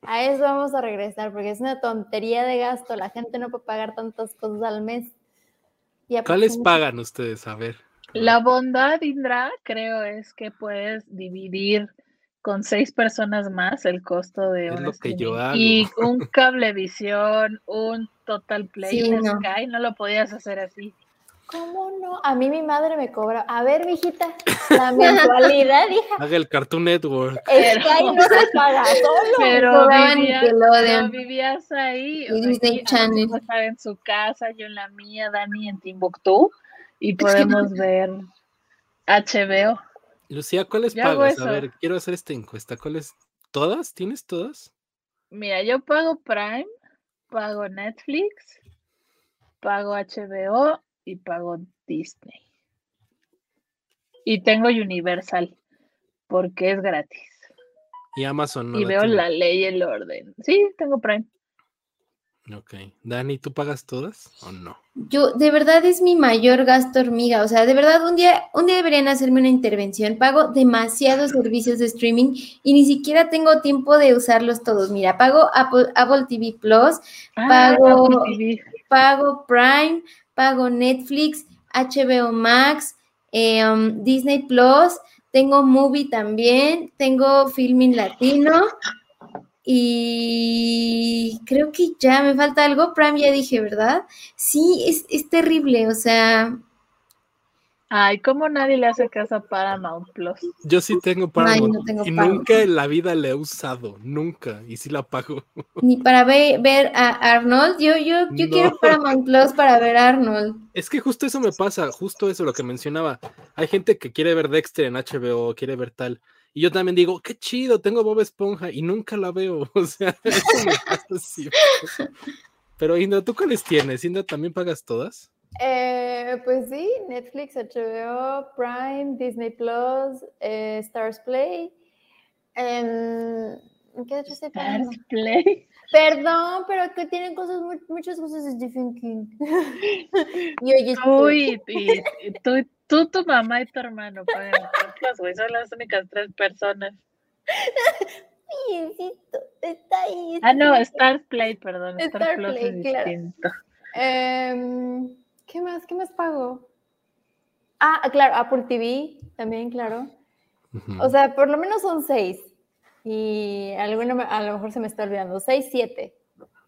A eso vamos a regresar porque es una tontería de gasto. La gente no puede pagar tantas cosas al mes. ¿Cuáles pagan ustedes? A ver. La bondad, Indra, creo es que puedes dividir con seis personas más el costo de Es un lo que yo hago. Y un cablevisión, un total play, Sí, no. Sky, no lo podías hacer así. ¿Cómo no? A mí mi madre me cobra. A ver, mijita, la mensualidad, hija. Haga el Cartoon Network. Ahí no se paga solo. Pero vivías, pero vivías ahí, Y o sea, Disney Channel. En su casa, yo en la mía, Dani en Timbuktu, y podemos ver HBO. Lucía, ¿cuáles Yo pagas? A ver, quiero hacer esta encuesta. ¿Cuáles? ¿Todas? ¿Tienes todas? Mira, yo pago Prime, pago Netflix, pago HBO y pago Disney. Y tengo Universal, porque es gratis. Y Amazon no y veo tiene. la ley y el orden. Sí, tengo Prime. Ok. Dani, ¿tú pagas todas o no? Yo, de verdad es mi mayor gasto hormiga, o sea, de verdad un día, un día deberían hacerme una intervención. Pago demasiados servicios de streaming y ni siquiera tengo tiempo de usarlos todos. Mira, pago Apple, Apple TV Plus, Ah, Pago- Apple TV. pago Prime, pago Netflix, HBO Max, eh, um, Disney Plus, tengo Movie también, tengo Filming Latino y creo que ya me falta algo. Prime ya dije, ¿verdad? Sí, es, es terrible, o sea, Ay, ¿cómo nadie le hace caso a Paramount Plus? Yo sí tengo Ay, Paramount no tengo y Paramount. nunca en la vida la he usado, nunca, y sí la pago. ni para ver, ver a Arnold. Yo, yo, yo No. quiero Paramount Plus para ver a Arnold. Es que justo eso me pasa, justo eso lo que mencionaba. Hay gente que quiere ver Dexter en HBO, quiere ver tal, y yo también digo, qué chido, tengo Bob Esponja y nunca la veo. O sea, eso me pasa siempre. Pero Indra, ¿tú cuáles tienes? Indra, ¿también pagas todas? Eh, pues sí, Netflix, HBO, Prime, Disney Plus, eh, Stars Play. em, ¿Qué? Stars Play. Perdón, pero que tienen cosas, mu- muchas cosas de Stephen King. y oye, Tú y, y- y tú, tú, tu mamá y tu hermano Plus, güey. Son las únicas tres personas. insisto, está ahí. Ah, no, Stars Play, perdón. Star Star Plus Play, es claro. distinto. Em, ¿Qué más? ¿Qué más pago? Ah, claro, Apple TV también, claro. O sea, por lo menos son seis. Y alguno me- a lo mejor se me está olvidando. Seis, siete.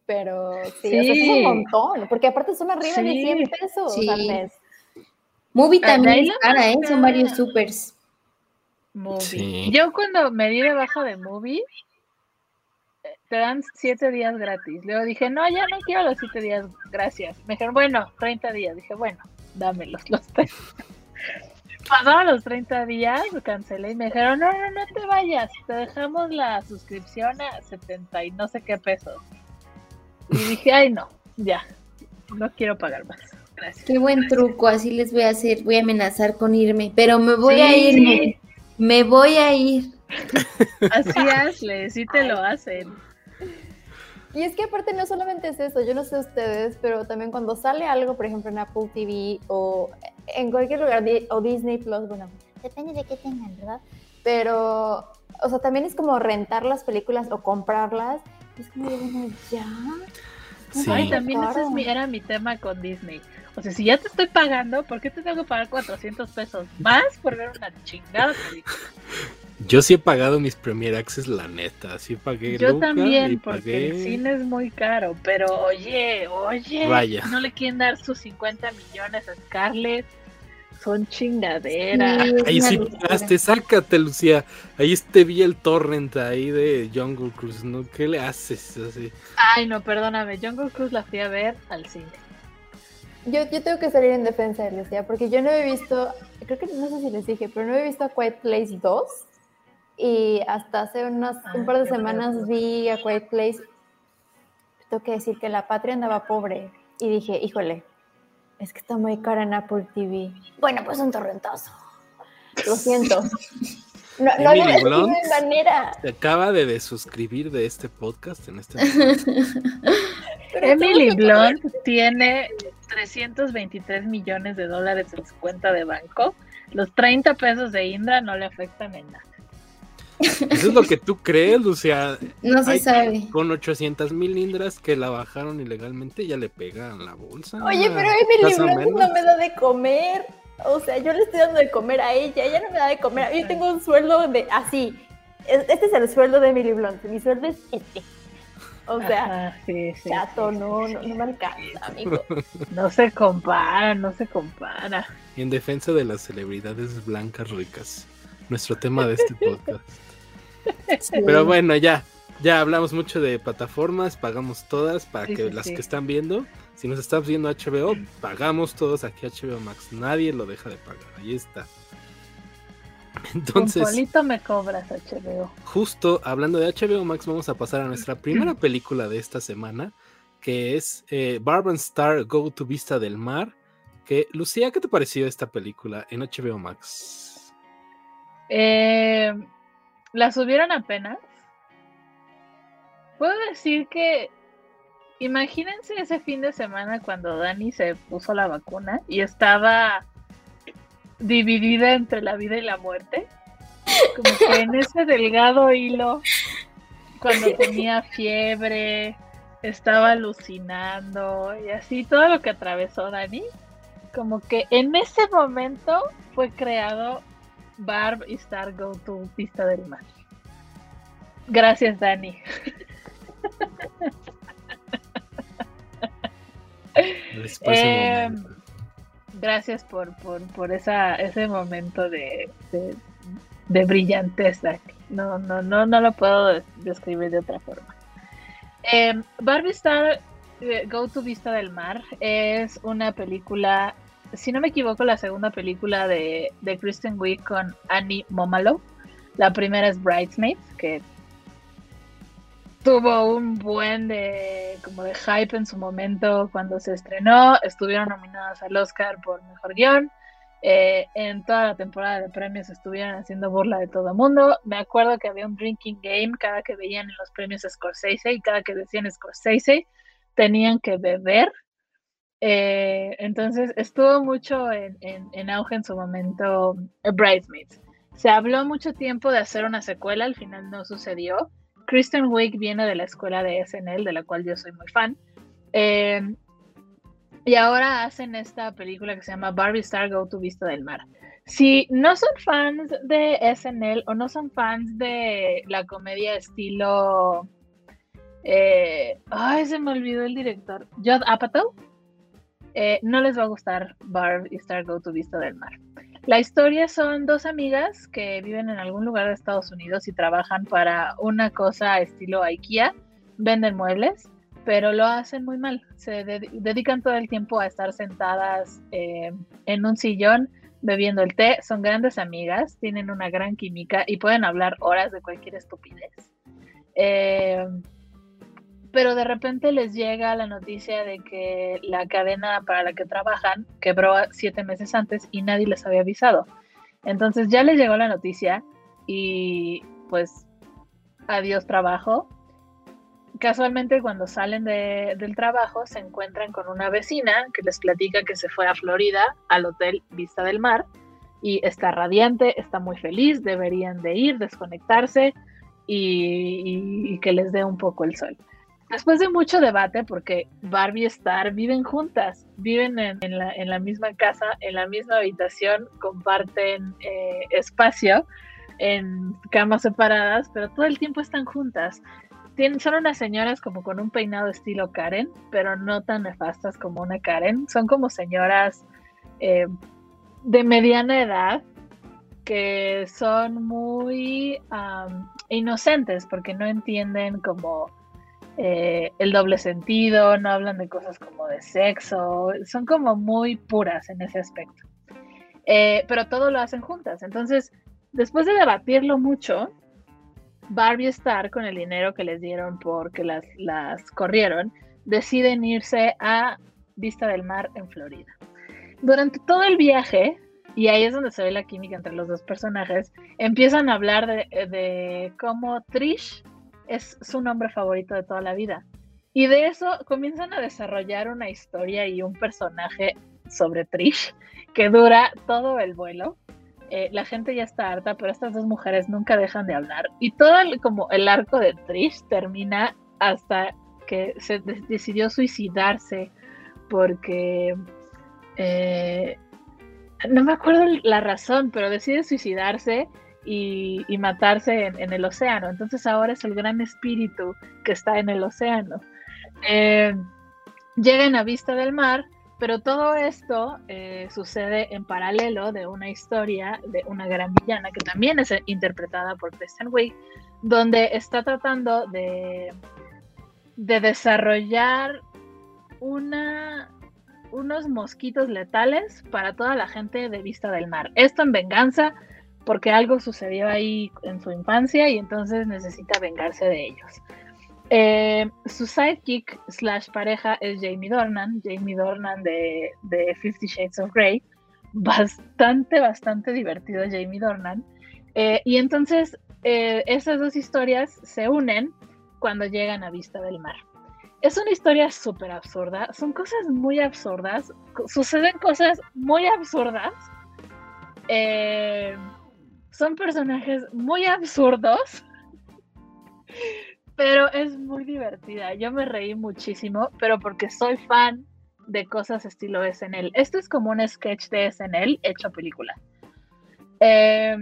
Pero sí, o sea, es Sí. un montón. Porque aparte son arriba de Sí. 100 pesos Sí. al mes. Movie también es cara, ¿eh? Son varios supers. Movie. Sí. Yo cuando me di de baja de Movie, eh, te dan siete días gratis. Luego dije, no, ya no quiero los siete días, gracias. Me dijeron, bueno, 30 días. Dije, bueno, dámelos los tres. Pasaron los 30 días, cancelé y me dijeron, no, no, no te vayas, te dejamos la suscripción a 70 y no sé qué pesos. Y dije, ay, no, ya, no quiero pagar más. Gracias. Qué buen truco, así les voy a hacer, voy a amenazar con irme, pero me voy a ir, me voy a ir. Así hazle, sí te lo hacen. Y es que aparte no solamente es eso, yo no sé ustedes, pero también cuando sale algo, por ejemplo, en Apple TV o en cualquier lugar, o Disney Plus, bueno, depende de qué tengan, ¿verdad? Pero, o sea, también es como rentar las películas o comprarlas. Es como, bueno, ya. Sí. Ay, también ese es mi- era mi tema con Disney. O sea, si ya te estoy pagando, ¿por qué te tengo que pagar 400 pesos más por ver una chingada película? Yo sí he pagado mis Premier Access, la neta. Sí pagué. Yo Luca y también, porque pagué- el cine es muy caro. Pero oye, oye, Vaya. no le quieren dar sus 50 millones a Scarlett. Son chingaderas. Sí, Ahí sí pagaste, sácate, Lucía. Ahí te vi el torrent ahí de Jungle Cruise, ¿no? ¿Qué le haces? Así. Ay, no, perdóname. Jungle Cruise la fui a ver al cine. Yo, yo tengo que salir en defensa de Lucía, porque yo no he visto, creo que no sé si les dije, pero no he visto A Quiet Place 2. Y hasta hace unas, un Ah, par de semanas vi A Quiet Place. Tengo que decir que la patria andaba pobre. Y dije, híjole, es que está muy cara en Apple TV. Bueno, pues un torrentazo. Lo siento. No, no Emily Blunt. hay manera. Se acaba de desuscribir de este podcast en este momento. Emily Blunt tiene 323 millones de dólares en su cuenta de banco. Los 30 pesos de Indra no le afectan en nada. Eso es lo que tú crees, Lucía. No se sabe. Con 800 mil indras que la bajaron ilegalmente, ya le pegan la bolsa. Oye, pero Blunt menos. no me da de comer. O sea, yo le estoy dando de comer a ella, ella no me da de comer. Yo tengo un sueldo de así. Es- Este es el sueldo de Emily Blunt. Mi sueldo es este. O sea, Ajá, sí, sí, chato, sí, no, sí, no, sí, no me alcanza, amigo. No se compara, no se compara. Y en defensa de las celebridades blancas ricas. Nuestro tema de este podcast. Sí. Pero bueno, ya. Ya hablamos mucho de plataformas, pagamos todas para Sí, que sí, las sí. que están viendo, si nos estás viendo HBO, pagamos todos aquí HBO Max. Nadie lo deja de pagar. Ahí está. Con Entonces, Polito me cobras HBO. justo hablando de HBO Max, vamos a pasar a nuestra primera película de esta semana, que es eh, Barb and Star Go to Vista del Mar. Que, Lucía, ¿qué te pareció esta película en HBO Max? Eh, la subieron apenas. Puedo decir que imagínense ese fin de semana cuando Dani se puso la vacuna y estaba dividida entre la vida y la muerte. Como que en ese delgado hilo, cuando tenía fiebre, estaba alucinando y así todo lo que atravesó Dani. Como que en ese momento fue creado Barb y Star Go to Pista del Mar. Gracias, Dani. Después Eh, momento. Gracias por, por, por ese momento de, de, brillanteza. No, no, no, no lo puedo des- describir de otra forma. Eh, Barbie Star eh, Go to Vista del Mar es una película, si no me equivoco, la segunda película de, de Kristen Wiig con Annie Momalo. La primera es Bridesmaids, que tuvo un buen de como de hype en su momento cuando se estrenó. Estuvieron nominadas al Oscar por mejor guion. Eh, en toda la temporada de premios estuvieron haciendo burla de todo mundo. Me acuerdo que había un drinking game cada que veían en los premios Scorsese y cada que decían Scorsese tenían que beber. Eh, entonces estuvo mucho en, en- en auge en su momento eh, Bridesmaids. Se habló mucho tiempo de hacer una secuela, al final no sucedió. Kristen Wiig viene de la escuela de SNL, de la cual yo soy muy fan. Eh, Y ahora hacen esta película que se llama Barbie Star Go to Vista del Mar. Si no son fans de SNL o no son fans de la comedia estilo... Eh, ay, se me olvidó el director. Judd Apatow. Eh, no les va a gustar Barbie Star Go to Vista del Mar. La historia son dos amigas que viven en algún lugar de Estados Unidos y trabajan para una cosa estilo IKEA. Venden muebles pero lo hacen muy mal. Se dedican todo el tiempo a estar sentadas eh, en un sillón bebiendo el té. Son grandes amigas, tienen una gran química y pueden hablar horas de cualquier estupidez. Eh, pero de repente les llega la noticia de que la cadena para la que trabajan quebró siete meses antes y nadie les había avisado. Entonces ya les llegó la noticia y pues adiós trabajo casualmente cuando salen del trabajo se encuentran con una vecina que les platica que se fue a Florida al hotel Vista del Mar y está radiante, está muy feliz, deberían de ir, desconectarse y, que les dé un poco el sol. Después de mucho debate, porque Barbie y Star viven juntas, viven en, la, misma casa, en la misma habitación, comparten eh, espacio en camas separadas, pero todo el tiempo están juntas son unas señoras como con un peinado estilo Karen, pero no tan nefastas como una Karen. Son como señoras eh, de mediana edad que son muy inocentes porque no entienden como eh, el doble sentido, no hablan de cosas como de sexo, son como muy puras en ese aspecto. Eh, pero todo lo hacen juntas. Entonces, después de debatirlo mucho, Barbie Star, con el dinero que les dieron porque las, las corrieron, deciden irse a Vista del Mar en Florida. Durante todo el viaje, y ahí es donde se ve la química entre los dos personajes, empiezan a hablar de, de cómo Trish es su nombre favorito de toda la vida. Y de eso comienzan a desarrollar una historia y un personaje sobre Trish que dura todo el vuelo. Eh, la gente ya está harta, pero estas dos mujeres nunca dejan de hablar. Y todo el, como el arco de Trish termina hasta que se decidió suicidarse porque eh, no me acuerdo la razón, pero decide suicidarse y, matarse en, el océano. Entonces ahora es el gran espíritu que está en el océano. Eh, llegan a vista del mar pero todo esto eh, sucede en paralelo de una historia de una gran villana que también es interpretada por Kristen Wiig, donde está tratando de, de desarrollar una, unos mosquitos letales para toda la gente de Vista del Mar. Esto en venganza porque algo sucedió ahí en su infancia y entonces necesita vengarse de ellos. Eh, su sidekick slash pareja es Jamie Dornan, Jamie Dornan de, de Fifty Shades of Grey. Bastante, bastante divertido Jamie Dornan. Eh, y entonces eh, esas dos historias se unen cuando llegan a Vista del Mar. Es una historia súper absurda, son cosas muy absurdas, suceden cosas muy absurdas. Son personajes muy absurdos pero es muy divertida. Yo me reí muchísimo, pero porque soy fan de cosas estilo SNL. Esto es como un sketch de SNL hecho película. Eh,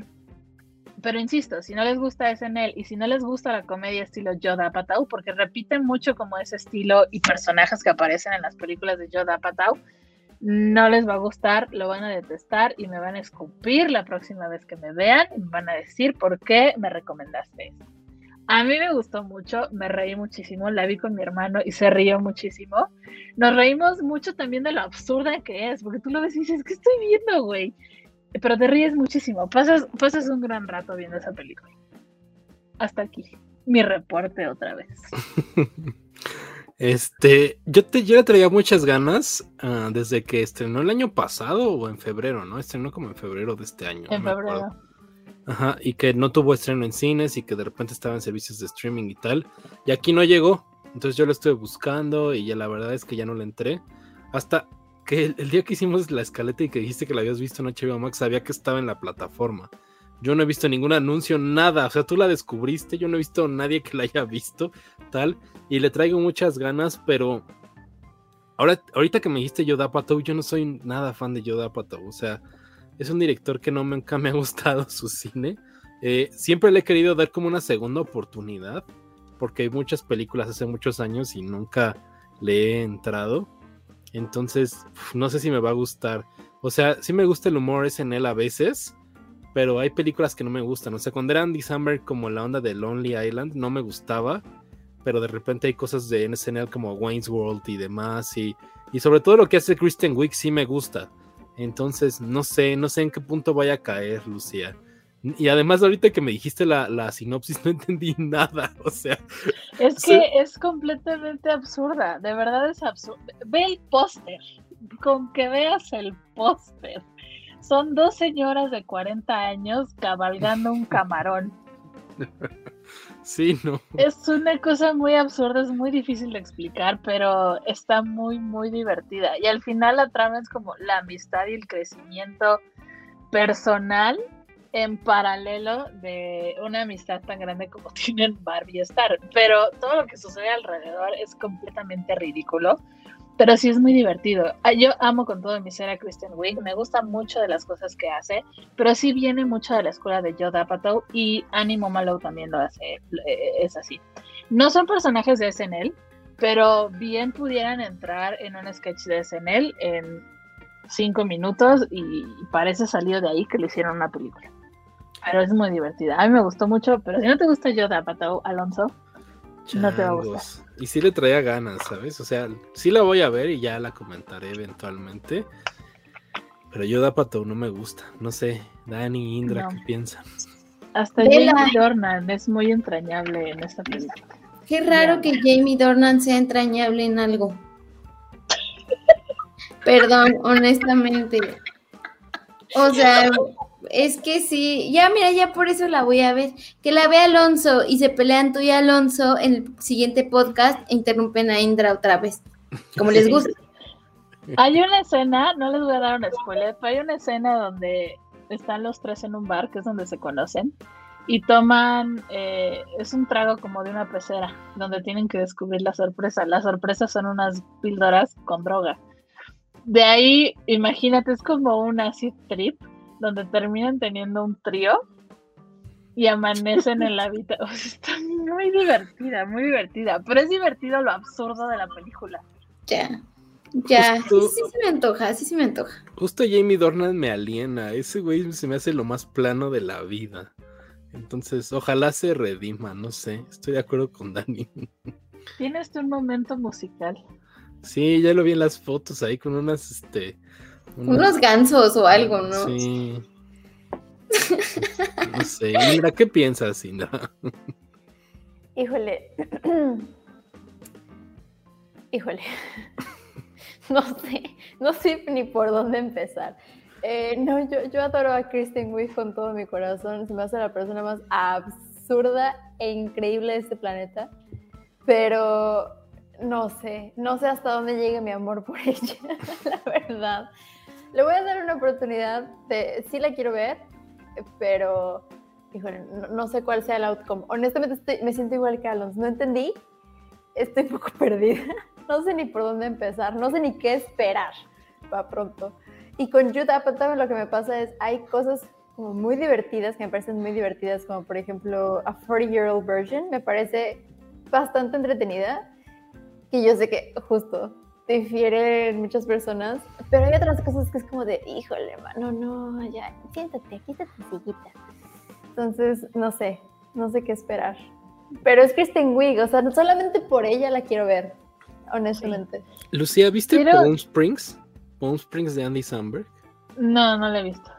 pero insisto, si no les gusta SNL y si no les gusta la comedia estilo Yoda Apatow, porque repiten mucho como ese estilo y personajes que aparecen en las películas de Yoda Apatow, no les va a gustar, lo van a detestar y me van a escupir la próxima vez que me vean van a decir por qué me recomendaste eso. A mí me gustó mucho, me reí muchísimo, la vi con mi hermano y se rió muchísimo. Nos reímos mucho también de lo absurda que es, porque tú lo ves y dices, ¿qué estoy viendo, güey? Pero te ríes muchísimo, pasas, pasas un gran rato viendo esa película. Hasta aquí, mi reporte otra vez. Este, yo te, yo le traía muchas ganas ah, desde que estrenó el año pasado o en febrero, ¿no? Estrenó como en febrero de este año. En febrero. Ajá, y que no tuvo estreno en cines y que de repente estaba en servicios de streaming y tal. Y aquí no llegó. Entonces yo lo estuve buscando y ya la verdad es que ya no le entré. Hasta que el, día que hicimos la escaleta y que dijiste que la habías visto en HBO Max, sabía que estaba en la plataforma. Yo no he visto ningún anuncio, nada. O sea, tú la descubriste, yo no he visto a nadie que la haya visto, tal. Y le traigo muchas ganas, pero ahora, ahorita que me dijiste Yoda Pato, yo no soy nada fan de Yoda Pato. O sea, es un director que no nunca me ha gustado su cine. Eh, siempre le he querido dar como una segunda oportunidad, porque hay muchas películas hace muchos años y nunca le he entrado. Entonces, no sé si me va a gustar. O sea, sí me gusta el humor es en él a veces, pero hay películas que no me gustan. O sea, cuando era Andy Samberg como la onda de Lonely Island, no me gustaba, pero de repente hay cosas de SNL como Wayne's World y demás, y, y sobre todo lo que hace Kristen Wiig sí me gusta. Entonces, no sé, no sé en qué punto vaya a caer, Lucía. Y además, ahorita que me dijiste la, la sinopsis, no entendí nada. O sea. Es que es completamente absurda. De verdad es absurda. Ve el póster. Con que veas el póster. Son dos señoras de 40 años cabalgando un camarón. Sí, no. Es una cosa muy absurda, es muy difícil de explicar, pero está muy, muy divertida. Y al final la trama es como la amistad y el crecimiento personal en paralelo de una amistad tan grande como tienen Barbie y Star. Pero todo lo que sucede alrededor es completamente ridículo. Pero sí es muy divertido. Ah, yo amo con todo mi ser a Kristen Wiig. Me gusta mucho de las cosas que hace. Pero sí viene mucho de la escuela de Joe Apatow. Y Annie Malo también lo hace. Eh, es así. No son personajes de SNL. Pero bien pudieran entrar en un sketch de SNL en cinco minutos. Y parece salido de ahí que le hicieron una película pero es muy divertida. A mí me gustó mucho, pero si no te gusta Yoda, Pato Alonso, no te va a gustar. Y sí le traía ganas, ¿sabes? O sea, sí la voy a ver y ya la comentaré eventualmente. Pero Yoda Pato no me gusta. No sé, Dani, Indra, ¿qué piensan? Hasta Jamie Dornan es muy entrañable en esta película. Qué raro que Jamie Dornan sea entrañable en algo. Perdón, honestamente. O sea, es que sí, ya mira, ya por eso la voy a ver. Que la vea Alonso y se pelean tú y Alonso en el siguiente podcast e interrumpen a Indra otra vez, como les gusta. Hay una escena, no les voy a dar un spoiler, pero hay una escena donde están los tres en un bar, que es donde se conocen, y toman, eh, es un trago como de una pecera, donde tienen que descubrir la sorpresa. Las sorpresas son unas píldoras con droga. De ahí, imagínate, es como un acid trip donde terminan teniendo un trío y amanecen en la vida. está muy divertida, muy divertida. Pero es divertido lo absurdo de la película. Ya. Ya, sí, sí se me antoja, sí se me antoja. Justo Jamie Dornan me aliena. Ese güey se me hace lo más plano de la vida. Entonces, ojalá se redima, no sé. Estoy de acuerdo con Dani. Tienes un momento musical. Sí, ya lo vi en las fotos ahí con unas, este, unos gansos o algo, ¿no? Sí. No sé. Mira, ¿qué piensas, Indra? Híjole. Híjole. No sé, no sé ni por dónde empezar. Eh, no, yo, yo adoro a Kristen Wiig con todo mi corazón. Se me hace la persona más absurda e increíble de este planeta. Pero no sé, no sé hasta dónde llegue mi amor por ella, la verdad. Le voy a dar una oportunidad de, sí la quiero ver, pero, híjole, no, sé cuál sea el outcome. Honestamente me siento igual que Alonso, no entendí, estoy un poco perdida, no sé ni por dónde empezar, no sé ni qué esperar para pronto. Y con Jude Apatow lo que me pasa es, hay cosas como muy divertidas, que me parecen muy divertidas, como por ejemplo A 40 Year Old Version, me parece bastante entretenida, que yo sé que justo difieren muchas personas, pero hay otras cosas que es como de, híjole, mano, no, ya, siéntate, quítate tu sillita. Entonces, no sé, no sé qué esperar. Pero es Kristen Wiig, o sea, no solamente por ella la quiero ver, honestamente. Lucía, ¿viste Palm Springs? Palm Springs de Andy Samberg. No, no la he visto.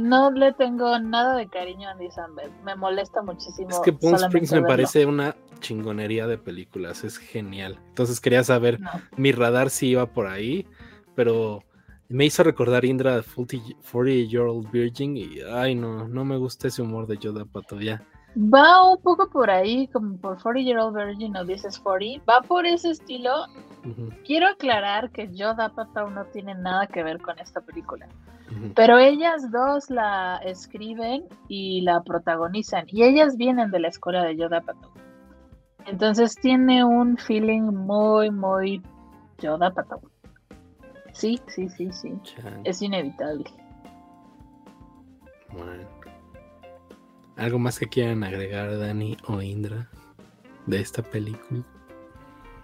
No le tengo nada de cariño a Andy Samberg. Me molesta muchísimo. Es que Palm Springs me parece una chingonería de películas. Es genial. Entonces quería saber, mi radar si iba por ahí, pero me hizo recordar Indra 40 Year Old Virgin y ay no, no me gusta ese humor de Yoda Pato ya. Va un poco por ahí, como por 40 Year Old Virgin o This is 40. Va por ese estilo. Quiero aclarar que Yoda Pato no tiene nada que ver con esta película. Pero ellas dos la escriben y la protagonizan. Y ellas vienen de la escuela de Yoda Pato. Entonces tiene un feeling muy, muy Yoda Padawan. Sí, sí, sí, sí. Chan. Es inevitable. Bueno. ¿Algo más que quieran agregar, Dani o Indra, de esta película?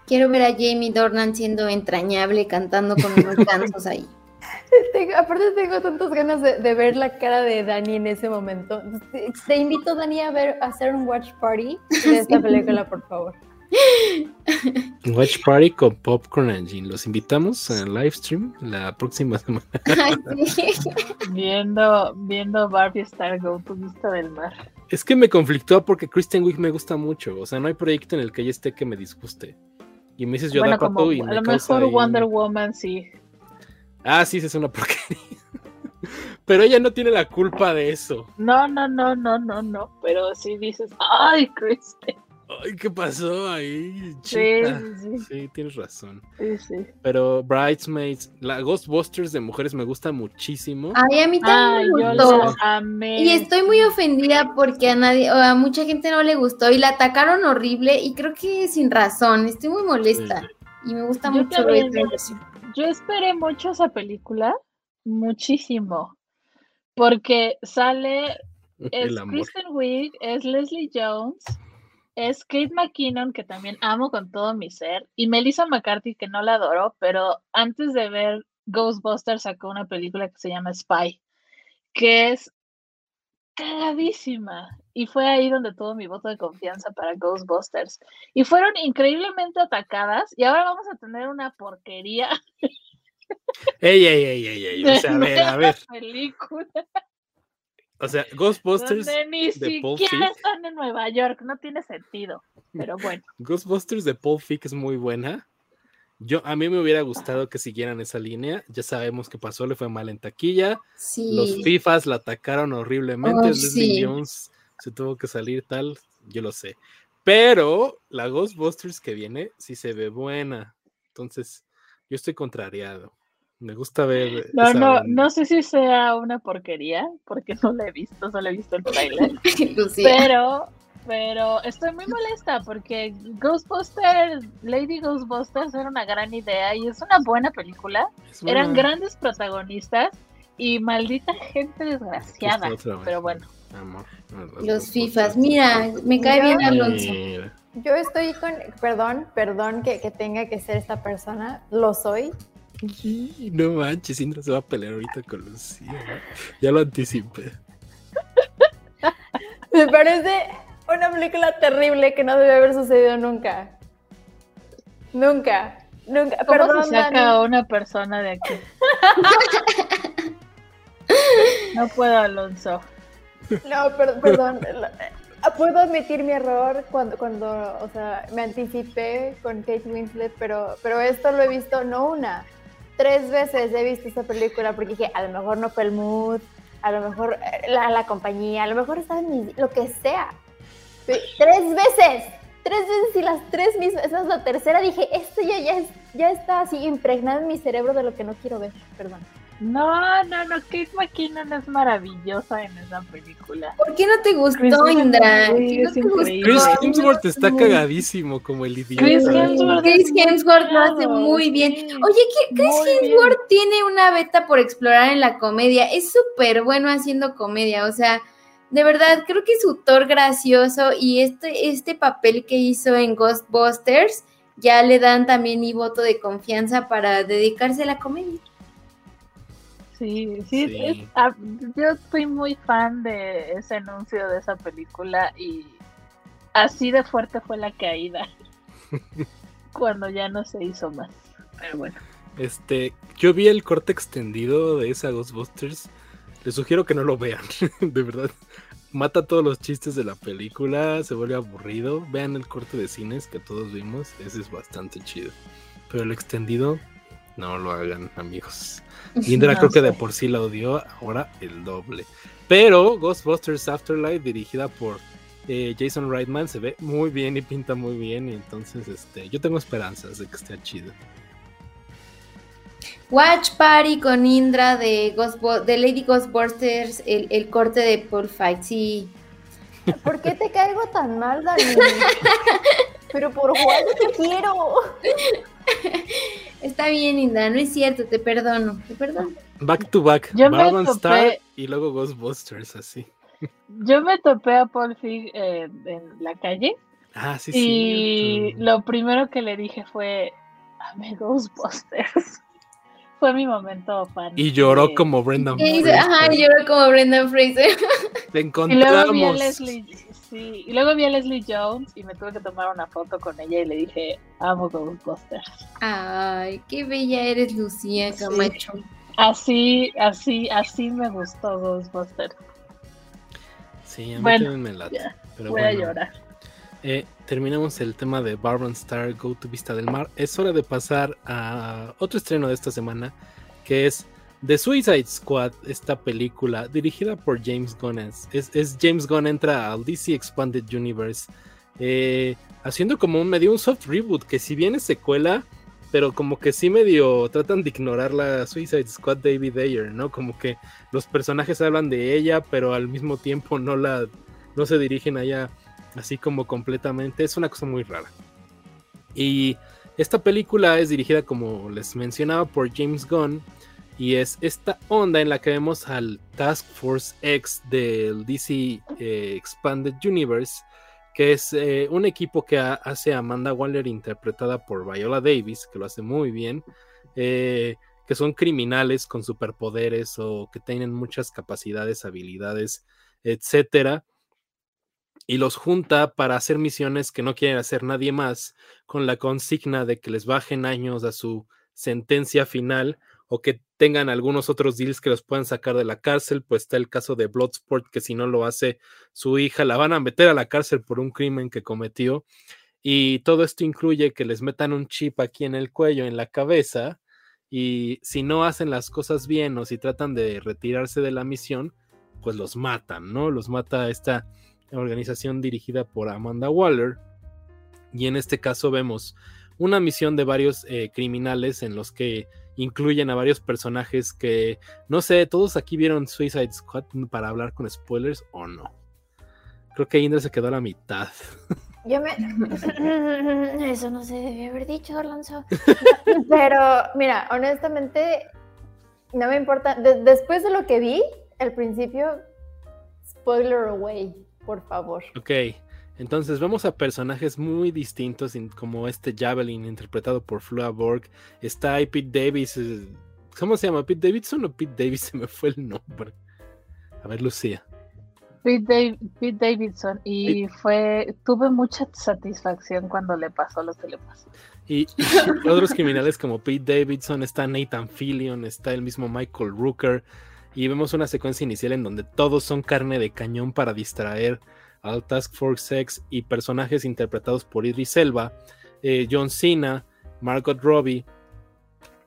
Quiero ver a Jamie Dornan siendo entrañable cantando con unos gansos ahí. Tengo- aparte tengo tantas ganas de, de ver la cara de Dani en ese momento. Te, te invito, Dani, a ver a hacer un watch party de esta película, por favor. Watch Party con Popcorn and Gin. Los invitamos al live stream la próxima semana. Ay, sí. Viendo, viendo Barbie Star Go to Vista del Mar. Es que me conflictó porque Kristen Wiig me gusta mucho. O sea, no hay proyecto en el que ella esté que me disguste. Y me dices Yoda Bueno, como Pato y a me lo causa mejor ahí- Wonder Woman sí. Ah, sí, esa es una porquería. Pero ella no tiene la culpa de eso. No, no, no, no, no, no. Pero sí dices, ay, Kristen. Ay, ¿qué pasó ahí? Sí, chica? sí, sí. Sí, tienes razón. sí, sí. Pero Bridesmaids, la Ghostbusters de mujeres me gusta muchísimo. Ay, a mí también me gustó. amé. Y estoy muy ofendida porque a nadie, o a mucha gente no le gustó y la atacaron horrible y creo que sin razón. Estoy muy molesta y me gusta Yo mucho también. Yo esperé mucho esa película, muchísimo, porque sale, es. Kristen Wiig, es Leslie Jones, es Kate McKinnon, que también amo con todo mi ser, y Melissa McCarthy, que no la adoro, pero antes de ver Ghostbusters sacó una película que se llama Spy, que es cagadísima. Y fue ahí donde tuvo mi voto de confianza para Ghostbusters. Y fueron increíblemente atacadas. Y ahora vamos a tener una porquería Ey, ey, ey, ey, ey. O sea, a ver, a ver. película O sea, Ghostbusters, donde ni de Paul siquiera Feig. están en Nueva York. No tiene sentido. Pero bueno. Ghostbusters de Paul Fick es muy buena. Yo, a mí me hubiera gustado que siguieran esa línea. Ya sabemos qué pasó, le fue mal en taquilla. Los Sí. FIFAs la atacaron horriblemente. Oh, Leslie sí. Jones se tuvo que salir tal, yo lo sé. Pero la Ghostbusters que viene sí se ve buena. Entonces, yo estoy contrariado. Me gusta ver. No, no, no sé si sea una porquería, porque no la he visto, solo he visto el trailer. Pero, pero estoy muy molesta porque Ghostbusters, Lady Ghostbusters era una gran idea y es una buena película. Eran grandes protagonistas y maldita gente desgraciada. Pero bueno, Amor, Los FIFAs. Mira, me cae bien Alonso. Mira. Yo estoy con, perdón, perdón que, que tenga que ser esta persona, lo soy. No manches, Indra se va a pelear ahorita con Lucía. Ya lo anticipé. Me parece una película terrible que no debe haber sucedido nunca. Nunca, nunca. ¿cómo Perdón, se saca Dani. una persona de aquí? No puedo, Alonso. No, per- perdón. Puedo admitir mi error cuando, cuando, o sea, me anticipé con Kate Winslet, pero, pero esto lo he visto no una, tres veces he visto esta película porque dije, a lo mejor no fue el mood, a lo mejor eh, la, la compañía, a lo mejor estaba en mi, lo que sea. Tres veces, tres veces y las tres mismas, esa es la tercera, dije, esto ya, ya, es- ya está así impregnado en mi cerebro de lo que no quiero ver, perdón. No, no, no, Kate McKinnon es maravillosa en esa película. ¿Por qué no te gustó, Indra? Chris Hemsworth está cagadísimo como el idiota. Chris Hemsworth. Chris Hemsworth lo hace muy bien. Oye, ¿qué- Chris Muy bien. Hemsworth tiene una beta por explorar en la comedia. Es súper bueno haciendo comedia. O sea, de verdad, creo que su Thor gracioso y este, este papel que hizo en Ghostbusters ya le dan también mi voto de confianza para dedicarse a la comedia. Sí, sí, Sí. es- ah, yo fui muy fan de ese anuncio de esa película y así de fuerte fue la caída cuando ya no se hizo más. Pero bueno, Este, yo vi el corte extendido de esa Ghostbusters. Les sugiero que no lo vean, de verdad. Mata todos los chistes de la película, se vuelve aburrido. Vean el corte de cines que todos vimos, ese es bastante chido. Pero el extendido, no lo hagan, amigos. Indra No creo que de por sí la odió, ahora el doble. Pero Ghostbusters Afterlife, dirigida por eh, Jason Reitman, se ve muy bien y pinta muy bien. Y entonces, este, yo tengo esperanzas de que esté chido. Watch Party con Indra de, Lady Ghostbusters, el, el corte de Paul Fight. Sí, ¿Por qué te caigo tan mal, Dani? Pero por jugar yo te quiero. Está bien, Inda, no es cierto, te perdono, te perdono. Back to back, Yo me Star y luego Ghostbusters, así. Yo me topé a Paul Feig eh, en la calle Ah, sí, y sí. lo primero que le dije fue, ame Ghostbusters. Fue mi momento fan. Y lloró de- como Brendan. Fraser. Ajá, lloró como Brendan Fraser. Te Y luego vi a encontramos. Leslie, sí, y luego vi a Leslie Jones y me tuve que tomar una foto con ella y le dije, amo Ghostbusters. Ay, qué bella eres, Lucía Sí. Camacho. Así, así, así me gustó Ghostbusters. Sí, a mí Bueno, también me late. ya, Pero Voy a bueno, llorar. eh, terminamos el tema de Barban Star Go to Vista del Mar. Es hora de pasar a otro estreno de esta semana, que es The Suicide Squad, esta película dirigida por James Gunn. Es James Gunn entra al DC Expanded Universe, eh, haciendo como un medio un soft reboot, que si bien es secuela, pero como que sí medio tratan de ignorar la Suicide Squad David Ayer, ¿no? Como que los personajes hablan de ella, pero al mismo tiempo no la no se dirigen allá así como completamente. Es una cosa muy rara. Y esta película es dirigida, como les mencionaba, por James Gunn. Y es esta onda en la que vemos al Task Force X del DC eh, Expanded Universe, que es eh, un equipo que ha- hace Amanda Waller interpretada por Viola Davis, que lo hace muy bien, eh, que son criminales con superpoderes o que tienen muchas capacidades, habilidades, etcétera y los junta para hacer misiones que no quieren hacer nadie más, con la consigna de que les bajen años a su sentencia final o que tengan algunos otros deals que los puedan sacar de la cárcel, pues está el caso de Bloodsport, que si no lo hace su hija, la van a meter a la cárcel por un crimen que cometió. Y todo esto incluye que les metan un chip aquí en el cuello, en la cabeza, y si no hacen las cosas bien o si tratan de retirarse de la misión, pues los matan, ¿no? Los mata esta organización dirigida por Amanda Waller. Y en este caso vemos una misión de varios eh, criminales en los que incluyen a varios personajes que, no sé, todos aquí vieron Suicide Squad para hablar con spoilers o no. Creo que Indra se quedó a la mitad. Yo me. Eso no se debía haber dicho, Alonso. Pero, mira, honestamente, no me importa. De- después de lo que vi, al principio, spoiler away, por favor. Ok, entonces vemos a personajes muy distintos, in- como este Javelin interpretado por Flua Borg. Está ahí Pete Davis. eh, ¿Cómo se llama? ¿Pete Davidson o Pete Davis? Se me fue el nombre. A ver, Lucía. Pete, Dav- Pete Davidson y fue tuve mucha satisfacción cuando le pasó lo que le pasó. Y, y otros criminales como Pete Davidson, está Nathan Fillion, está el mismo Michael Rooker. Y vemos una secuencia inicial en donde todos son carne de cañón para distraer al Task Force X y personajes interpretados por Idris Elba, eh, John Cena, Margot Robbie,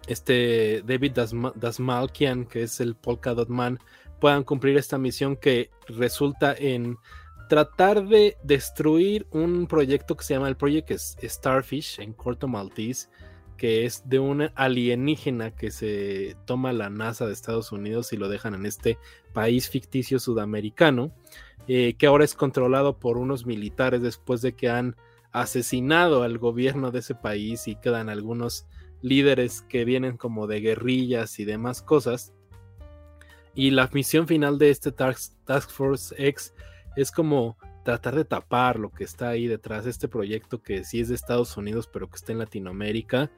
este David Dasma- Dasmalkian, que es el Polka Dot Man, puedan cumplir esta misión que resulta en tratar de destruir un proyecto que se llama el Project S- Starfish en Corto Maltese, que es de un alienígena que se toma la NASA de Estados Unidos y lo dejan en este país ficticio sudamericano, eh, que ahora es controlado por unos militares después de que han asesinado al gobierno de ese país y quedan algunos líderes que vienen como de guerrillas y demás cosas. Y la misión final de este Task Force X es como tratar de tapar lo que está ahí detrás de este proyecto que sí es de Estados Unidos, pero que está en Latinoamérica.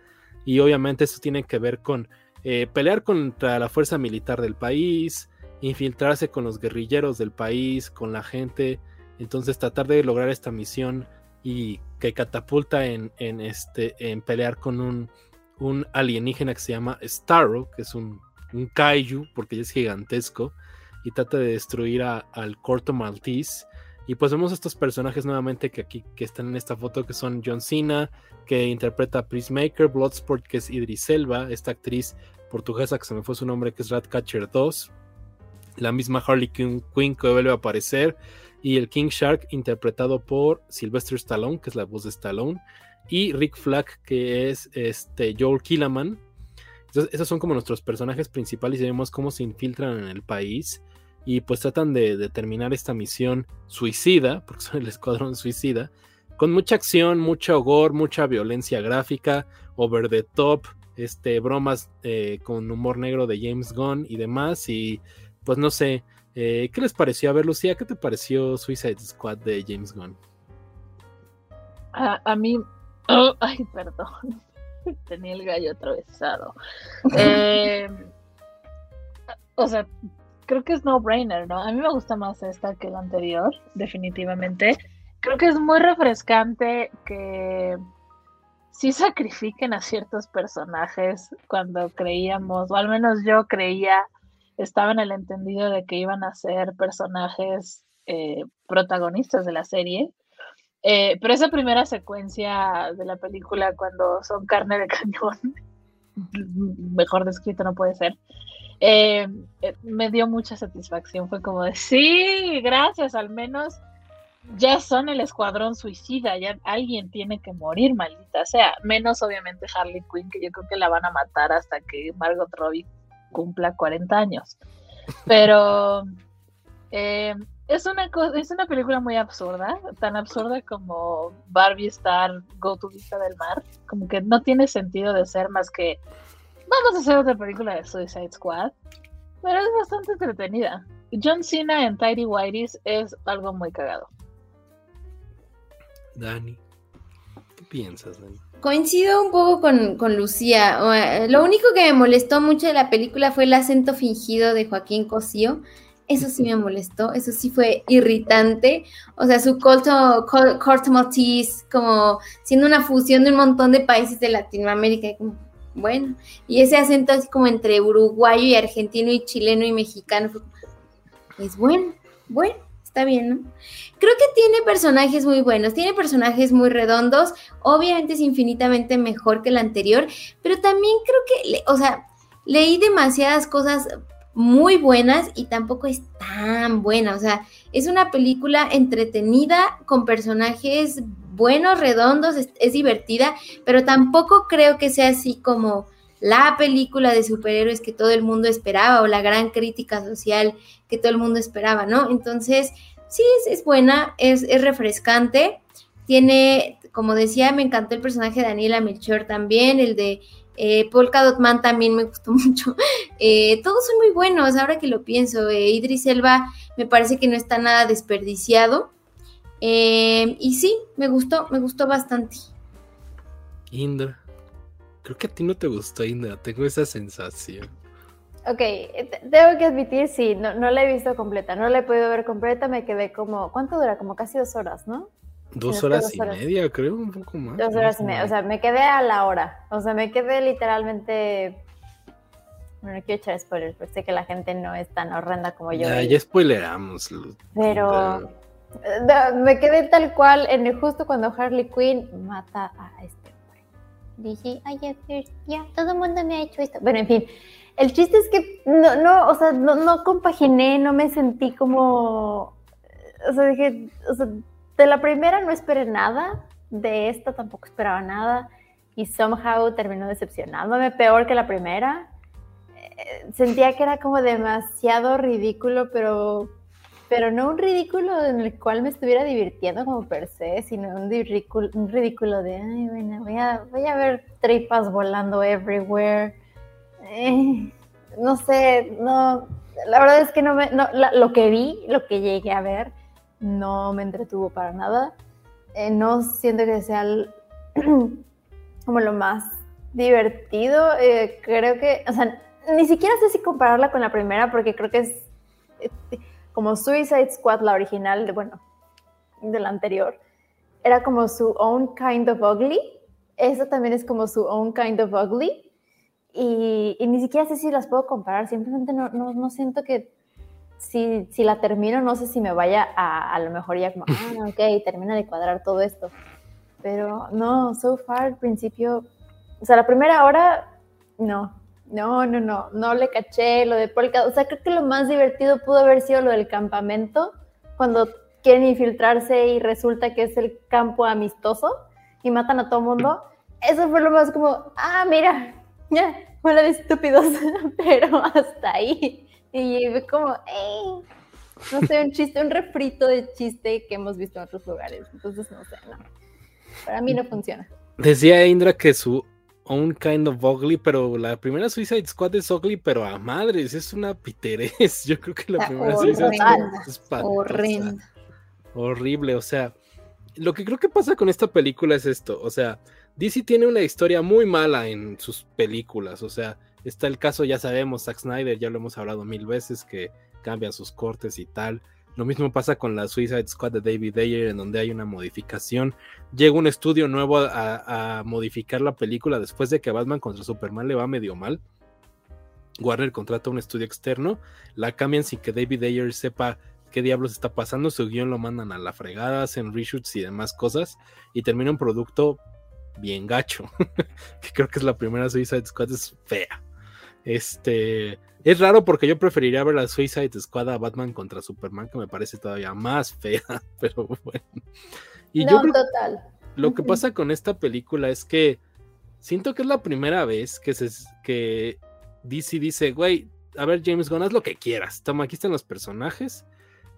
Y obviamente eso tiene que ver con eh, pelear contra la fuerza militar del país, infiltrarse con los guerrilleros del país, con la gente. Entonces tratar de lograr esta misión y que catapulta en, en este, en pelear con un, un alienígena que se llama Starro, que es un, un kaiju, porque es gigantesco, y trata de destruir a- al corto Maltese. Y pues vemos estos personajes nuevamente que aquí que están en esta foto, que son John Cena, que interpreta a Peacemaker, Bloodsport, que es Idris Elba, esta actriz portuguesa que se me fue su nombre, que es Ratcatcher 2, la misma Harley Quinn, que vuelve a aparecer, y el King Shark interpretado por Sylvester Stallone, que es la voz de Stallone, y Rick Flag, que es este Joel Killaman. Entonces, esos son como nuestros personajes principales y vemos cómo se infiltran en el país y pues tratan de, de terminar esta misión suicida, porque son el escuadrón suicida, con mucha acción, mucho gore, mucha violencia gráfica, over the top, este, bromas eh, con humor negro de James Gunn y demás. Y pues no sé, eh, ¿qué les pareció? A ver, Lucía, ¿qué te pareció Suicide Squad de James Gunn? A, mí, ay, perdón, tenía el gallo atravesado. Eh, o sea, creo que es no brainer, ¿no? A mí me gusta más esta que la anterior, definitivamente. Creo que es muy refrescante que sí sacrifiquen a ciertos personajes cuando creíamos, o al menos yo creía, estaba en el entendido de que iban a ser personajes eh, protagonistas de la serie. Eh, pero esa primera secuencia de la película, cuando son carne de cañón, mejor descrito no puede ser, eh, eh, me dio mucha satisfacción. Fue como de, sí, gracias, al menos ya son el escuadrón suicida, ya alguien tiene que morir, maldita sea. Menos obviamente Harley Quinn, que yo creo que la van a matar hasta que Margot Robbie cumpla 40 años. Pero eh, es, una es una película muy absurda, tan absurda como Barbie Star Go to Vista del Mar. Como que no tiene sentido de ser más que vamos a hacer otra película de Suicide Squad, pero es bastante entretenida. John Cena en Tidy Whities es algo muy cagado. Dani, ¿qué piensas, Dani? Coincido un poco con, con, Lucía. Lo único que me molestó mucho de la película fue el acento fingido de Joaquín Cosío. Eso sí me molestó, eso sí fue irritante. O sea, su corto, corto maltese, como siendo una fusión de un montón de países de Latinoamérica. Como, bueno, y ese acento así como entre uruguayo y argentino y chileno y mexicano, es bueno, bueno, está bien, ¿no? Creo que tiene personajes muy buenos, tiene personajes muy redondos, obviamente es infinitamente mejor que el anterior, pero también creo que, o sea, leí demasiadas cosas muy buenas y tampoco es tan buena, o sea, es una película entretenida con personajes buenos, redondos, es, divertida, pero tampoco creo que sea así como la película de superhéroes que todo el mundo esperaba o la gran crítica social que todo el mundo esperaba, ¿no? Entonces, sí, es, buena, es, refrescante, tiene, como decía, me encantó el personaje de Daniela Melchor también, el de eh, Polka Dot Man también me gustó mucho. Eh, todos son muy buenos, ahora que lo pienso. Eh, Idris Elba me parece que no está nada desperdiciado. Eh, y sí, me gustó, me gustó bastante. Indra. Creo que a ti no te gustó, Indra. Tengo esa sensación. Ok, tengo que admitir, sí, no, no la he visto completa, no la he podido ver completa, me quedé como, ¿cuánto dura? Como casi dos horas, ¿no? Dos horas y media, creo, un poco más. Dos horas y media, o sea, me quedé a la hora, o sea, me quedé literalmente... Bueno, no quiero echar spoilers, porque sé que la gente no es tan horrenda como yo. Ya, ya spoileramos. Pero me quedé tal cual en justo cuando Harley Quinn mata a este hombre. Dije, ay, ya, todo el mundo me ha hecho esto. Bueno, en fin, el chiste es que no, no, o sea, no, no compaginé, no me sentí como, o sea, dije, o sea, de la primera no esperé nada, de esta tampoco esperaba nada y somehow terminó decepcionándome peor que la primera. Eh, sentía que era como demasiado ridículo, pero pero no un ridículo en el cual me estuviera divirtiendo como per se, sino un ridículo, un ridículo de, ay, bueno, voy a, voy a ver tripas volando everywhere. Eh, no sé, no, la verdad es que no me, no, lo que vi, lo que llegué a ver, no me entretuvo para nada. Eh, no siento que sea como lo más divertido. Eh, creo que, o sea, ni siquiera sé si compararla con la primera porque creo que es como Suicide Squad, la original, de, bueno, de la anterior, era como su own kind of ugly. Esa también es como su own kind of ugly. Y, ni siquiera sé si las puedo comparar. Simplemente no, no, no siento que si, si, la termino, no sé si me vaya a a lo mejor ya como, ah, ok, termina de cuadrar todo esto. Pero no, so far, al principio, o sea, la primera hora, no, no, no, no, no le caché lo de Polka. O sea, creo que lo más divertido pudo haber sido lo del campamento, cuando quieren infiltrarse y resulta que es el campo amistoso y matan a todo mundo. Eso fue lo más como, ah, mira, ya, fuera de estúpidos, pero hasta ahí. Y como, hey, no sé, un chiste, un refrito de chiste que hemos visto en otros lugares. Entonces, no sé, no. Para mí no funciona. Decía Indra que su un kind of ugly, pero la primera Suicide Squad es ugly, pero a madres, es una piterez. Yo creo que la primera Suicide Squad es horrenda. Horrible, o sea, lo que creo que pasa con esta película es esto, o sea, DC tiene una historia muy mala en sus películas, o sea, está el caso, ya sabemos, Zack Snyder, ya lo hemos hablado mil veces, que cambian sus cortes y tal. Lo mismo pasa con la Suicide Squad de David Ayer, en donde hay una modificación. Llega un estudio nuevo a, modificar la película después de que Batman contra Superman le va medio mal. Warner contrata un estudio externo, la cambian sin que David Ayer sepa qué diablos está pasando, su guion lo mandan a la fregada, hacen reshoots y demás cosas, y termina un producto bien gacho, que creo que es la primera Suicide Squad, es fea. Este, es raro porque yo preferiría ver la Suicide Squad a Batman contra Superman, que me parece todavía más fea, pero bueno. Y no, total. Lo que pasa con esta película es que siento que es la primera vez que, se, que DC dice, güey, a ver James Gunn, haz lo que quieras. Toma, aquí están los personajes.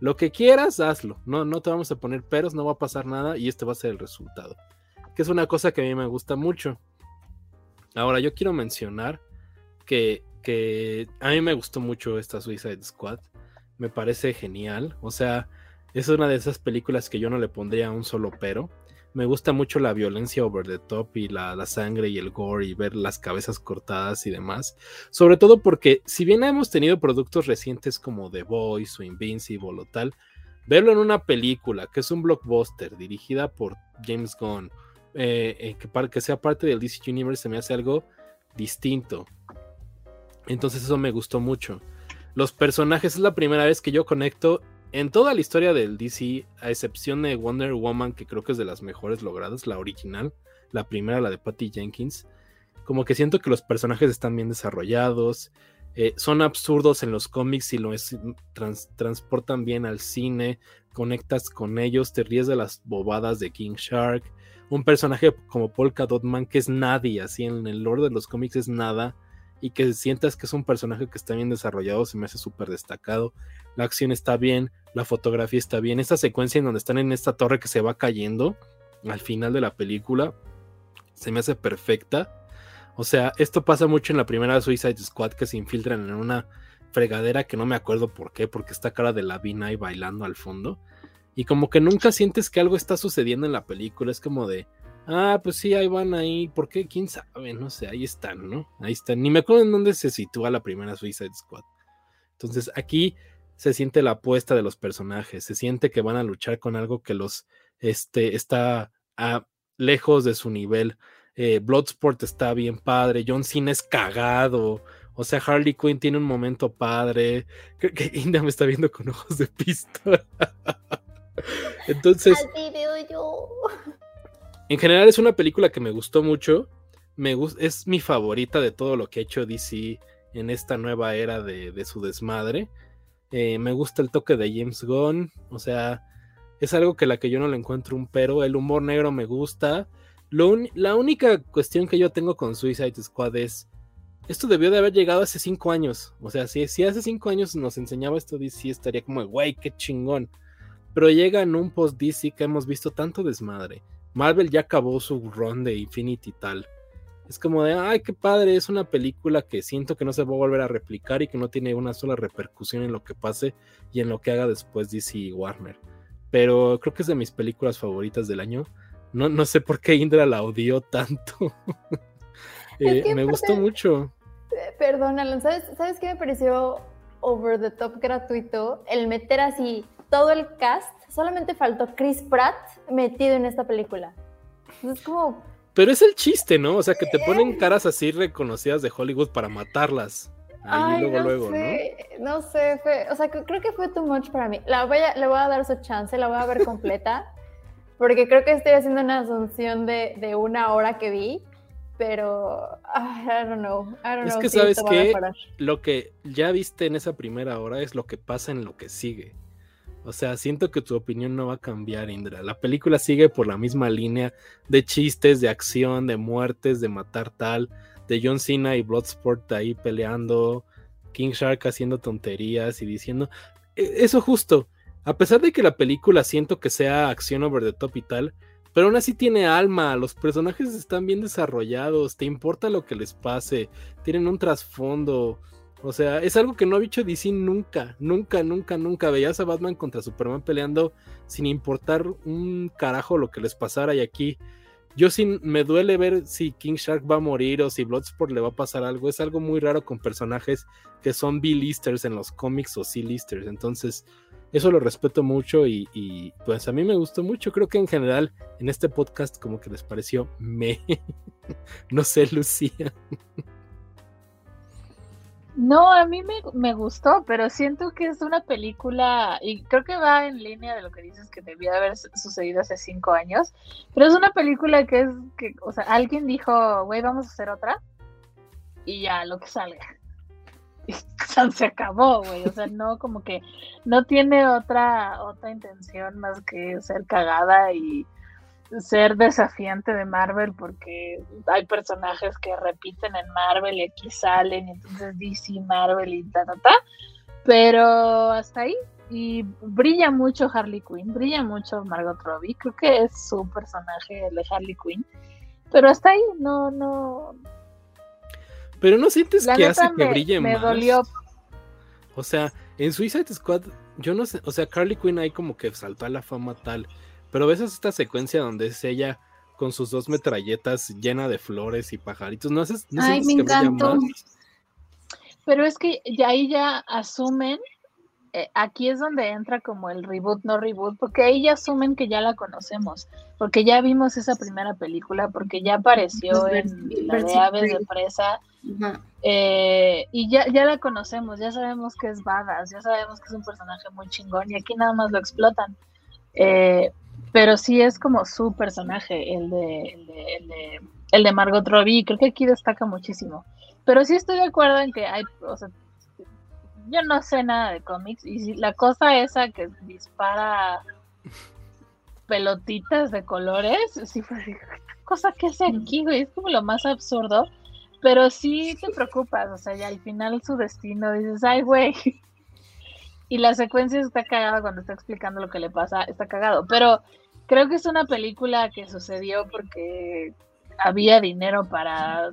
Lo que quieras, hazlo. No, no te vamos a poner peros, no va a pasar nada y este va a ser el resultado. Que es una cosa que a mí me gusta mucho. Ahora, yo quiero mencionar que que a mí me gustó mucho esta Suicide Squad. Me parece genial. O sea, es una de esas películas que yo no le pondría un solo pero. Me gusta mucho la violencia over the top y la, sangre y el gore y ver las cabezas cortadas y demás. Sobre todo porque si bien hemos tenido productos recientes como The Voice o Invincible o tal, verlo en una película que es un blockbuster dirigida por James Gunn, eh, eh, que, para, que sea parte del DC Universe se me hace algo distinto. Entonces eso me gustó mucho. Los personajes es la primera vez que yo conecto en toda la historia del DC, a excepción de Wonder Woman, que creo que es de las mejores logradas, la original, la primera, la de Patty Jenkins. Como que siento que los personajes están bien desarrollados, eh, son absurdos en los cómics y lo transportan bien al cine, conectas con ellos, te ríes de las bobadas de King Shark. Un personaje como Polka Dotman, que es nadie, así en el lore de los cómics es nada y que sientas que es un personaje que está bien desarrollado, se me hace súper destacado. La acción está bien, la fotografía está bien. Esta secuencia en donde están en esta torre que se va cayendo al final de la película, se me hace perfecta. O sea, esto pasa mucho en la primera Suicide Squad que se infiltran en una fregadera que no me acuerdo por qué, porque está cara de la Vina ahí bailando al fondo. Y como que nunca sientes que algo está sucediendo en la película, es como de, Ah, pues sí, ahí van ahí. ¿Por qué? ¿Quién sabe? No sé, ahí están, ¿no? Ahí están. Ni me acuerdo en dónde se sitúa la primera Suicide Squad. Entonces aquí se siente la apuesta de los personajes, se siente que van a luchar con algo que los este, está lejos de su nivel. Eh, Bloodsport está bien padre, John Cena es cagado, o sea, Harley Quinn tiene un momento padre. Creo que Inda me está viendo con ojos de pistola. Entonces. yo. En general es una película que me gustó mucho. Es mi favorita de todo lo que ha hecho DC en esta nueva era de, su desmadre. Eh, me gusta el toque de James Gunn. O sea, es algo que la que yo no le encuentro un pero. El humor negro me gusta. la única cuestión que yo tengo con Suicide Squad es. Esto debió de haber llegado hace cinco años. O sea, si, si hace cinco años nos enseñaba esto DC, estaría como, güey, qué chingón. Pero llega en un post DC que hemos visto tanto desmadre Marvel ya acabó su run de Infinity tal. Es como de, ay, qué padre, es una película que siento que no se va a volver a replicar y que no tiene una sola repercusión en lo que pase y en lo que haga después DC y Warner. Pero creo que es de mis películas favoritas del año. No, no sé por qué Indra la odió tanto. Eh, me gustó mucho. Eh, perdón, Alan, ¿sabes, ¿sabes qué me pareció over the top gratuito? El meter así todo el cast solamente faltó Chris Pratt metido en esta película. Es como... Pero es el chiste, ¿no? O sea, que te ponen caras así reconocidas de Hollywood para matarlas. Ahí luego, no luego, sé, ¿no? No sé, o sea, creo que fue too much para mí. La voy a, le voy a dar su chance, la voy a ver completa, porque creo que estoy haciendo una asunción de, de una hora que vi, pero I don't know, I don't es que sabes que lo que ya viste en esa primera hora es lo que pasa en lo que sigue. O sea, siento que tu opinión no va a cambiar, Indra. La película sigue por la misma línea de chistes, de acción, de muertes, de matar tal, de John Cena y Bloodsport ahí peleando, King Shark haciendo tonterías y diciendo e, eso justo. A pesar de que la película siento que sea acción over the top y tal, pero aún así tiene alma, los personajes están bien desarrollados, te importa lo que les pase, tienen un trasfondo. O sea, es algo que no ha dicho DC nunca, nunca, nunca, nunca. Veías a Batman contra Superman peleando sin importar un carajo lo que les pasara y aquí yo sí me duele ver si King Shark va a morir o si Bloodsport le va a pasar algo. Es algo muy raro con personajes que son B-listers en los cómics o C-listers. Entonces, eso lo respeto mucho y, pues a mí me gustó mucho. Creo que en general en este podcast como que les pareció me. no sé, Lucía. No, a mí me, gustó, pero siento que es una película, y creo que va en línea de lo que dices que debía haber sucedido hace cinco años, pero es una película que es, que, o sea, alguien dijo, güey, vamos a hacer otra, y ya, lo que salga. Se acabó, güey, o sea, no, como que no tiene otra, otra intención más que ser cagada y ser desafiante de Marvel porque hay personajes que repiten en Marvel y aquí salen, y entonces DC, Marvel y ta, ta, ta. Pero hasta ahí. Y brilla mucho Harley Quinn, brilla mucho Margot Robbie. Creo que es su personaje, el de Harley Quinn. Pero hasta ahí, no, no. Pero no sientes que hace que brille me más. dolió. O sea, en Suicide Squad, yo no sé, o sea, Harley Quinn ahí como que saltó a la fama tal pero ves esta secuencia donde es ella con sus dos metralletas llena de flores y pajaritos. No, haces, no Ay, me encantó. Pero es que ya ahí ya asumen, eh, aquí es donde entra como el reboot, no reboot, porque ahí ya asumen que ya la conocemos, porque ya vimos esa primera película, porque ya apareció en la de Aves de Presa, eh, y ya, ya la conocemos, ya sabemos que es badass, ya sabemos que es un personaje muy chingón, y aquí nada más lo explotan. Eh, pero sí es como su personaje, el de, el de, el de, Margot Robbie, creo que aquí destaca muchísimo. Pero sí estoy de acuerdo en que hay, o sea, yo no sé nada de cómics, y si la cosa esa que dispara pelotitas de colores, sí fue cosa que hace aquí, güey, es como lo más absurdo, pero sí te preocupas, o sea, ya al final su destino dices, ay, güey, y la secuencia está cagada cuando está explicando lo que le pasa, está cagado. Pero creo que es una película que sucedió porque había dinero para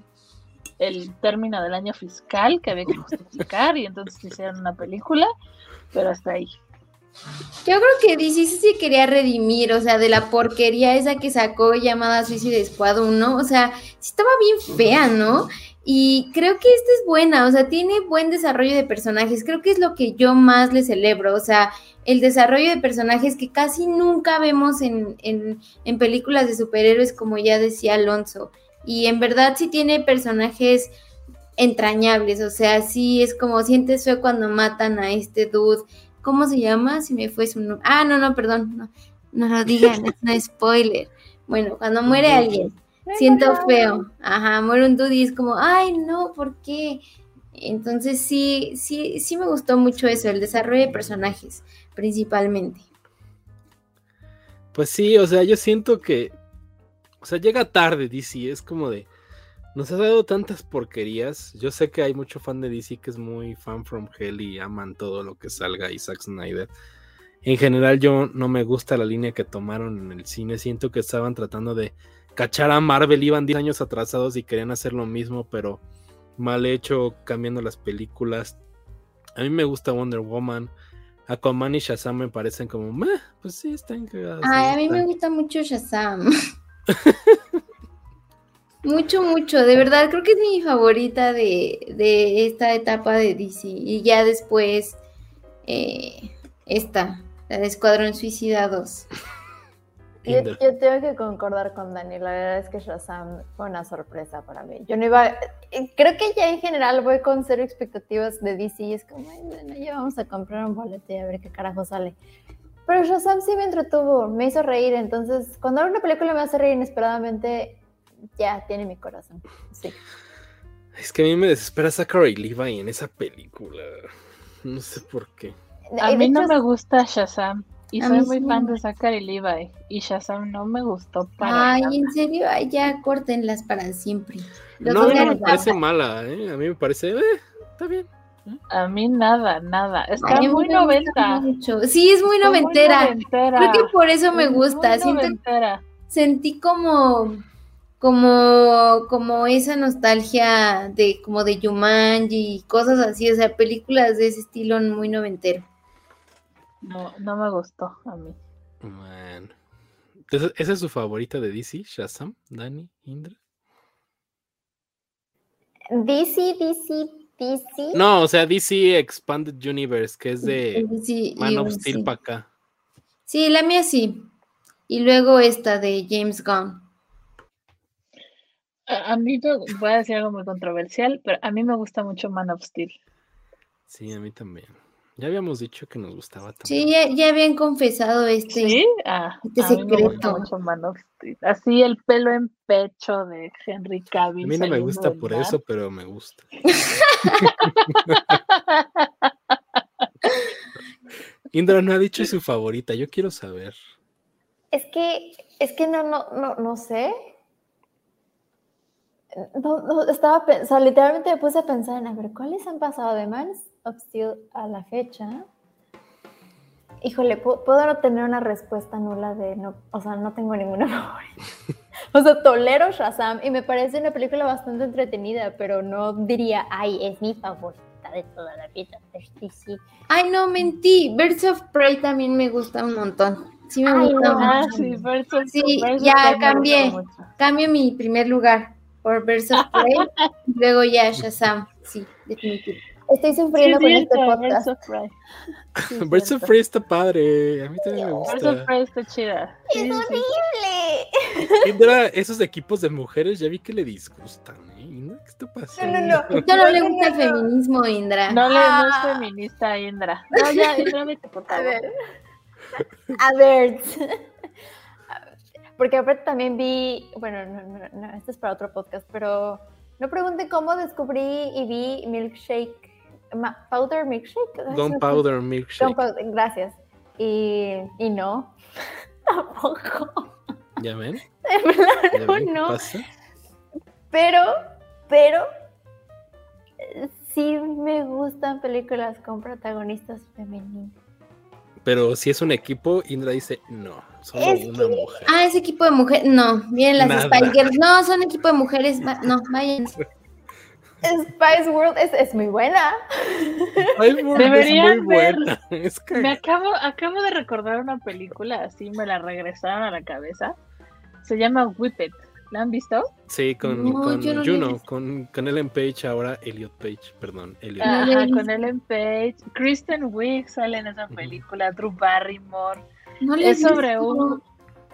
el término del año fiscal que había que justificar y entonces hicieron una película, pero hasta ahí. Yo creo que DC sí quería redimir, o sea, de la porquería esa que sacó llamada Suicide Squad 1, o sea, sí estaba bien fea, ¿no? Y creo que esta es buena, o sea, tiene buen desarrollo de personajes. Creo que es lo que yo más le celebro, o sea, el desarrollo de personajes que casi nunca vemos en, en, películas de superhéroes, como ya decía Alonso. Y en verdad sí tiene personajes entrañables, o sea, sí es como sientes feo cuando matan a este dude. ¿Cómo se llama? Si me fue su nombre. Ah, no, no, perdón, no, no lo digan, es un spoiler. Bueno, cuando muere alguien siento feo. Ajá, muere un dude y es como, ay, no, ¿por qué? Entonces sí, sí, sí me gustó mucho eso, el desarrollo de personajes, principalmente. Pues sí, o sea, yo siento que, o sea, llega tarde DC, es como de, nos ha dado tantas porquerías. Yo sé que hay mucho fan de DC que es muy fan from hell y aman todo lo que salga y Zack Snyder. En general yo no me gusta la línea que tomaron en el cine, siento que estaban tratando de cachar a Marvel, iban 10 años atrasados y querían hacer lo mismo, pero mal hecho, cambiando las películas. A mí me gusta Wonder Woman. Aquaman y Shazam me parecen como, Meh, pues sí, están cagados. Ay, a mí me gusta mucho Shazam. mucho, mucho, de verdad, creo que es mi favorita de, de esta etapa de DC. Y ya después, eh, esta, la de Escuadrón Suicida 2. Yo, tengo que concordar con Dani, la verdad es que Shazam fue una sorpresa para mí. Yo no iba, creo que ya en general voy con cero expectativas de DC y es como, bueno, ya vamos a comprar un boleto y a ver qué carajo sale. Pero Shazam sí me entretuvo, me hizo reír, entonces cuando una película me hace reír inesperadamente, ya tiene mi corazón. Sí. Es que a mí me desespera Zachary Levi en esa película. No sé por qué. A mí no me gusta Shazam. Y soy muy fan de Zachary Levi. Y Shazam no me gustó para Ay, en serio, Ay, ya córtenlas para siempre. no, a mí me parece mala, ¿eh? A mí me parece, eh, está bien. A mí nada, nada. Está muy noventa. Sí, es muy noventera. Creo que por eso me gusta. Siento, sentí como, como, como esa nostalgia de como de Jumanji y cosas así, o sea, películas de ese estilo muy noventero. No, no me gustó a mí. Bueno. Entonces, ¿esa es su favorita de DC, Shazam, Dani, Indra? DC, DC, DC. No, o sea, DC Expanded Universe, que es de Man of Steel sí. para acá. Sí, la mía sí. Y luego esta de James Gunn. A, a mí me, voy a decir algo muy controversial, pero a mí me gusta mucho Man of Steel. Sí, a mí también. Ya habíamos dicho que nos gustaba también. Sí, ya, ya habían confesado este. ¿Sí? Ah, este a mí me gusta secreto. mucho Man of Steel. Así el pelo en pecho de Henry Cavill. A mí no me gusta por mar. eso, pero me gusta. Indra no ha dicho su favorita, yo quiero saber. Es que, es que no, no, no, no sé. No, no, estaba o sea, literalmente me puse a pensar en, a ver, ¿cuáles han pasado de Man of Steel a la fecha? Híjole, pu- puedo no tener una respuesta nula de, no, o sea, no tengo ninguna favorita. O sea, tolero Shazam y me parece una película bastante entretenida, pero no diría, ay, es mi favorita de toda la vida. Sí. Ay, no, mentí. Birds of Prey también me gusta un montón. Sí, me Ay, gusta no. Mucho. sí, Birds of- Sí, Birds of ya cambié. Cambio mi primer lugar por Birds of Prey. y luego ya Shazam. Sí, definitivo. Estoy Sí, sufriendo es con este cierto, podcast. Birds of Prey. Sí, Birds of cierto. Prey está padre, a mí también me Birds of gusta. Prey está chida. Sí, ¡Es sí, sí. horrible! Indra, esos equipos de mujeres ya vi que le disgustan, ¿eh? Indra, ¿qué está pasando? No, no, no. Esto no le No, no, gusta el no. feminismo, Indra. No, le, no es Ah. feminista, Indra. No, ya, Indra, vete, por A favor. ver. A ver. Porque aparte también vi, bueno, no, no, no, esto es para otro podcast, pero no pregunten cómo descubrí y vi Milkshake, ma- Powder Milkshake. Gunpowder. Milkshake. Gunpowder, gracias. Y, y no, tampoco. ¿Ya ven? De ¿Ya plano, ven qué no. pasa? Pero, pero, sí me gustan películas con protagonistas femeninas. Pero si es un equipo, Indra dice, no, solo Es una que- mujer. Ah, ese equipo de mujeres. No, vienen las Nada. Spice Girls. No, son equipo de mujeres. No, vayan. Spice World es, es muy buena. Ay, World Deberían es muy ver- buena. Es Me que acabo, acabo de recordar una película, así me la regresaron a la cabeza. Se llama Whippet. ¿La han visto? Sí, con, No, no Juno, con, con Ellen Page, ahora Elliot Page, perdón, Elliot. Ah. Ajá, visto. con Ellen Page. Kristen Wiig sale en esa película. Drew Barrymore. No Es sobre un.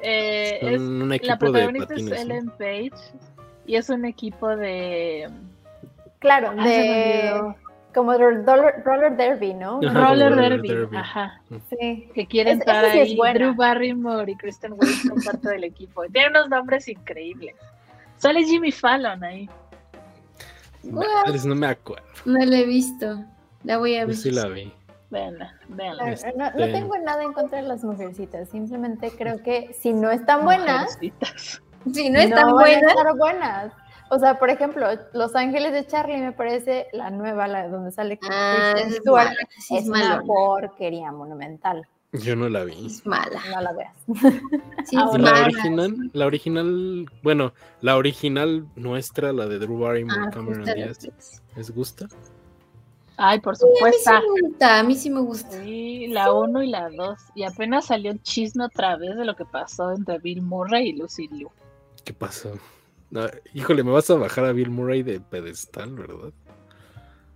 eh, es, un la equipo de protagonista es patines. ¿no? Ellen Page. Y es un equipo de. Claro, Ah, de. Como roller, roller derby, ¿no? Ajá, Roller derby. derby. Ajá. Sí. Que quiere Es- entrar esa sí ahí. Drew Barrymore y Kristen Wiig son parte del equipo. Tiene unos nombres increíbles. Sale Jimmy Fallon ahí. Madres, no me acuerdo. No la he visto. La voy a Yo ver. sí la vi. Véanla, véanla. No, no- no Este- tengo nada en contra de las mujercitas, simplemente creo que si no están buenas, Mujercitas. Si no están van a buenas. estar buenas. O sea, por ejemplo, Los Ángeles de Charlie me parece la nueva, la donde sale Ah, Kristen es Stewart, mala, sí es es una mala. porquería monumental. Yo no la vi. Es mala. No la veas. Sí, es ¿Y bueno. la mala. original? La original, bueno, la original nuestra, la de Drew Barrymore, Ah, Cameron Netflix. ¿les gusta? Ay, por Sí, a mí sí supuesto. me gusta, a mí sí me gusta. Sí, la 1 y la 2. Y apenas salió el chisme otra vez de lo que pasó entre Bill Murray y Lucy Liu. ¿Qué pasó? No, híjole, me vas a bajar a Bill Murray de pedestal, ¿verdad?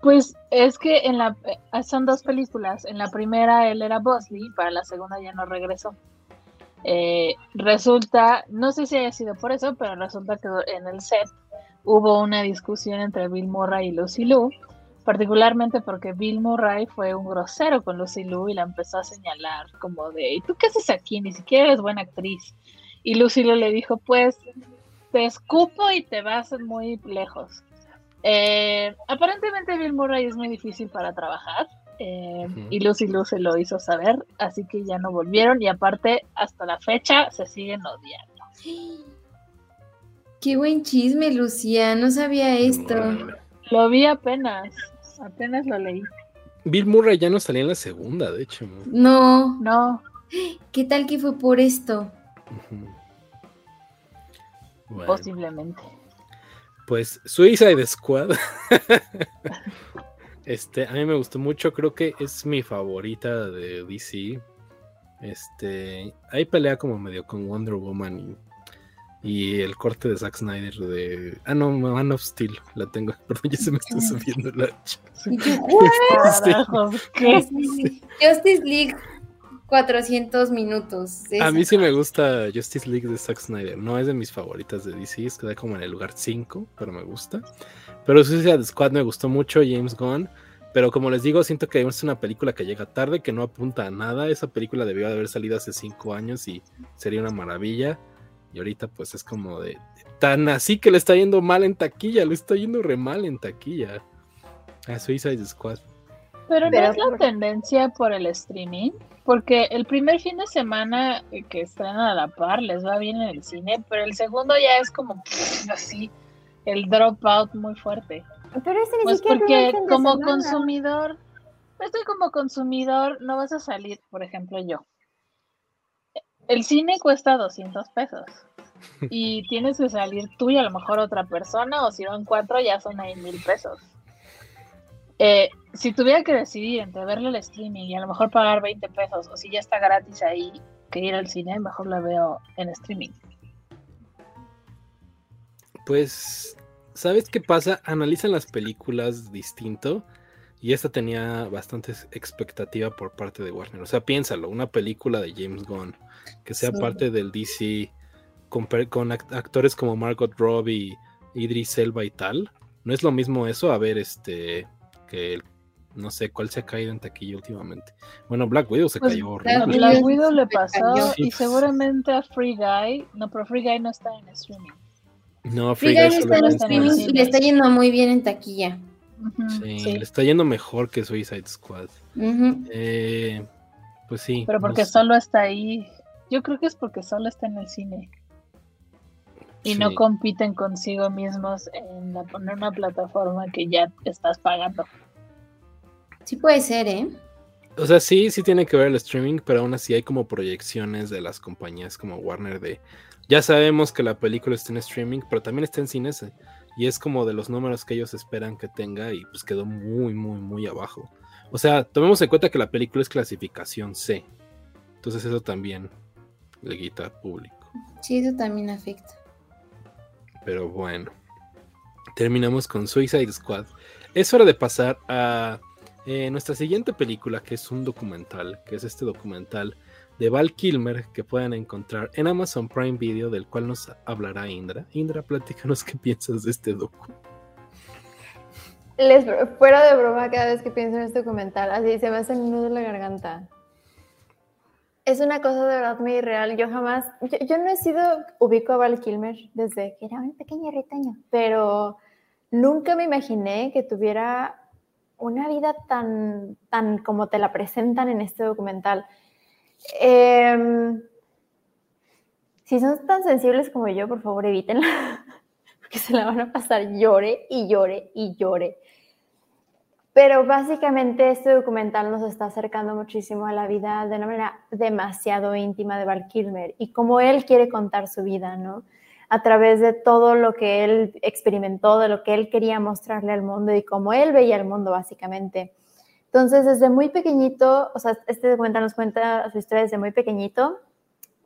Pues es que en la eh, son dos películas. En la primera él era Bosley, para la segunda ya no regresó. Eh, resulta, no sé si haya sido por eso, pero resulta que en el set hubo una discusión entre Bill Murray y Lucy Liu, particularmente porque Bill Murray fue un grosero con Lucy Liu y la empezó a señalar como de, ¿y tú qué haces aquí? Ni siquiera eres buena actriz. Y Lucy Liu le dijo, pues te escupo y te vas muy lejos. Eh, aparentemente Bill Murray es muy difícil para trabajar eh, y Lucy Liu se lo hizo saber, así que ya no volvieron y aparte hasta la fecha se siguen odiando. Qué buen chisme, Lucía. No sabía esto. Lo vi apenas, apenas lo leí. Bill Murray ya no salía en la segunda, de hecho. ¿no? No. No, ¿Qué tal que fue por esto? Posiblemente. Pues Suicide Squad. este, a mí me gustó mucho, creo que es mi favorita de DC. Este, ahí pelea como medio con Wonder Woman y, el corte de Zack Snyder de. Ah, no, Man of Steel, la tengo. Perdón, ya se me está subiendo la. Justice League 400 minutos. A mí sí me gusta Justice League de Zack Snyder. No es de mis favoritas de DC, es queda como en el lugar 5, pero me gusta. Pero Suicide Squad me gustó mucho, James Gunn. Pero como les digo, siento que es una película que llega tarde, que no apunta a nada. Esa película debió de haber salido hace 5 años y sería una maravilla. Y ahorita pues es como de tan así que le está yendo mal en taquilla, le está yendo re mal en taquilla. A Suicide Squad. Pero no es la tendencia por el streaming. Porque el primer fin de semana que están a la par les va bien en el cine, pero el segundo ya es como así, el dropout muy fuerte. Pero ese ni pues porque como consumidor, estoy como consumidor, no vas a salir, por ejemplo, yo. El cine cuesta 200 pesos y tienes que salir tú y a lo mejor otra persona, o si van cuatro ya son ahí mil pesos. Eh, si tuviera que decidir entre verle el streaming y a lo mejor pagar 20 pesos, o si ya está gratis ahí que ir al cine, mejor la veo en streaming. Pues, ¿sabes qué pasa? Analizan las películas distinto y esta tenía bastante expectativa por parte de Warner. O sea, piénsalo, una película de James Gunn que sea parte del DC con, con, actores como Margot Robbie, Idris Elba y tal. No es lo mismo eso a ver este que no sé cuál se ha caído en taquilla últimamente. Bueno, Black Widow se pues, cayó horrible. Black Widow le pasó y seguramente a Free Guy, no, pero Free Guy no está en streaming. No, Free, Guy, está en streaming y le está yendo muy bien en taquilla. sí, le está yendo mejor que Suicide Squad. eh, pues sí. Pero porque solo está ahí. Yo creo que es porque solo está en el cine. Y no compiten consigo mismos en, la, en una plataforma que ya estás pagando. Sí puede ser, ¿eh? O sea, sí, sí tiene que ver el streaming, pero aún así hay como proyecciones de las compañías como Warner de... Ya sabemos que la película está en streaming, pero también está en cines. ¿eh? Y es como de los números que ellos esperan que tenga y pues quedó muy, muy, muy abajo. O sea, tomemos en cuenta que la película es clasificación C. Entonces eso también le quita público. Sí, eso también afecta. Pero bueno. Terminamos con Suicide Squad. Es hora de pasar a eh, nuestra siguiente película, que es un documental, que es este documental de Val Kilmer que pueden encontrar en Amazon Prime Video, del cual nos hablará Indra. Indra, platícanos qué piensas de este docu. Les, fuera de broma, cada vez que pienso en este documental, así se me hace el nudo en la garganta. Es una cosa de verdad muy irreal. Yo jamás, yo, no he sido ubico a Val Kilmer desde que era un pequeño retaño, pero nunca me imaginé que tuviera una vida tan, tan como te la presentan en este documental. Em, si son tan sensibles como yo, por favor evítenla, porque se la van a pasar llore y llore y llore. Pero básicamente este documental nos está acercando muchísimo a la vida de una manera demasiado íntima de Val Kilmer y cómo él quiere contar su vida, ¿no? A través de todo lo que él experimentó, de lo que él quería mostrarle al mundo y cómo él veía el mundo básicamente. Entonces, desde muy pequeñito, o sea, este documental nos cuenta su historia desde muy pequeñito,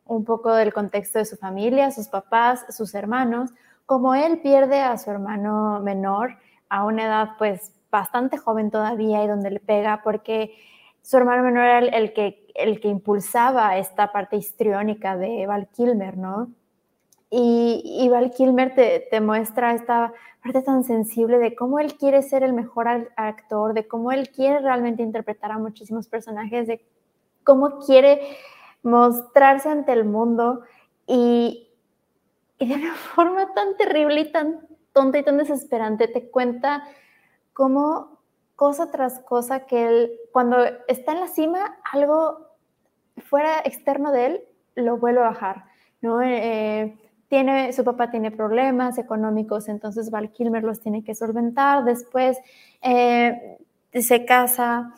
un poco del contexto de su familia, sus papás, sus hermanos, cómo él pierde a su hermano menor a una edad pues bastante joven todavía y donde le pega porque su hermano menor era el, que, el que impulsaba esta parte histriónica de Val Kilmer, ¿no? Y, Val Kilmer te, muestra esta parte tan sensible de cómo él quiere ser el mejor actor, de cómo él quiere realmente interpretar a muchísimos personajes, de cómo quiere mostrarse ante el mundo y, y de una forma tan terrible y tan tonta y tan desesperante te cuenta cómo cosa tras cosa que él, cuando está en la cima, algo fuera externo de él lo vuelve a bajar, ¿no? Eh, tiene, su papá tiene problemas económicos, entonces Val Kilmer los tiene que solventar. Después eh, se casa,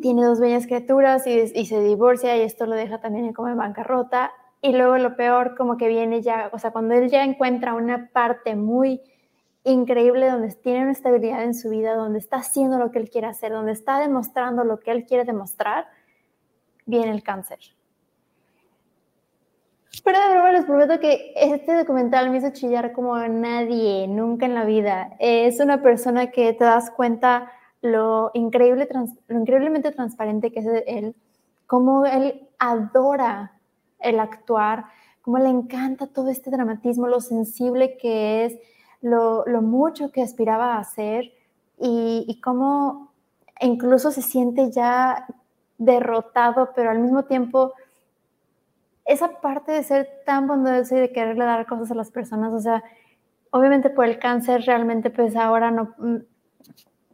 tiene dos bellas criaturas y, se divorcia y esto lo deja también como en bancarrota. y luego lo peor como que viene ya, o sea, cuando él ya encuentra una parte muy increíble donde tiene una estabilidad en su vida, donde está haciendo lo que él quiere hacer, donde está demostrando lo que él quiere demostrar, viene el cáncer. Pero de verdad les prometo que este documental me hizo chillar como nadie, nunca en la vida. Es una persona que te das cuenta lo, increíble, lo increíblemente transparente que es él, cómo él adora el actuar, cómo le encanta todo este dramatismo, lo sensible que es, lo, mucho que aspiraba a hacer y, y cómo incluso se siente ya derrotado, pero al mismo tiempo esa parte de ser tan bondadoso y de quererle dar cosas a las personas, o sea, obviamente por el cáncer realmente pues ahora no, mm,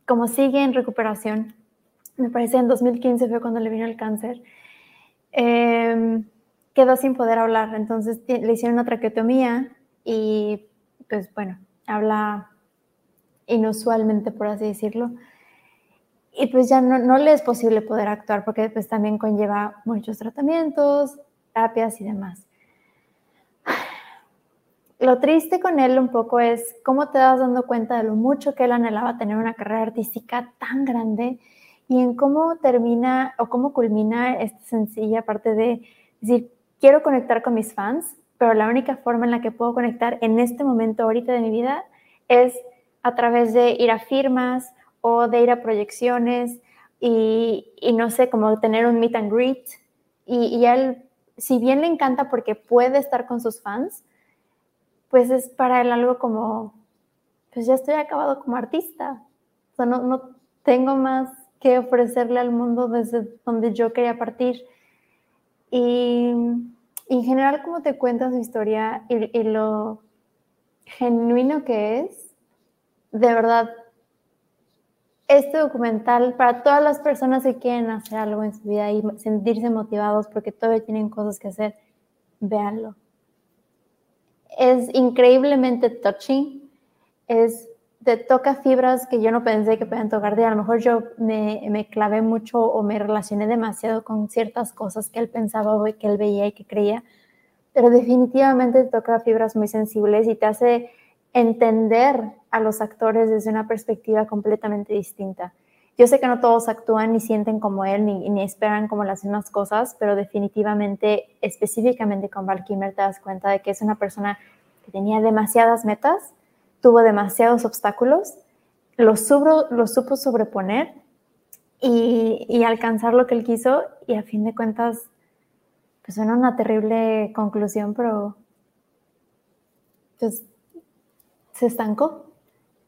como sigue en recuperación, me parece en 2015 fue cuando le vino el cáncer, eh, quedó sin poder hablar, entonces le hicieron una traqueotomía y pues bueno, habla inusualmente, por así decirlo. Y pues ya no, no le es posible poder actuar porque pues también conlleva muchos tratamientos, terapias y demás. Lo triste con él un poco es cómo te das dando cuenta de lo mucho que él anhelaba tener una carrera artística tan grande y en cómo termina o cómo culmina esta sencilla parte de decir, quiero conectar con mis fans, pero la única forma en la que puedo conectar en este momento ahorita de mi vida es a través de ir a firmas o de ir a proyecciones y, no sé, como tener un meet and greet. Y, y él, si bien le encanta porque puede estar con sus fans, pues es para él algo como, pues ya estoy acabado como artista. O sea, no, no tengo más que ofrecerle al mundo desde donde yo quería partir. Y, en general, como te cuenta su historia y, lo genuino que es, de verdad, este documental para todas las personas que quieren hacer algo en su vida y sentirse motivados porque todavía tienen cosas que hacer, véanlo. Es increíblemente touching, es te toca fibras que yo no pensé que puedan tocar. a lo mejor yo me, me, clavé mucho o me relacioné demasiado con ciertas cosas que él pensaba o que él veía y que creía, pero definitivamente te toca fibras muy sensibles y te hace entender a los actores desde una perspectiva completamente distinta. Yo sé que no todos actúan ni sienten como él ni, ni esperan como las mismas cosas, pero definitivamente, específicamente con Val Kimmer, te das cuenta de que es una persona que tenía demasiadas metas tuvo demasiados obstáculos, los, supo sobreponer y, alcanzar lo que él quiso y a fin de cuentas, pues suena una terrible conclusión, pero pues se estancó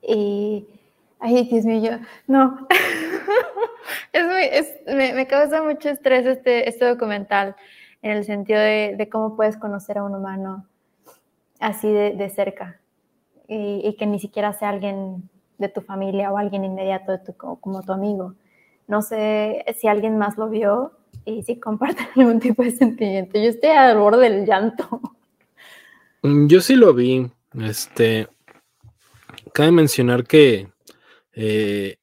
y, ay, Dios mío, yo, no, me, causa mucho estrés este, este documental en el sentido de, cómo puedes conocer a un humano así de cerca y, que ni siquiera sea alguien de tu familia o alguien inmediato de tu, como tu amigo. No sé si alguien más lo vio y si comparten algún tipo de sentimiento. Yo estoy al borde del llanto. Mm, yo sí lo vi. Este, cabe mencionar que eh,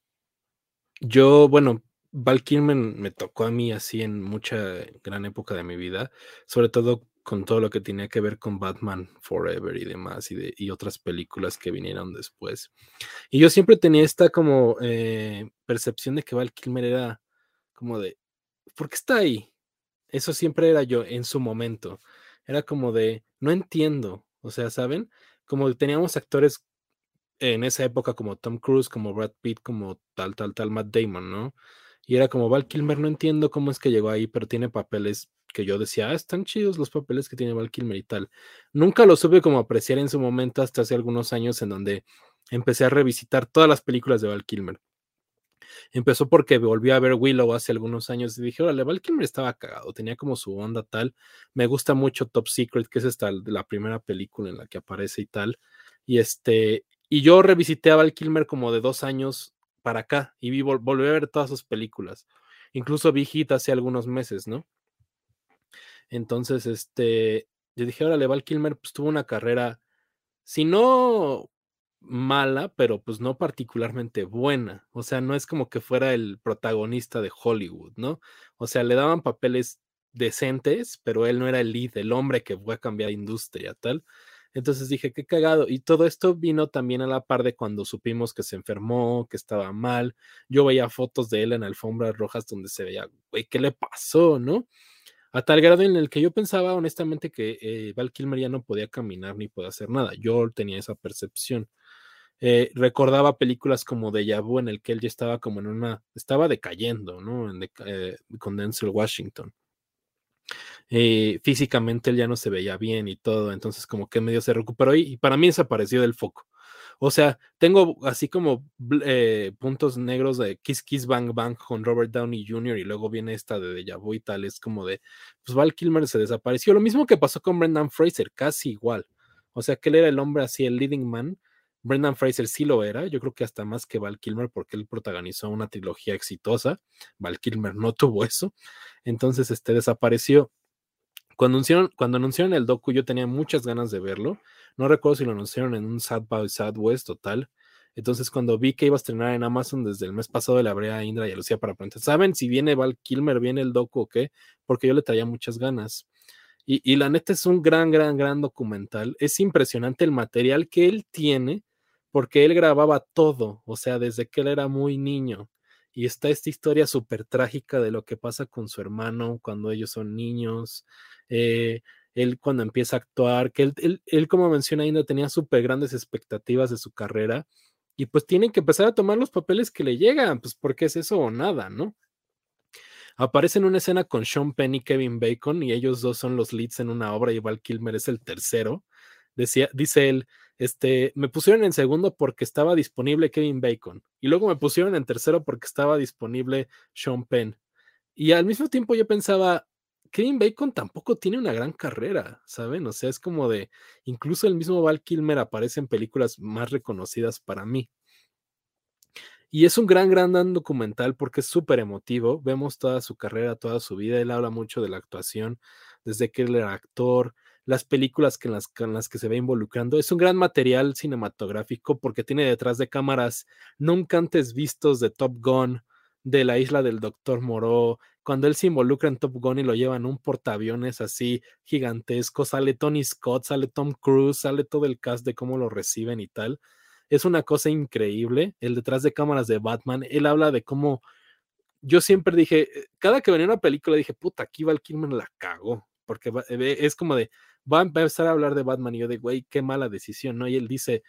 yo, bueno, Val Kilmer me tocó a mí así en mucha gran época de mi vida, sobre todo con todo lo que tenía que ver con Batman Forever y demás, y, de, y otras películas que vinieron después. Y yo siempre tenía esta como eh, percepción de que Val Kilmer era como de, ¿por qué está ahí? Eso siempre era yo en su momento. Era como de, no entiendo. O sea, ¿saben? Como teníamos actores en esa época como Tom Cruise, como Brad Pitt, como tal, tal, tal, Matt Damon, ¿no? Y era como Val Kilmer, no entiendo cómo es que llegó ahí, pero tiene papeles que yo decía, ah, están chidos los papeles que tiene Val Kilmer y tal. Nunca lo supe como apreciar en su momento hasta hace algunos años en donde empecé a revisitar todas las películas de Val Kilmer. Empezó porque volví a ver Willow hace algunos años y dije, órale, Val Kilmer estaba cagado, tenía como su onda tal. Me gusta mucho Top Secret, que es esta la primera película en la que aparece y tal. Y este, y yo revisité a Val Kilmer como de dos años para acá y vi, volví a ver todas sus películas. Incluso vi Hit hace algunos meses, ¿no? Entonces, este, yo dije, órale, Val Kilmer pues tuvo una carrera, si no mala, pero pues no particularmente buena. O sea, no es como que fuera el protagonista de Hollywood, ¿no? O sea, le daban papeles decentes, pero él no era el lead, el hombre que fue a cambiar industria, tal. Entonces dije, qué cagado. Y todo esto vino también a la par de cuando supimos que se enfermó, que estaba mal. Yo veía fotos de él en alfombras rojas donde se veía, güey, ¿qué le pasó, no? A tal grado en el que yo pensaba honestamente que eh, Val Kilmer ya no podía caminar ni podía hacer nada. Yo tenía esa percepción. Eh, recordaba películas como Deja Vu en el que él ya estaba como en una, estaba decayendo, ¿no? En eh, con Denzel Washington. Eh, físicamente él ya no se veía bien y todo, entonces como que medio se recuperó y, para mí desapareció del foco. O sea, tengo así como eh, puntos negros de Kiss Kiss Bang Bang con Robert Downey Jr. y luego viene esta de Deja Vu y tal, es como de, pues Val Kilmer se desapareció. Lo mismo que pasó con Brendan Fraser, casi igual. O sea, que él era el hombre así, el leading man. Brendan Fraser sí lo era, yo creo que hasta más que Val Kilmer porque él protagonizó una trilogía exitosa. Val Kilmer no tuvo eso. Entonces, este desapareció. Cuando anunciaron, cuando anunciaron el docu, yo tenía muchas ganas de verlo. No recuerdo si lo anunciaron en un Sad by Southwest total. Entonces, cuando vi que iba a estrenar en Amazon desde el mes pasado, le abrí a Indra y a Lucía para preguntar, ¿saben si viene Val Kilmer, viene el docu o qué? Porque yo le traía muchas ganas. Y, y, la neta es un gran, gran, gran documental. Es impresionante el material que él tiene, porque él grababa todo, o sea, desde que él era muy niño. Y está esta historia súper trágica de lo que pasa con su hermano cuando ellos son niños, eh, él cuando empieza a actuar, que él, él, como menciona Inda, tenía súper grandes expectativas de su carrera y pues tienen que empezar a tomar los papeles que le llegan, pues porque es eso o nada, ¿no? Aparece en una escena con Sean Penn y Kevin Bacon y ellos dos son los leads en una obra y Val Kilmer es el tercero. Decía, dice él, este, me pusieron en segundo porque estaba disponible Kevin Bacon y luego me pusieron en tercero porque estaba disponible Sean Penn. Y al mismo tiempo yo pensaba, Kevin Bacon tampoco tiene una gran carrera, ¿saben? O sea, es como de, incluso el mismo Val Kilmer aparece en películas más reconocidas para mí. Y es un gran, gran documental porque es súper emotivo. Vemos toda su carrera, toda su vida. Él habla mucho de la actuación, desde que él era actor, las películas que en las, que se ve involucrando. Es un gran material cinematográfico porque tiene detrás de cámaras nunca antes vistos de Top Gun, de la isla del Doctor Moreau, cuando él se involucra en Top Gun y lo llevan un portaaviones así gigantesco, sale Tony Scott, sale Tom Cruise, sale todo el cast de cómo lo reciben y tal. Es una cosa increíble. El detrás de cámaras de Batman, él habla de cómo yo siempre dije, eh, cada que venía una película dije, puta, aquí Val Kilmer la cagó, porque eh, es como de, va a empezar a hablar de Batman y yo de, güey, qué mala decisión, ¿no? Y él dice,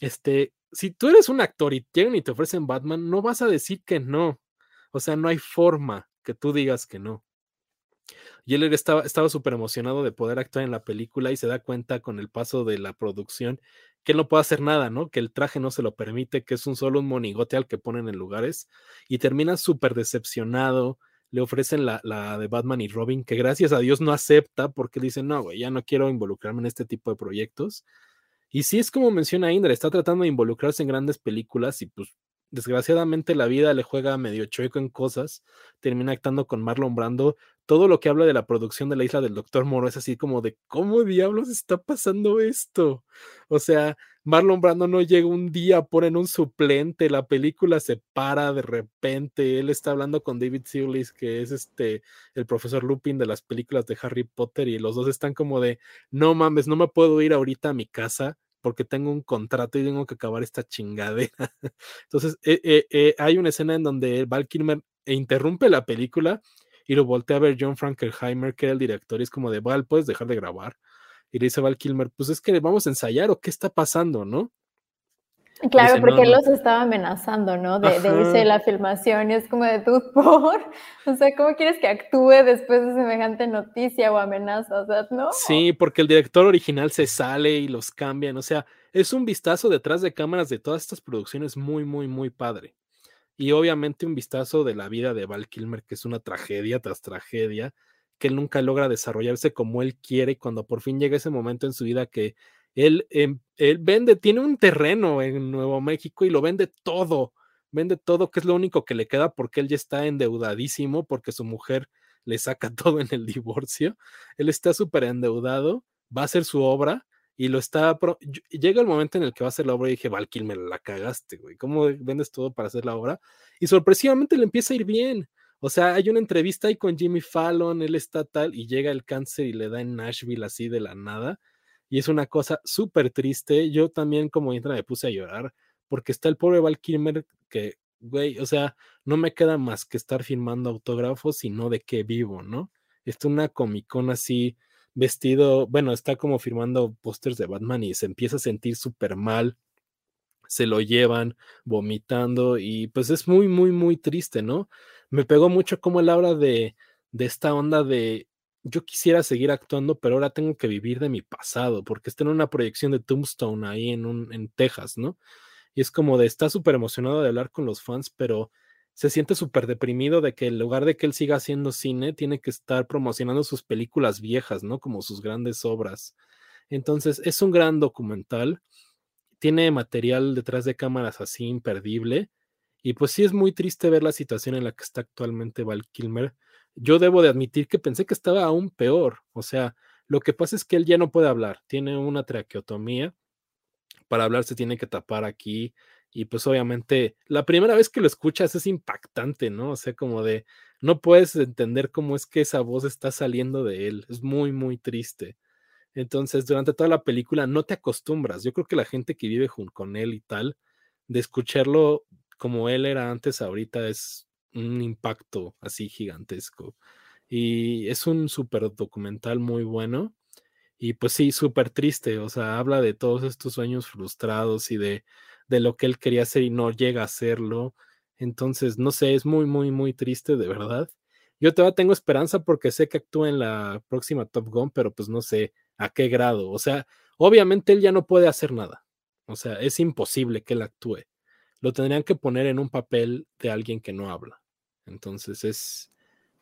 este, si tú eres un actor y llegan y te ofrecen Batman, no vas a decir que no. O sea, no hay forma que tú digas que no. Y él estaba súper emocionado de poder actuar en la película y se da cuenta con el paso de la producción que él no puede hacer nada, ¿no? Que el traje no se lo permite, que es un solo un monigote al que ponen en lugares y termina súper decepcionado. Le ofrecen la, la, de Batman y Robin, que gracias a Dios no acepta porque dice, no, güey, ya no quiero involucrarme en este tipo de proyectos. Y sí es como menciona Indra, está tratando de involucrarse en grandes películas y pues desgraciadamente la vida le juega medio chueco en cosas, termina actuando con Marlon Brando. Todo lo que habla de la producción de la isla del Doctor Moro es así como de cómo diablos está pasando esto. O sea, Marlon Brando no llega un día, ponen un suplente, la película se para de repente. Él está hablando con David Sealis, que es este el profesor Lupin de las películas de Harry Potter, y los dos están como de no mames, no me puedo ir ahorita a mi casa porque tengo un contrato y tengo que acabar esta chingadera. Entonces, eh, eh, eh, hay una escena en donde Val Kilmer interrumpe la película y lo voltea a ver John Frankenheimer, que era el director, y es como de, Val, ¿puedes dejar de grabar? Y le dice Val Kilmer, pues es que vamos a ensayar o qué está pasando, ¿no? Claro, porque él los estaba amenazando, ¿no? De, de, irse la filmación y es como de tú por, o sea, ¿cómo quieres que actúe después de semejante noticia o amenaza? O sea, ¿no? Sí, porque el director original se sale y los cambian, o sea, es un vistazo detrás de cámaras de todas estas producciones muy, muy, muy padre. Y obviamente un vistazo de la vida de Val Kilmer, que es una tragedia tras tragedia, que él nunca logra desarrollarse como él quiere cuando por fin llega ese momento en su vida que él, em, él vende, tiene un terreno en Nuevo México y lo vende todo, vende todo, que es lo único que le queda porque él ya está endeudadísimo, porque su mujer le saca todo en el divorcio. Él está súper endeudado, va a hacer su obra y lo está. Llega el momento en el que va a hacer la obra y dije, Val me la cagaste, güey. ¿Cómo vendes todo para hacer la obra? Y sorpresivamente le empieza a ir bien. O sea, hay una entrevista ahí con Jimmy Fallon, él está tal, y llega el cáncer y le da en Nashville así de la nada. Y es una cosa súper triste. Yo también como entra me puse a llorar porque está el pobre Val Kilmer que, güey, o sea, no me queda más que estar firmando autógrafos y no de qué vivo, ¿no? Está una comicón así vestido, bueno, está como firmando pósters de Batman y se empieza a sentir súper mal se lo llevan vomitando y pues es muy, muy, muy triste, ¿no? Me pegó mucho como él habla de, de esta onda de yo quisiera seguir actuando, pero ahora tengo que vivir de mi pasado, porque está en una proyección de Tombstone ahí en, un, en Texas, ¿no? Y es como de, está súper emocionado de hablar con los fans, pero se siente súper deprimido de que en lugar de que él siga haciendo cine, tiene que estar promocionando sus películas viejas, ¿no? Como sus grandes obras. Entonces, es un gran documental tiene material detrás de cámaras así imperdible. Y pues sí es muy triste ver la situación en la que está actualmente Val Kilmer. Yo debo de admitir que pensé que estaba aún peor. O sea, lo que pasa es que él ya no puede hablar. Tiene una traqueotomía. Para hablar se tiene que tapar aquí. Y pues obviamente la primera vez que lo escuchas es impactante, ¿no? O sea, como de, no puedes entender cómo es que esa voz está saliendo de él. Es muy, muy triste. Entonces, durante toda la película no te acostumbras. Yo creo que la gente que vive junto con él y tal, de escucharlo como él era antes, ahorita es un impacto así gigantesco. Y es un súper documental muy bueno. Y pues sí, súper triste. O sea, habla de todos estos sueños frustrados y de, de lo que él quería hacer y no llega a hacerlo. Entonces, no sé, es muy, muy, muy triste, de verdad. Yo todavía tengo esperanza porque sé que actúa en la próxima Top Gun, pero pues no sé a qué grado. O sea, obviamente él ya no puede hacer nada. O sea, es imposible que él actúe. Lo tendrían que poner en un papel de alguien que no habla. Entonces es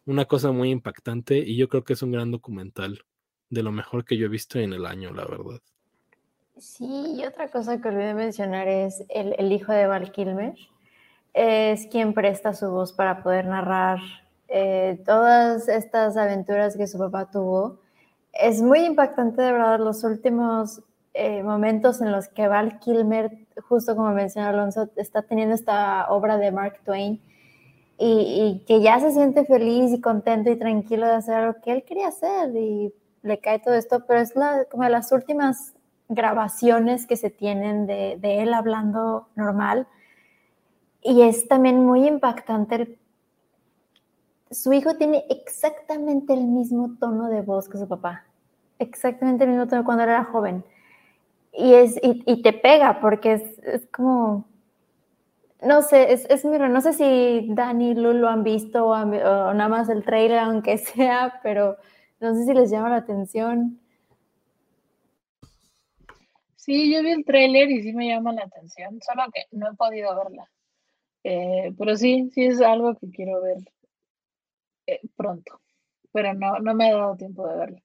una cosa muy impactante y yo creo que es un gran documental de lo mejor que yo he visto en el año, la verdad. Sí, y otra cosa que olvidé mencionar es el, el hijo de Val Kilmer. Es quien presta su voz para poder narrar eh, todas estas aventuras que su papá tuvo. Es muy impactante, de verdad, los últimos eh, momentos en los que Val Kilmer, justo como mencionó Alonso, está teniendo esta obra de Mark Twain y, que ya se siente feliz y contento y tranquilo de hacer lo que él quería hacer y le cae todo esto, pero es la, como las últimas grabaciones que se tienen de, de él hablando normal. Y es también muy impactante el su hijo tiene exactamente el mismo tono de voz que su papá. Exactamente el mismo tono cuando era joven. Y, es, y, te pega porque es, como, no sé, es, es No sé si Dani y Lu lo han visto o, nada más el trailer, aunque sea, pero no sé si les llama la atención. Sí, yo vi el trailer y sí me llama la atención, solo que no he podido verla. Eh, pero sí, sí es algo que quiero ver eh, pronto, pero no, no me ha dado tiempo de verlo.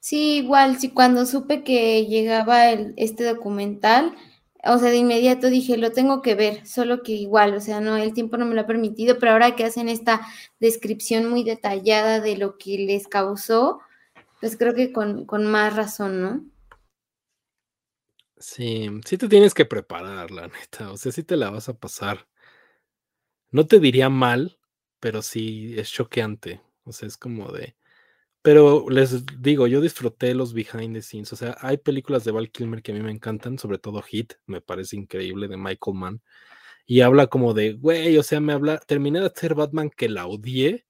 Sí, igual, sí, cuando supe que llegaba el, este documental, o sea, de inmediato dije, lo tengo que ver, solo que igual, o sea, no, el tiempo no me lo ha permitido, pero ahora que hacen esta descripción muy detallada de lo que les causó, pues creo que con, con más razón, ¿no? Sí, sí te tienes que preparar, la neta, o sea, sí te la vas a pasar no te diría mal, pero sí es choqueante. O sea, es como de. Pero les digo, yo disfruté los behind the scenes. O sea, hay películas de Val Kilmer que a mí me encantan, sobre todo Hit, me parece increíble, de Michael Mann. Y habla como de, güey, o sea, me habla, terminé de hacer Batman que la odié.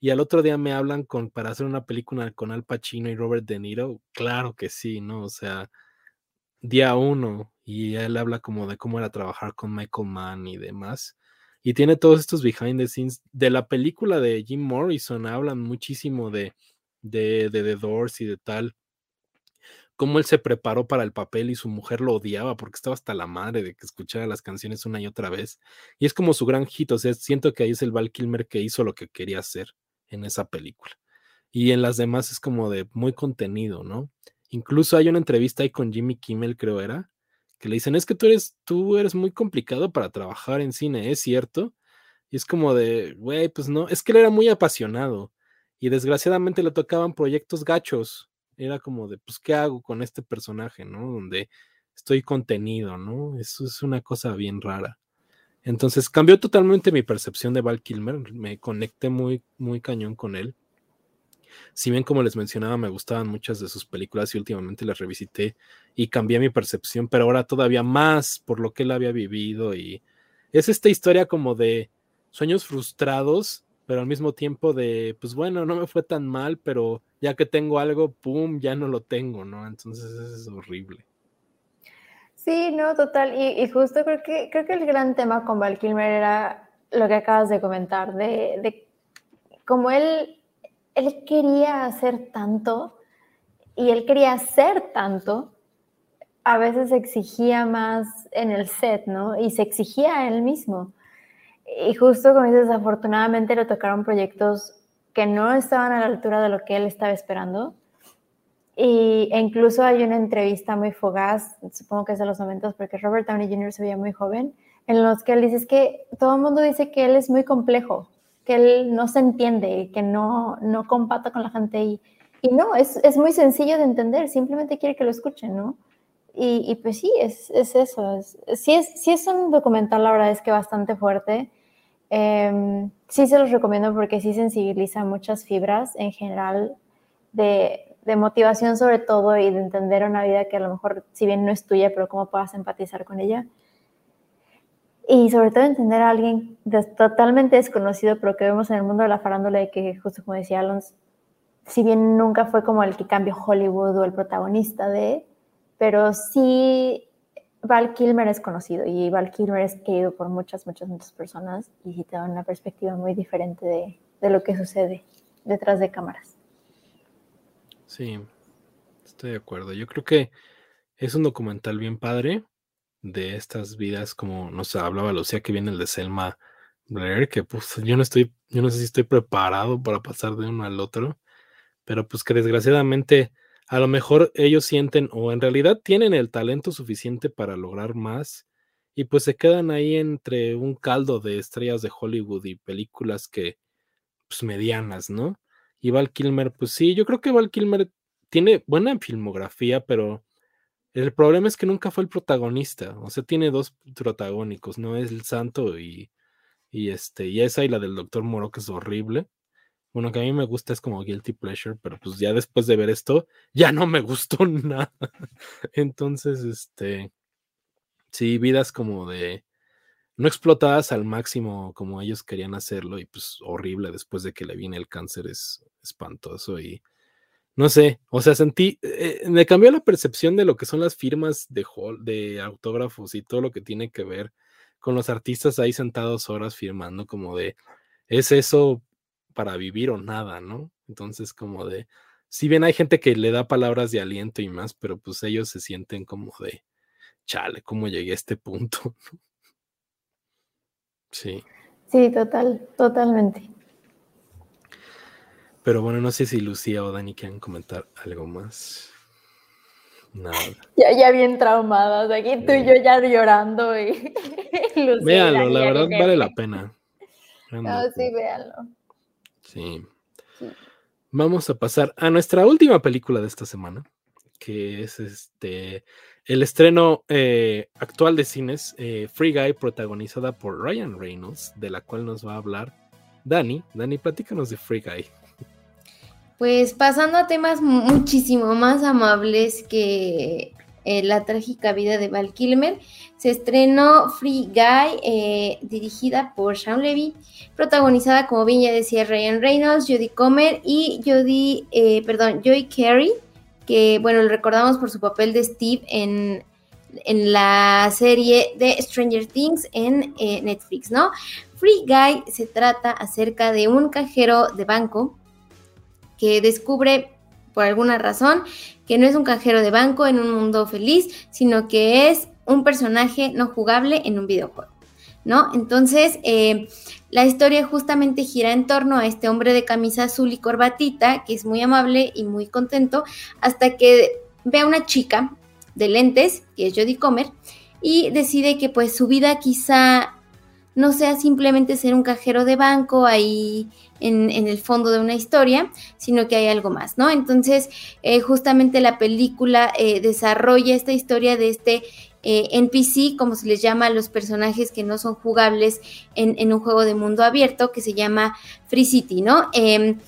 Y al otro día me hablan con, para hacer una película con Al Pacino y Robert De Niro. Claro que sí, ¿no? O sea, día uno. Y él habla como de cómo era trabajar con Michael Mann y demás. Y tiene todos estos behind the scenes de la película de Jim Morrison, hablan muchísimo de, de, de The Doors y de tal. Cómo él se preparó para el papel y su mujer lo odiaba porque estaba hasta la madre de que escuchara las canciones una y otra vez. Y es como su gran hit, o sea, siento que ahí es el Val Kilmer que hizo lo que quería hacer en esa película. Y en las demás es como de muy contenido, ¿no? Incluso hay una entrevista ahí con Jimmy Kimmel, creo era, que le dicen, es que tú eres, tú eres muy complicado para trabajar en cine, ¿es cierto? Y es como de, güey, pues no, es que él era muy apasionado y desgraciadamente le tocaban proyectos gachos. Era como de, pues, ¿qué hago con este personaje, no? Donde estoy contenido, ¿no? Eso es una cosa bien rara. Entonces cambió totalmente mi percepción de Val Kilmer, me conecté muy, muy cañón con él. Si bien como les mencionaba me gustaban muchas de sus películas y últimamente las revisité y cambié mi percepción, pero ahora todavía más por lo que él había vivido y es esta historia como de sueños frustrados, pero al mismo tiempo de, pues bueno, no me fue tan mal, pero ya que tengo algo, ¡pum!, ya no lo tengo, ¿no? Entonces es horrible. Sí, no, total. Y, justo creo que, creo que el gran tema con Val Kilmer era lo que acabas de comentar, de, de como él, él quería hacer tanto y él quería hacer tanto, a veces exigía más en el set, ¿no? Y se exigía a él mismo. Y justo como dices, desafortunadamente le tocaron proyectos que no estaban a la altura de lo que él estaba esperando y, e incluso hay una entrevista muy fugaz, supongo que es de los momentos porque Robert Downey Jr. se veía muy joven, en los que él dice que todo el mundo dice que él es muy complejo, que él no se entiende, que no, no compata con la gente. Y, y no, es, es, muy sencillo de entender, simplemente quiere que lo escuchen, ¿no? Y, y pues sí, es, es eso. Es, sí, es, sí es un documental, la verdad es que bastante fuerte. Eh, sí se los recomiendo porque sí sensibiliza muchas fibras en general de, de motivación sobre todo y de entender una vida que a lo mejor, si bien no es tuya, pero cómo puedas empatizar con ella. Y sobre todo entender a alguien totalmente desconocido, pero que vemos en el mundo de la farándula y que, justo como decía Alonso, si bien nunca fue como el que cambió Hollywood o el protagonista de, pero sí Val Kilmer es conocido y Val Kilmer es querido por muchas, muchas, muchas personas y te da una perspectiva muy diferente de, de lo que sucede detrás de cámaras. Sí, estoy de acuerdo. Yo creo que es un documental bien padre de estas vidas, como nos hablaba Lucía, que viene el de Selma Blair, que pues yo no estoy, yo no sé si estoy preparado para pasar de uno al otro, pero pues que desgraciadamente a lo mejor ellos sienten o en realidad tienen el talento suficiente para lograr más y pues se quedan ahí entre un caldo de estrellas de Hollywood y películas que pues medianas, ¿no? Y Val Kilmer, pues sí, yo creo que Val Kilmer tiene buena filmografía, pero el problema es que nunca fue el protagonista. O sea, tiene dos protagónicos, ¿no? Es el santo y, y este, y esa y la del doctor Moro, que es horrible. Bueno, que a mí me gusta es como guilty pleasure, pero pues ya después de ver esto, ya no me gustó nada. Entonces, este, sí, vidas como de, no explotadas al máximo como ellos querían hacerlo y pues horrible después de que le viene el cáncer es espantoso y no sé, o sea, sentí, eh, me cambió la percepción de lo que son las firmas de, de autógrafos y todo lo que tiene que ver con los artistas ahí sentados horas firmando como de, es eso para vivir o nada, ¿no? Entonces como de, si bien hay gente que le da palabras de aliento y más, pero pues ellos se sienten como de, chale, ¿cómo llegué a este punto? Sí. Sí, total, totalmente. Pero bueno, no sé si Lucía o Dani quieren comentar algo más. Nada. Ya, ya bien traumadas, aquí tú y yo ya llorando y Lucía Véanlo, la verdad vale la pena. No, sí, véanlo. Sí. Vamos a pasar a nuestra última película de esta semana, que es este el estreno eh, actual de cines, eh, Free Guy, protagonizada por Ryan Reynolds, de la cual nos va a hablar Dani. Dani, platícanos de Free Guy. Pues pasando a temas muchísimo más amables que eh, la trágica vida de Val Kilmer, se estrenó Free Guy, dirigida por Sean Levy, protagonizada, como bien ya decía, Ryan Reynolds, Jodie Comer y Jodie, perdón, Joy Carey que bueno, lo recordamos por su papel de Steve en, la serie de Stranger Things en eh, Netflix, ¿no? Free Guy se trata acerca de un cajero de banco que descubre por alguna razón que no es un cajero de banco en un mundo feliz, sino que es un personaje no jugable en un videojuego. ¿No? Entonces, eh, la historia justamente gira en torno a este hombre de camisa azul y corbatita, que es muy amable y muy contento, hasta que ve a una chica de lentes, que es Jodie Comer, y decide que pues su vida quizá no sea simplemente ser un cajero de banco ahí en, el fondo de una historia, sino que hay algo más, ¿no? Entonces, eh, justamente la película eh, desarrolla esta historia de este eh, NPC, como se les llama a los personajes que no son jugables en, un juego de mundo abierto, que se llama Free City, ¿no? Em,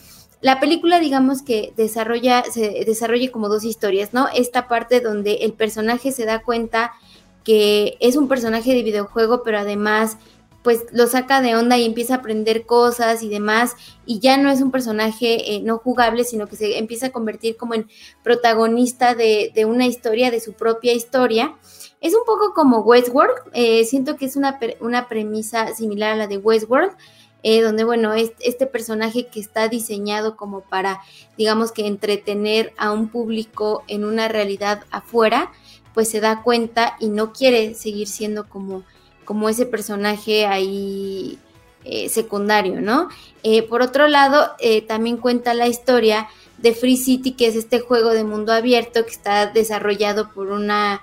la película, digamos que desarrolla, se desarrolla como dos historias, ¿no? Esta parte donde el personaje se da cuenta que es un personaje de videojuego, pero además pues lo saca de onda y empieza a aprender cosas y demás, y ya no es un personaje eh, no jugable, sino que se empieza a convertir como en protagonista de, una historia, de su propia historia. Es un poco como Westworld, eh, siento que es una, una, premisa similar a la de Westworld, eh, donde, bueno, este personaje que está diseñado como para, digamos que entretener a un público en una realidad afuera, pues se da cuenta y no quiere seguir siendo como como ese personaje ahí eh, secundario, ¿no? Eh, por otro lado, eh, también cuenta la historia de Free City, que es este juego de mundo abierto que está desarrollado por una,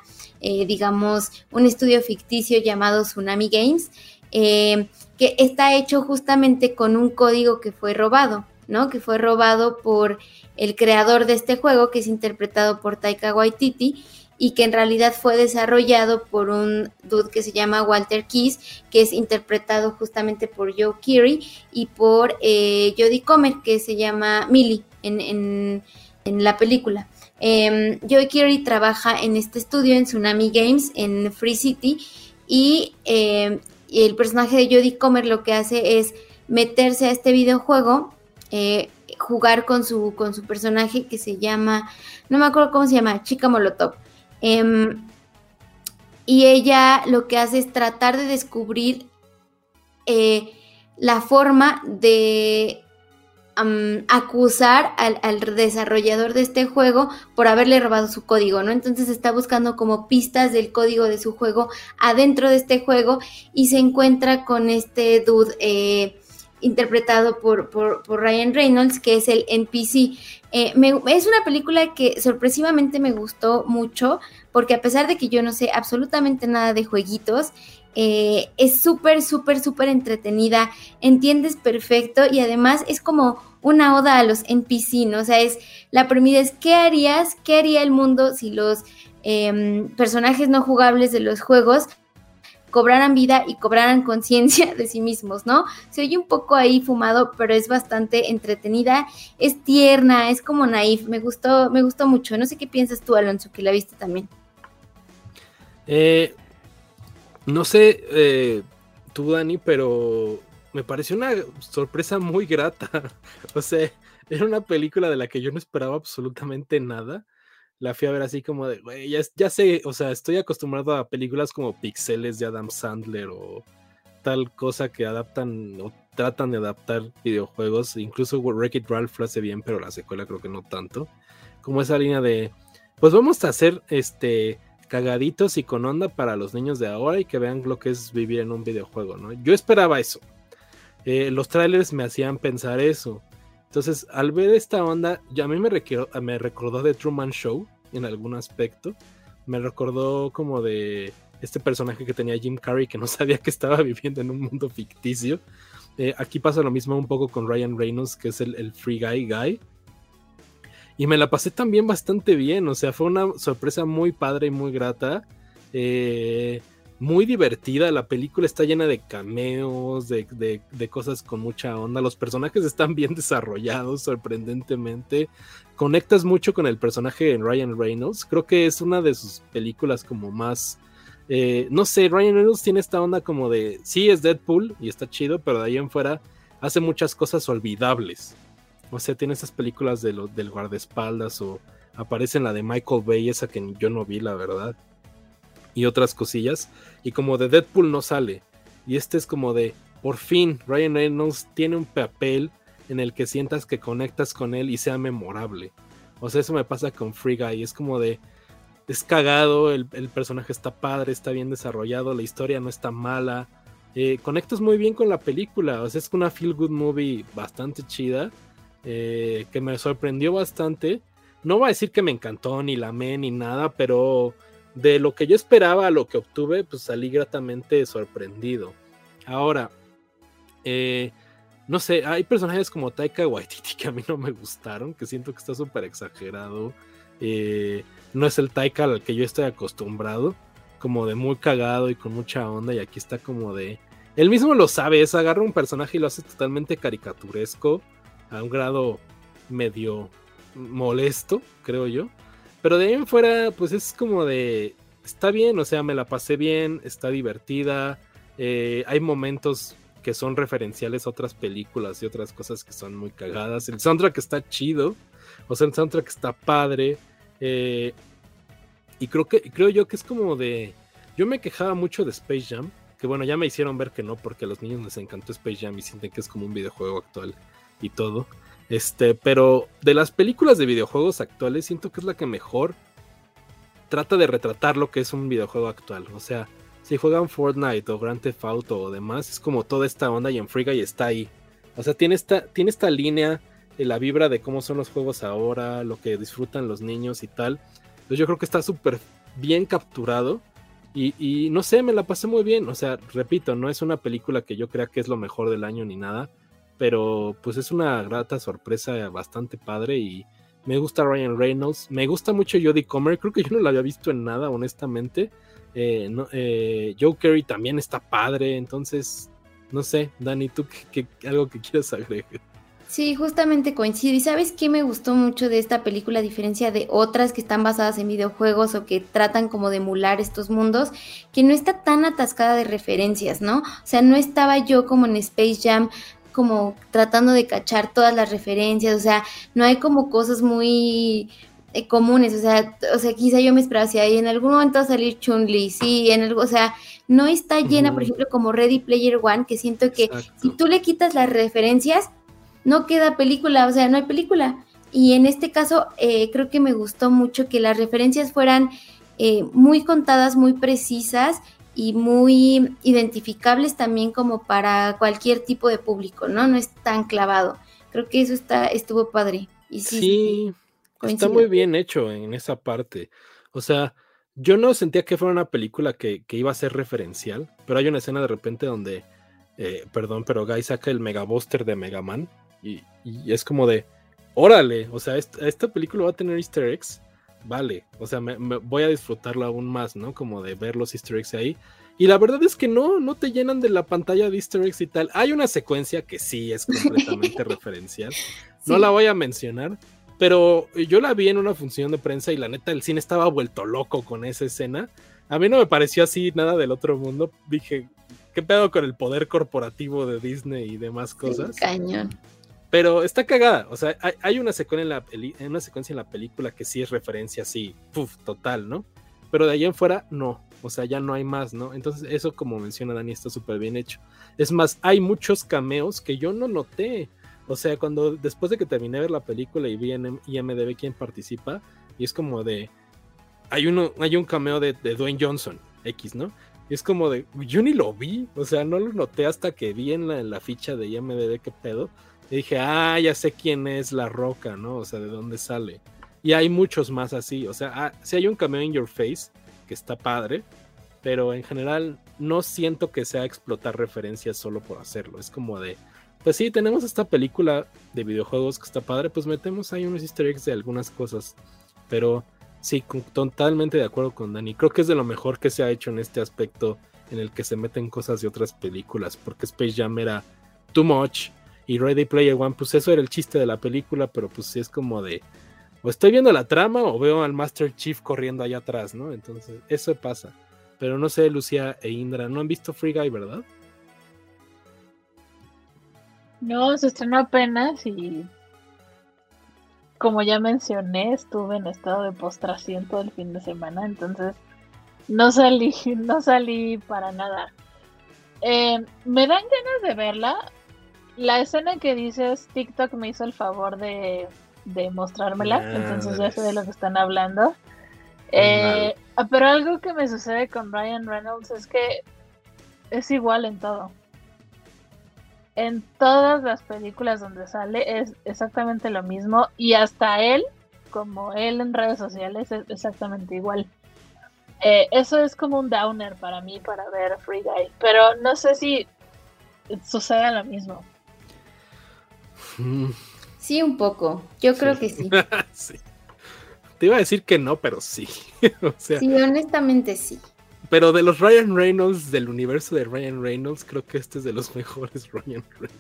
digamos, un estudio ficticio llamado Tsunami Games, que está hecho justamente con un código que fue robado, ¿no? Que fue robado por el creador de este juego, que es interpretado por Taika Waititi, y que en realidad fue desarrollado por un dude que se llama Walter Keys, que es interpretado justamente por Joe Keery y por eh, Jodie Comer, que se llama Millie en, la película. Eh, Joe Keery trabaja en este estudio en Tsunami Games en Free City y em, el personaje de Jodie Comer lo que hace es meterse a este videojuego, eh, jugar con su, con su personaje que se llama, no me acuerdo cómo se llama, Chica Molotov. Em, y ella lo que hace es tratar de descubrir eh, la forma de acusar al, desarrollador de este juego por haberle robado su código, ¿no? Entonces está buscando como pistas del código de su juego adentro de este juego y se encuentra con este dude eh, interpretado por, por, Ryan Reynolds, que es el NPC. Eh, es una película que sorpresivamente me gustó mucho, porque a pesar de que yo no sé absolutamente nada de jueguitos, eh, es súper, súper, súper entretenida, entiendes perfecto y además es como una oda a los NPC, ¿no? O sea, es la premisa es, ¿qué harías? ¿Qué haría el mundo si los em, personajes no jugables de los juegos cobraran vida y cobraran conciencia de sí mismos, ¿no? Se oye un poco ahí fumado, pero es bastante entretenida, es tierna, es como naif, me gustó, me gustó mucho. No sé qué piensas tú, Alonso, que la viste también. Eh, no sé, eh, tú, Dani, pero me pareció una sorpresa muy grata. o sea, era una película de la que yo no esperaba absolutamente nada la fui a ver así como de, güey, ya, sé, o sea, estoy acostumbrado a películas como Pixeles de Adam Sandler o tal cosa que adaptan o tratan de adaptar videojuegos. Incluso Wreck-It Ralph lo hace bien, pero la secuela creo que no tanto. Como esa línea de, pues vamos a hacer este cagaditos y con onda para los niños de ahora y que vean lo que es vivir en un videojuego, ¿no? Yo esperaba eso. Eh, los trailers me hacían pensar eso. Entonces, al ver esta onda, ya a mí me, me recordó de Truman Show en algún aspecto. Me recordó como de este personaje que tenía Jim Carrey que no sabía que estaba viviendo en un mundo ficticio. Eh, aquí pasa lo mismo un poco con Ryan Reynolds, que es el, Free Guy Guy. Y me la pasé también bastante bien, o sea, fue una sorpresa muy padre y muy grata. Eh, muy divertida. La película está llena de cameos, de, cosas con mucha onda. Los personajes están bien desarrollados, sorprendentemente. Conectas mucho con el personaje de Ryan Reynolds. Creo que es una de sus películas como más... Eh, no sé, Ryan Reynolds tiene esta onda como de... Sí, es Deadpool y está chido, pero de ahí en fuera hace muchas cosas olvidables. O sea, tiene esas películas de del guardaespaldas o aparece en la de Michael Bay, esa que yo no vi, la verdad y otras cosillas. Y como de Deadpool no sale. Y este es como de, por fin, Ryan Reynolds tiene un papel en el que sientas que conectas con él y sea memorable. O sea, eso me pasa con Free Guy. Es como de, es cagado, el, personaje está padre, está bien desarrollado, la historia no está mala. Eh, conectas muy bien con la película. O sea, es una feel good movie bastante chida. Eh, que me sorprendió bastante. No voy a decir que me encantó, ni la amé, ni nada, pero de lo que yo esperaba a lo que obtuve, pues salí gratamente sorprendido. Ahora, eh, no sé, hay personajes como Taika Waititi que a mí no me gustaron, que siento que está súper exagerado. Eh, no es el Taika al que yo estoy acostumbrado. como de muy cagado y con mucha onda y aquí está como de... Él mismo lo sabe, es agarra un personaje y lo hace totalmente caricaturesco, a un grado medio molesto, creo yo. Pero de ahí en fuera, pues es como de... Está bien, o sea, me la pasé bien, está divertida, eh, hay momentos que son referenciales a otras películas y otras cosas que son muy cagadas. El soundtrack está chido, o sea, el soundtrack está padre. Eh, y creo que creo yo que es como de. Yo me quejaba mucho de Space Jam. Que bueno, ya me hicieron ver que no, porque a los niños les encantó Space Jam y sienten que es como un videojuego actual y todo. Este, pero de las películas de videojuegos actuales, siento que es la que mejor trata de retratar lo que es un videojuego actual. O sea, si juegan Fortnite o Grand Theft Auto o demás, es como toda esta onda y en Free Guy está ahí. O sea, tiene esta, tiene esta línea la vibra de cómo son los juegos ahora, lo que disfrutan los niños y tal. Entonces yo creo que está súper bien capturado. Y, no sé, me la pasé muy bien. O sea, repito, no es una película que yo crea que es lo mejor del año ni nada. Pero pues es una grata sorpresa bastante padre. Y me gusta Ryan Reynolds. Me gusta mucho Jodie Comer. Creo que yo no la había visto en nada, honestamente. Eh, eh, Joe Carey también está padre. Entonces, no sé, Dani, ¿tú qué, algo que quieras agregar? Sí, justamente coincido. ¿Y sabes qué me gustó mucho de esta película, a diferencia de otras que están basadas en videojuegos o que tratan como de emular estos mundos? Que no está tan atascada de referencias, ¿no? O sea, no estaba yo como en Space Jam como tratando de cachar todas las referencias, o sea, no hay como cosas muy eh, comunes, o sea, o sea, quizá yo me esperaba si hay en algún momento va a salir Chun-Li, sí, en algo, o sea, no está llena, por ejemplo, como Ready Player One, que siento que si tú le quitas las referencias, no queda película, o sea, no hay película. Y en este caso eh, creo que me gustó mucho que las referencias fueran eh, muy contadas, muy precisas y muy identificables también como para cualquier tipo de público, ¿no? No es tan clavado. Creo que eso está, estuvo padre. Y sí, está muy bien hecho en esa parte. O sea, yo no sentía que fuera una película que, que iba a ser referencial, pero hay una escena de repente donde, eh, perdón, pero Guy saca el Megabuster de Mega Man y, es como de, órale, o sea, esta, película va a tener easter eggs, vale, o sea, me, voy a disfrutarlo aún más, ¿no? Como de ver los easter eggs ahí. Y la verdad es que no, no te llenan de la pantalla de easter eggs y tal. Hay una secuencia que sí es completamente referencial. No la voy a mencionar, pero yo la vi en una función de prensa y la neta el cine estaba vuelto loco con esa escena. A mí no me pareció así nada del otro mundo. Dije, ¿qué pedo con el poder corporativo de Disney y demás cosas? cañón. Pero está cagada. O sea, hay, una, secuencia en la película que sí es referencia así, puf, total, ¿no? Pero de ahí en fuera, no. O sea, ya no hay más, ¿no? Entonces, eso, como menciona Dani, está súper bien hecho. Es más, hay muchos cameos que yo no noté. O sea, cuando después de que terminé de ver la película y vi en IMDB quién participa, y es como de. Hay, uno, hay un cameo de, de Dwayne Johnson, X, ¿no? Y es como de. Yo ni lo vi. O sea, no lo noté hasta que vi en la, en la ficha de IMDB qué pedo. Y dije, ah, ya sé quién es la roca, ¿no? O sea, de dónde sale. Y hay muchos más así. O sea, ah, sí hay un cameo en Your Face que está padre, pero en general no siento que sea explotar referencias solo por hacerlo. Es como de, pues sí, tenemos esta película de videojuegos que está padre, pues metemos ahí unos easter de algunas cosas. Pero sí, totalmente de acuerdo con Dani. Creo que es de lo mejor que se ha hecho en este aspecto en el que se meten cosas de otras películas, porque Space Jam era too much y Ready Player One, pues eso era el chiste de la película, pero pues sí es como de, o estoy viendo la trama o veo al Master Chief corriendo allá atrás, ¿no? Entonces, eso pasa. Pero no sé, Lucía e Indra, ¿no han visto Free Guy, verdad? No, se estrenó apenas y como ya mencioné, estuve en estado de postración todo el fin de semana, entonces no salí, no salí para nada. Eh, me dan ganas de verla, la escena que dices, TikTok me hizo el favor de, mostrármela, entonces ya sé de lo que están hablando. Eh, ah, pero algo que me sucede con Ryan Reynolds es que es igual en todo. En todas las películas donde sale es exactamente lo mismo y hasta él, como él en redes sociales, es exactamente igual. Eh, eso es como un downer para mí para ver Free Guy, pero no sé si sucede lo mismo. Sí, un poco. Yo creo que sí. sí. Te iba a decir que no, pero sí. Sí, honestamente sí. pero de los Ryan Reynolds, del universo de Ryan Reynolds, creo que este es de los mejores Ryan Reynolds.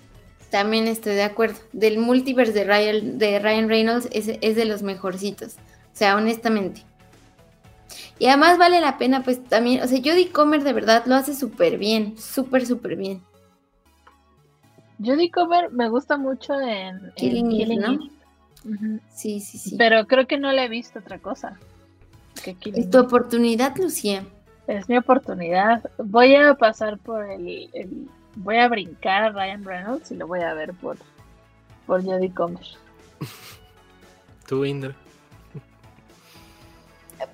También estoy de acuerdo. Del multiverse de Ryan, de Ryan Reynolds es, es de los mejorcitos. O sea, honestamente. Y además vale la pena, pues también, o sea, Jodie Comer de verdad lo hace súper bien, súper, súper bien. Jodie Comer me gusta mucho en Killing, en Eve, ¿no? Sí, sí, sí. Pero creo que no le he visto otra cosa. que Killing Es tu Eve. oportunidad, Lucía. Es mi oportunidad. Voy a pasar por el, el- Voy a brincar a Ryan Reynolds y lo voy a ver por, por Jodie Comer. Tú, Indra.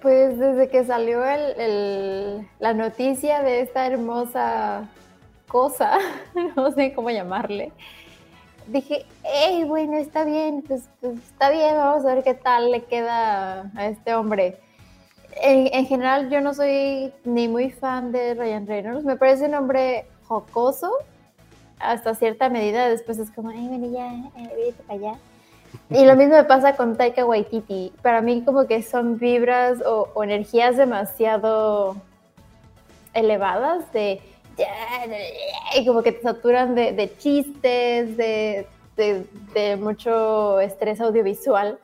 Pues desde que salió el, el- la noticia de esta hermosa cosa, no sé cómo llamarle, dije, hey, bueno, está bien, pues, pues, está bien, vamos a ver qué tal le queda a este hombre. En, en general yo no soy ni muy fan de Ryan Reynolds, me parece un hombre jocoso hasta cierta medida, después es como, ay, bueno, ya, eh, vete para allá. Y lo mismo me pasa con Taika Waititi. Para mí como que son vibras o, o energías demasiado elevadas de como que te saturan de, de chistes, de, de- de mucho estrés audiovisual.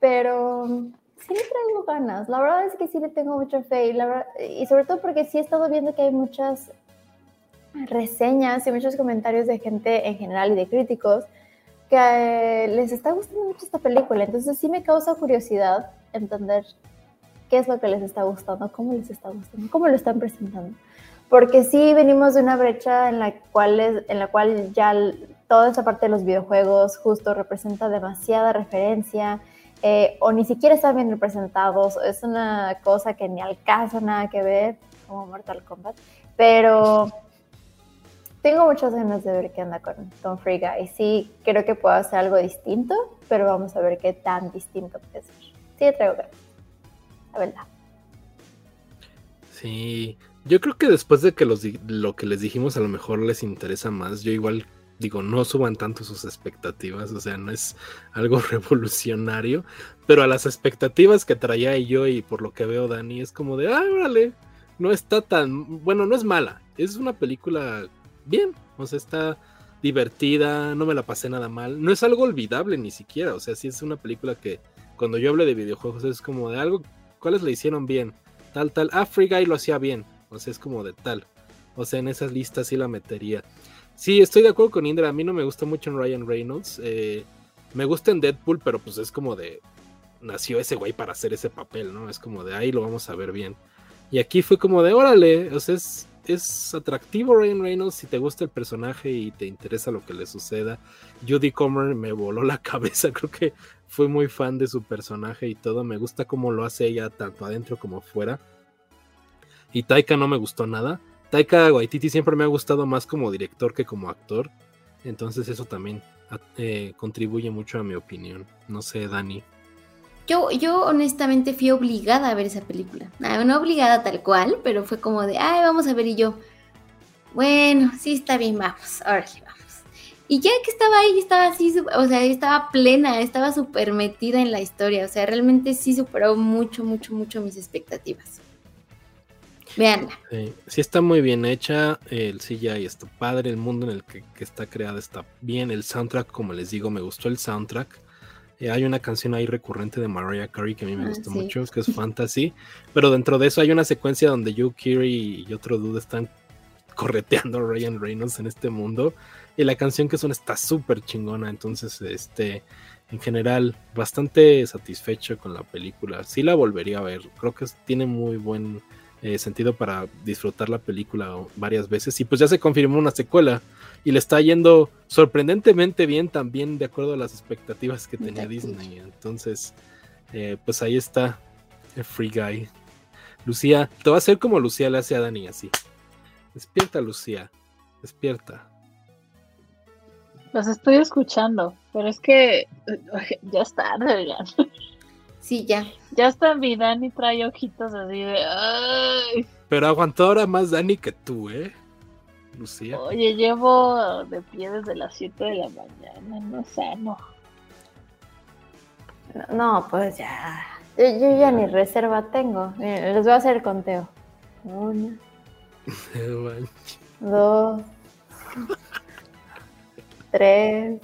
Pero sí le traigo ganas. La verdad es que sí le tengo mucha fe y, la verdad- y sobre todo porque sí he estado viendo que hay muchas reseñas y muchos comentarios de gente en general y de críticos que les está gustando mucho esta película. Entonces sí me causa curiosidad entender qué es lo que les está gustando, cómo les está gustando, cómo lo están presentando. Porque sí venimos de una brecha en la cual, es- en la cual ya toda esa parte de los videojuegos justo representa demasiada referencia eh, o ni siquiera están bien representados. Es una cosa que ni al caso nada que ver, como Mortal Kombat. Pero tengo muchas ganas de ver qué anda con, con Free Guy. Sí, creo que puedo hacer algo distinto, pero vamos a ver qué tan distinto puede ser. Sí, traigo ganas. La verdad. Sí, yo creo que después de que los lo que les dijimos a lo mejor les interesa más, yo igual digo, no suban tanto sus expectativas, o sea, no es algo revolucionario, pero a las expectativas que traía yo y por lo que veo Dani es como de, ah, órale, no está tan, bueno, no es mala, es una película bien, o sea, está divertida, no me la pasé nada mal, no es algo olvidable ni siquiera, o sea, sí es una película que cuando yo hablo de videojuegos es como de algo, ¿cuáles le hicieron bien? Tal, tal, ah, Free Guy lo hacía bien, o sea, es como de tal, o sea, en esas listas sí la metería. Sí, estoy de acuerdo con Indra, a mí no me gusta mucho en Ryan Reynolds, eh, me gusta en Deadpool, pero pues es como de, nació ese güey para hacer ese papel, ¿no? Es como de ahí lo vamos a ver bien. Y aquí fue como de, órale, o sea, es, es atractivo Ryan Reynolds si te gusta el personaje y te interesa lo que le suceda. Judy Comer me voló la cabeza, creo que fui muy fan de su personaje y todo, me gusta cómo lo hace ella tanto adentro como fuera. Y Taika no me gustó nada. Taika Waititi siempre me ha gustado más como director que como actor. Entonces eso también eh, contribuye mucho a mi opinión. No sé, Dani. Yo, yo honestamente fui obligada a ver esa película. No, no obligada tal cual, pero fue como de, ay, vamos a ver y yo. Bueno, sí está bien, vamos, órale, vamos. Y ya que estaba ahí, estaba así, o sea, estaba plena, estaba súper metida en la historia. O sea, realmente sí superó mucho, mucho, mucho mis expectativas. Veanla. Sí, sí está muy bien hecha, el CGI está padre, el mundo en el que, que está creada está bien, el soundtrack, como les digo, me gustó el soundtrack. Eh, hay una canción ahí recurrente de Mariah Carey que a mí me Ah, gustó sí. mucho, que es Fantasy, pero dentro de eso hay una secuencia donde Joe Keery y otro dude están correteando a Ryan Reynolds en este mundo y la canción que suena está súper chingona, entonces este en general bastante satisfecho con la película, sí la volvería a ver, creo que tiene muy buen eh, sentido para disfrutar la película varias veces. Y pues ya se confirmó una secuela y le está yendo sorprendentemente bien también de acuerdo a las expectativas que tenía. Disney. Entonces, eh, pues ahí está el Free Guy. Lucía, te va a hacer como Lucía le hace a Dani así. Despierta, Lucía. Despierta. Los estoy escuchando, pero es que eh, ya es tarde. Sí, ya. Ya está mi Dani trae ojitos así de. Ay, Pero aguantó ahora más Dani que tú, ¿eh? Lucía. oye, llevo de pie desde las 7 de la mañana, no sano. No, pues ya. Yo, yo ya ni reserva tengo. Miren, les voy a hacer el conteo. Una, dos, tres.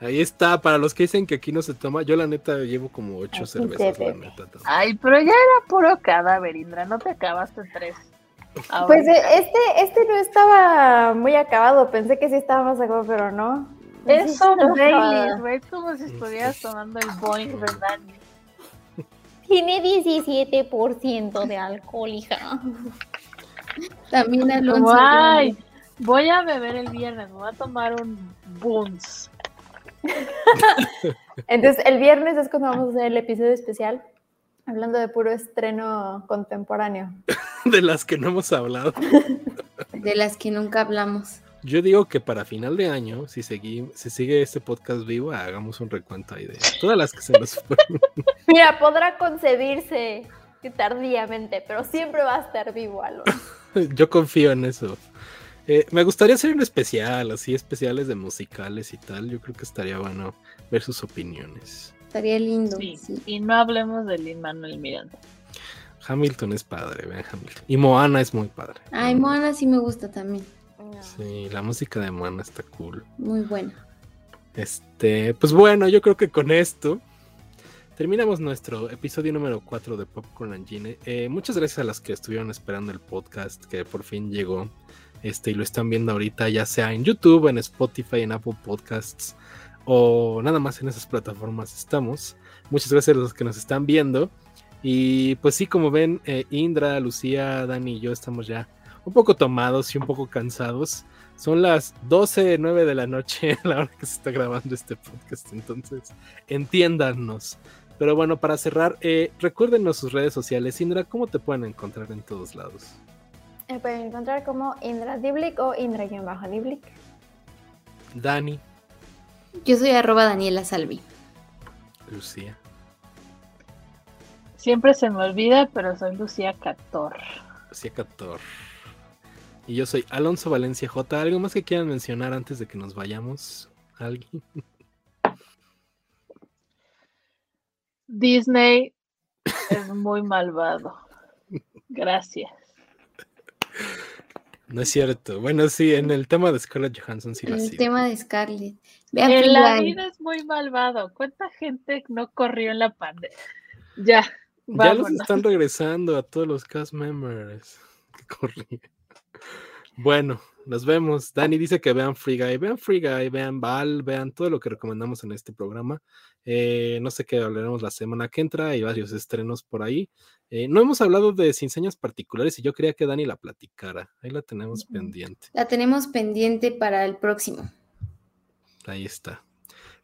Ahí está, para los que dicen que aquí no se toma, yo la neta llevo como ocho Aquí cervezas, la neta. también. Ay, pero ya era puro cadáver, Indra. No te acabaste tres. Ahora. Pues eh, este, este no estaba muy acabado. Pensé que sí estaba más acabado, pero no. es Sí, estaba Baileys, acabado. güey. Es como si estuvieras tomando el Boeing Dani. Tiene 17% de alcohol, hija. También Alonso. Como, ay, voy a beber el viernes. Me voy a tomar un Boons. Entonces, el viernes es cuando vamos a hacer el episodio especial, hablando de puro estreno contemporáneo. De las que no hemos hablado. De las que nunca hablamos. Yo digo que para final de año, si, segui- si sigue este podcast vivo, hagamos un recuento ahí de todas las que se nos fueron. Mira, podrá concebirse tardíamente, pero siempre va a estar vivo, Alonso. Yo confío en eso. Eh, me gustaría hacer un especial, así especiales de musicales y tal. Yo creo que estaría bueno ver sus opiniones. Estaría lindo. Sí. sí. Y no hablemos de Lin Manuel Miranda. Hamilton es padre, vean Hamilton. Y Moana es muy padre. Ay, Moana sí me gusta también. Sí, la música de Moana está cool. Muy buena. Este, pues bueno, yo creo que con esto terminamos nuestro episodio número 4 de Popcorn and Gine. Eh, muchas gracias a las que estuvieron esperando el podcast que por fin llegó. Este, y lo están viendo ahorita, ya sea en YouTube, en Spotify, en Apple Podcasts o nada más en esas plataformas estamos. Muchas gracias a los que nos están viendo. Y pues sí, como ven, eh, Indra, Lucía, Dani y yo estamos ya un poco tomados y un poco cansados. Son las 12, 9 de la noche la hora que se está grabando este podcast, entonces entiéndanos. Pero bueno, para cerrar, eh, recuérdenos sus redes sociales. Indra, ¿cómo te pueden encontrar en todos lados? Me pueden encontrar como Indra Diblik o Indra-Diblik. Dani, Yo soy arroba Daniela Salvi. Lucía, Siempre se me olvida, pero soy Lucía Cator. Lucía Cator. Y yo soy Alonso Valencia J. ¿Algo más que quieran mencionar antes de que nos vayamos? ¿Alguien? Disney es muy malvado. Gracias. No es cierto. Bueno, sí, en el tema de Scarlett Johansson sí lo ha el tema de Scarlett. Vean En la vida es muy malvado. ¿Cuánta gente no corrió en la pandemia? Ya, Ya los están regresando a todos los cast members que corrían. Bueno, nos vemos. Dani dice que vean Free Guy. Vean Free Guy, vean Val, vean todo lo que recomendamos en este programa. Eh, no sé qué hablaremos la semana que entra. Hay varios estrenos por ahí. Eh, no hemos hablado de Sin Señas Particulares y yo quería que Dani la platicara. Ahí la tenemos pendiente. La tenemos pendiente para el próximo. Ahí está.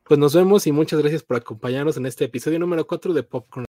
Pues nos vemos y muchas gracias por acompañarnos en este episodio número 4 de Popcorn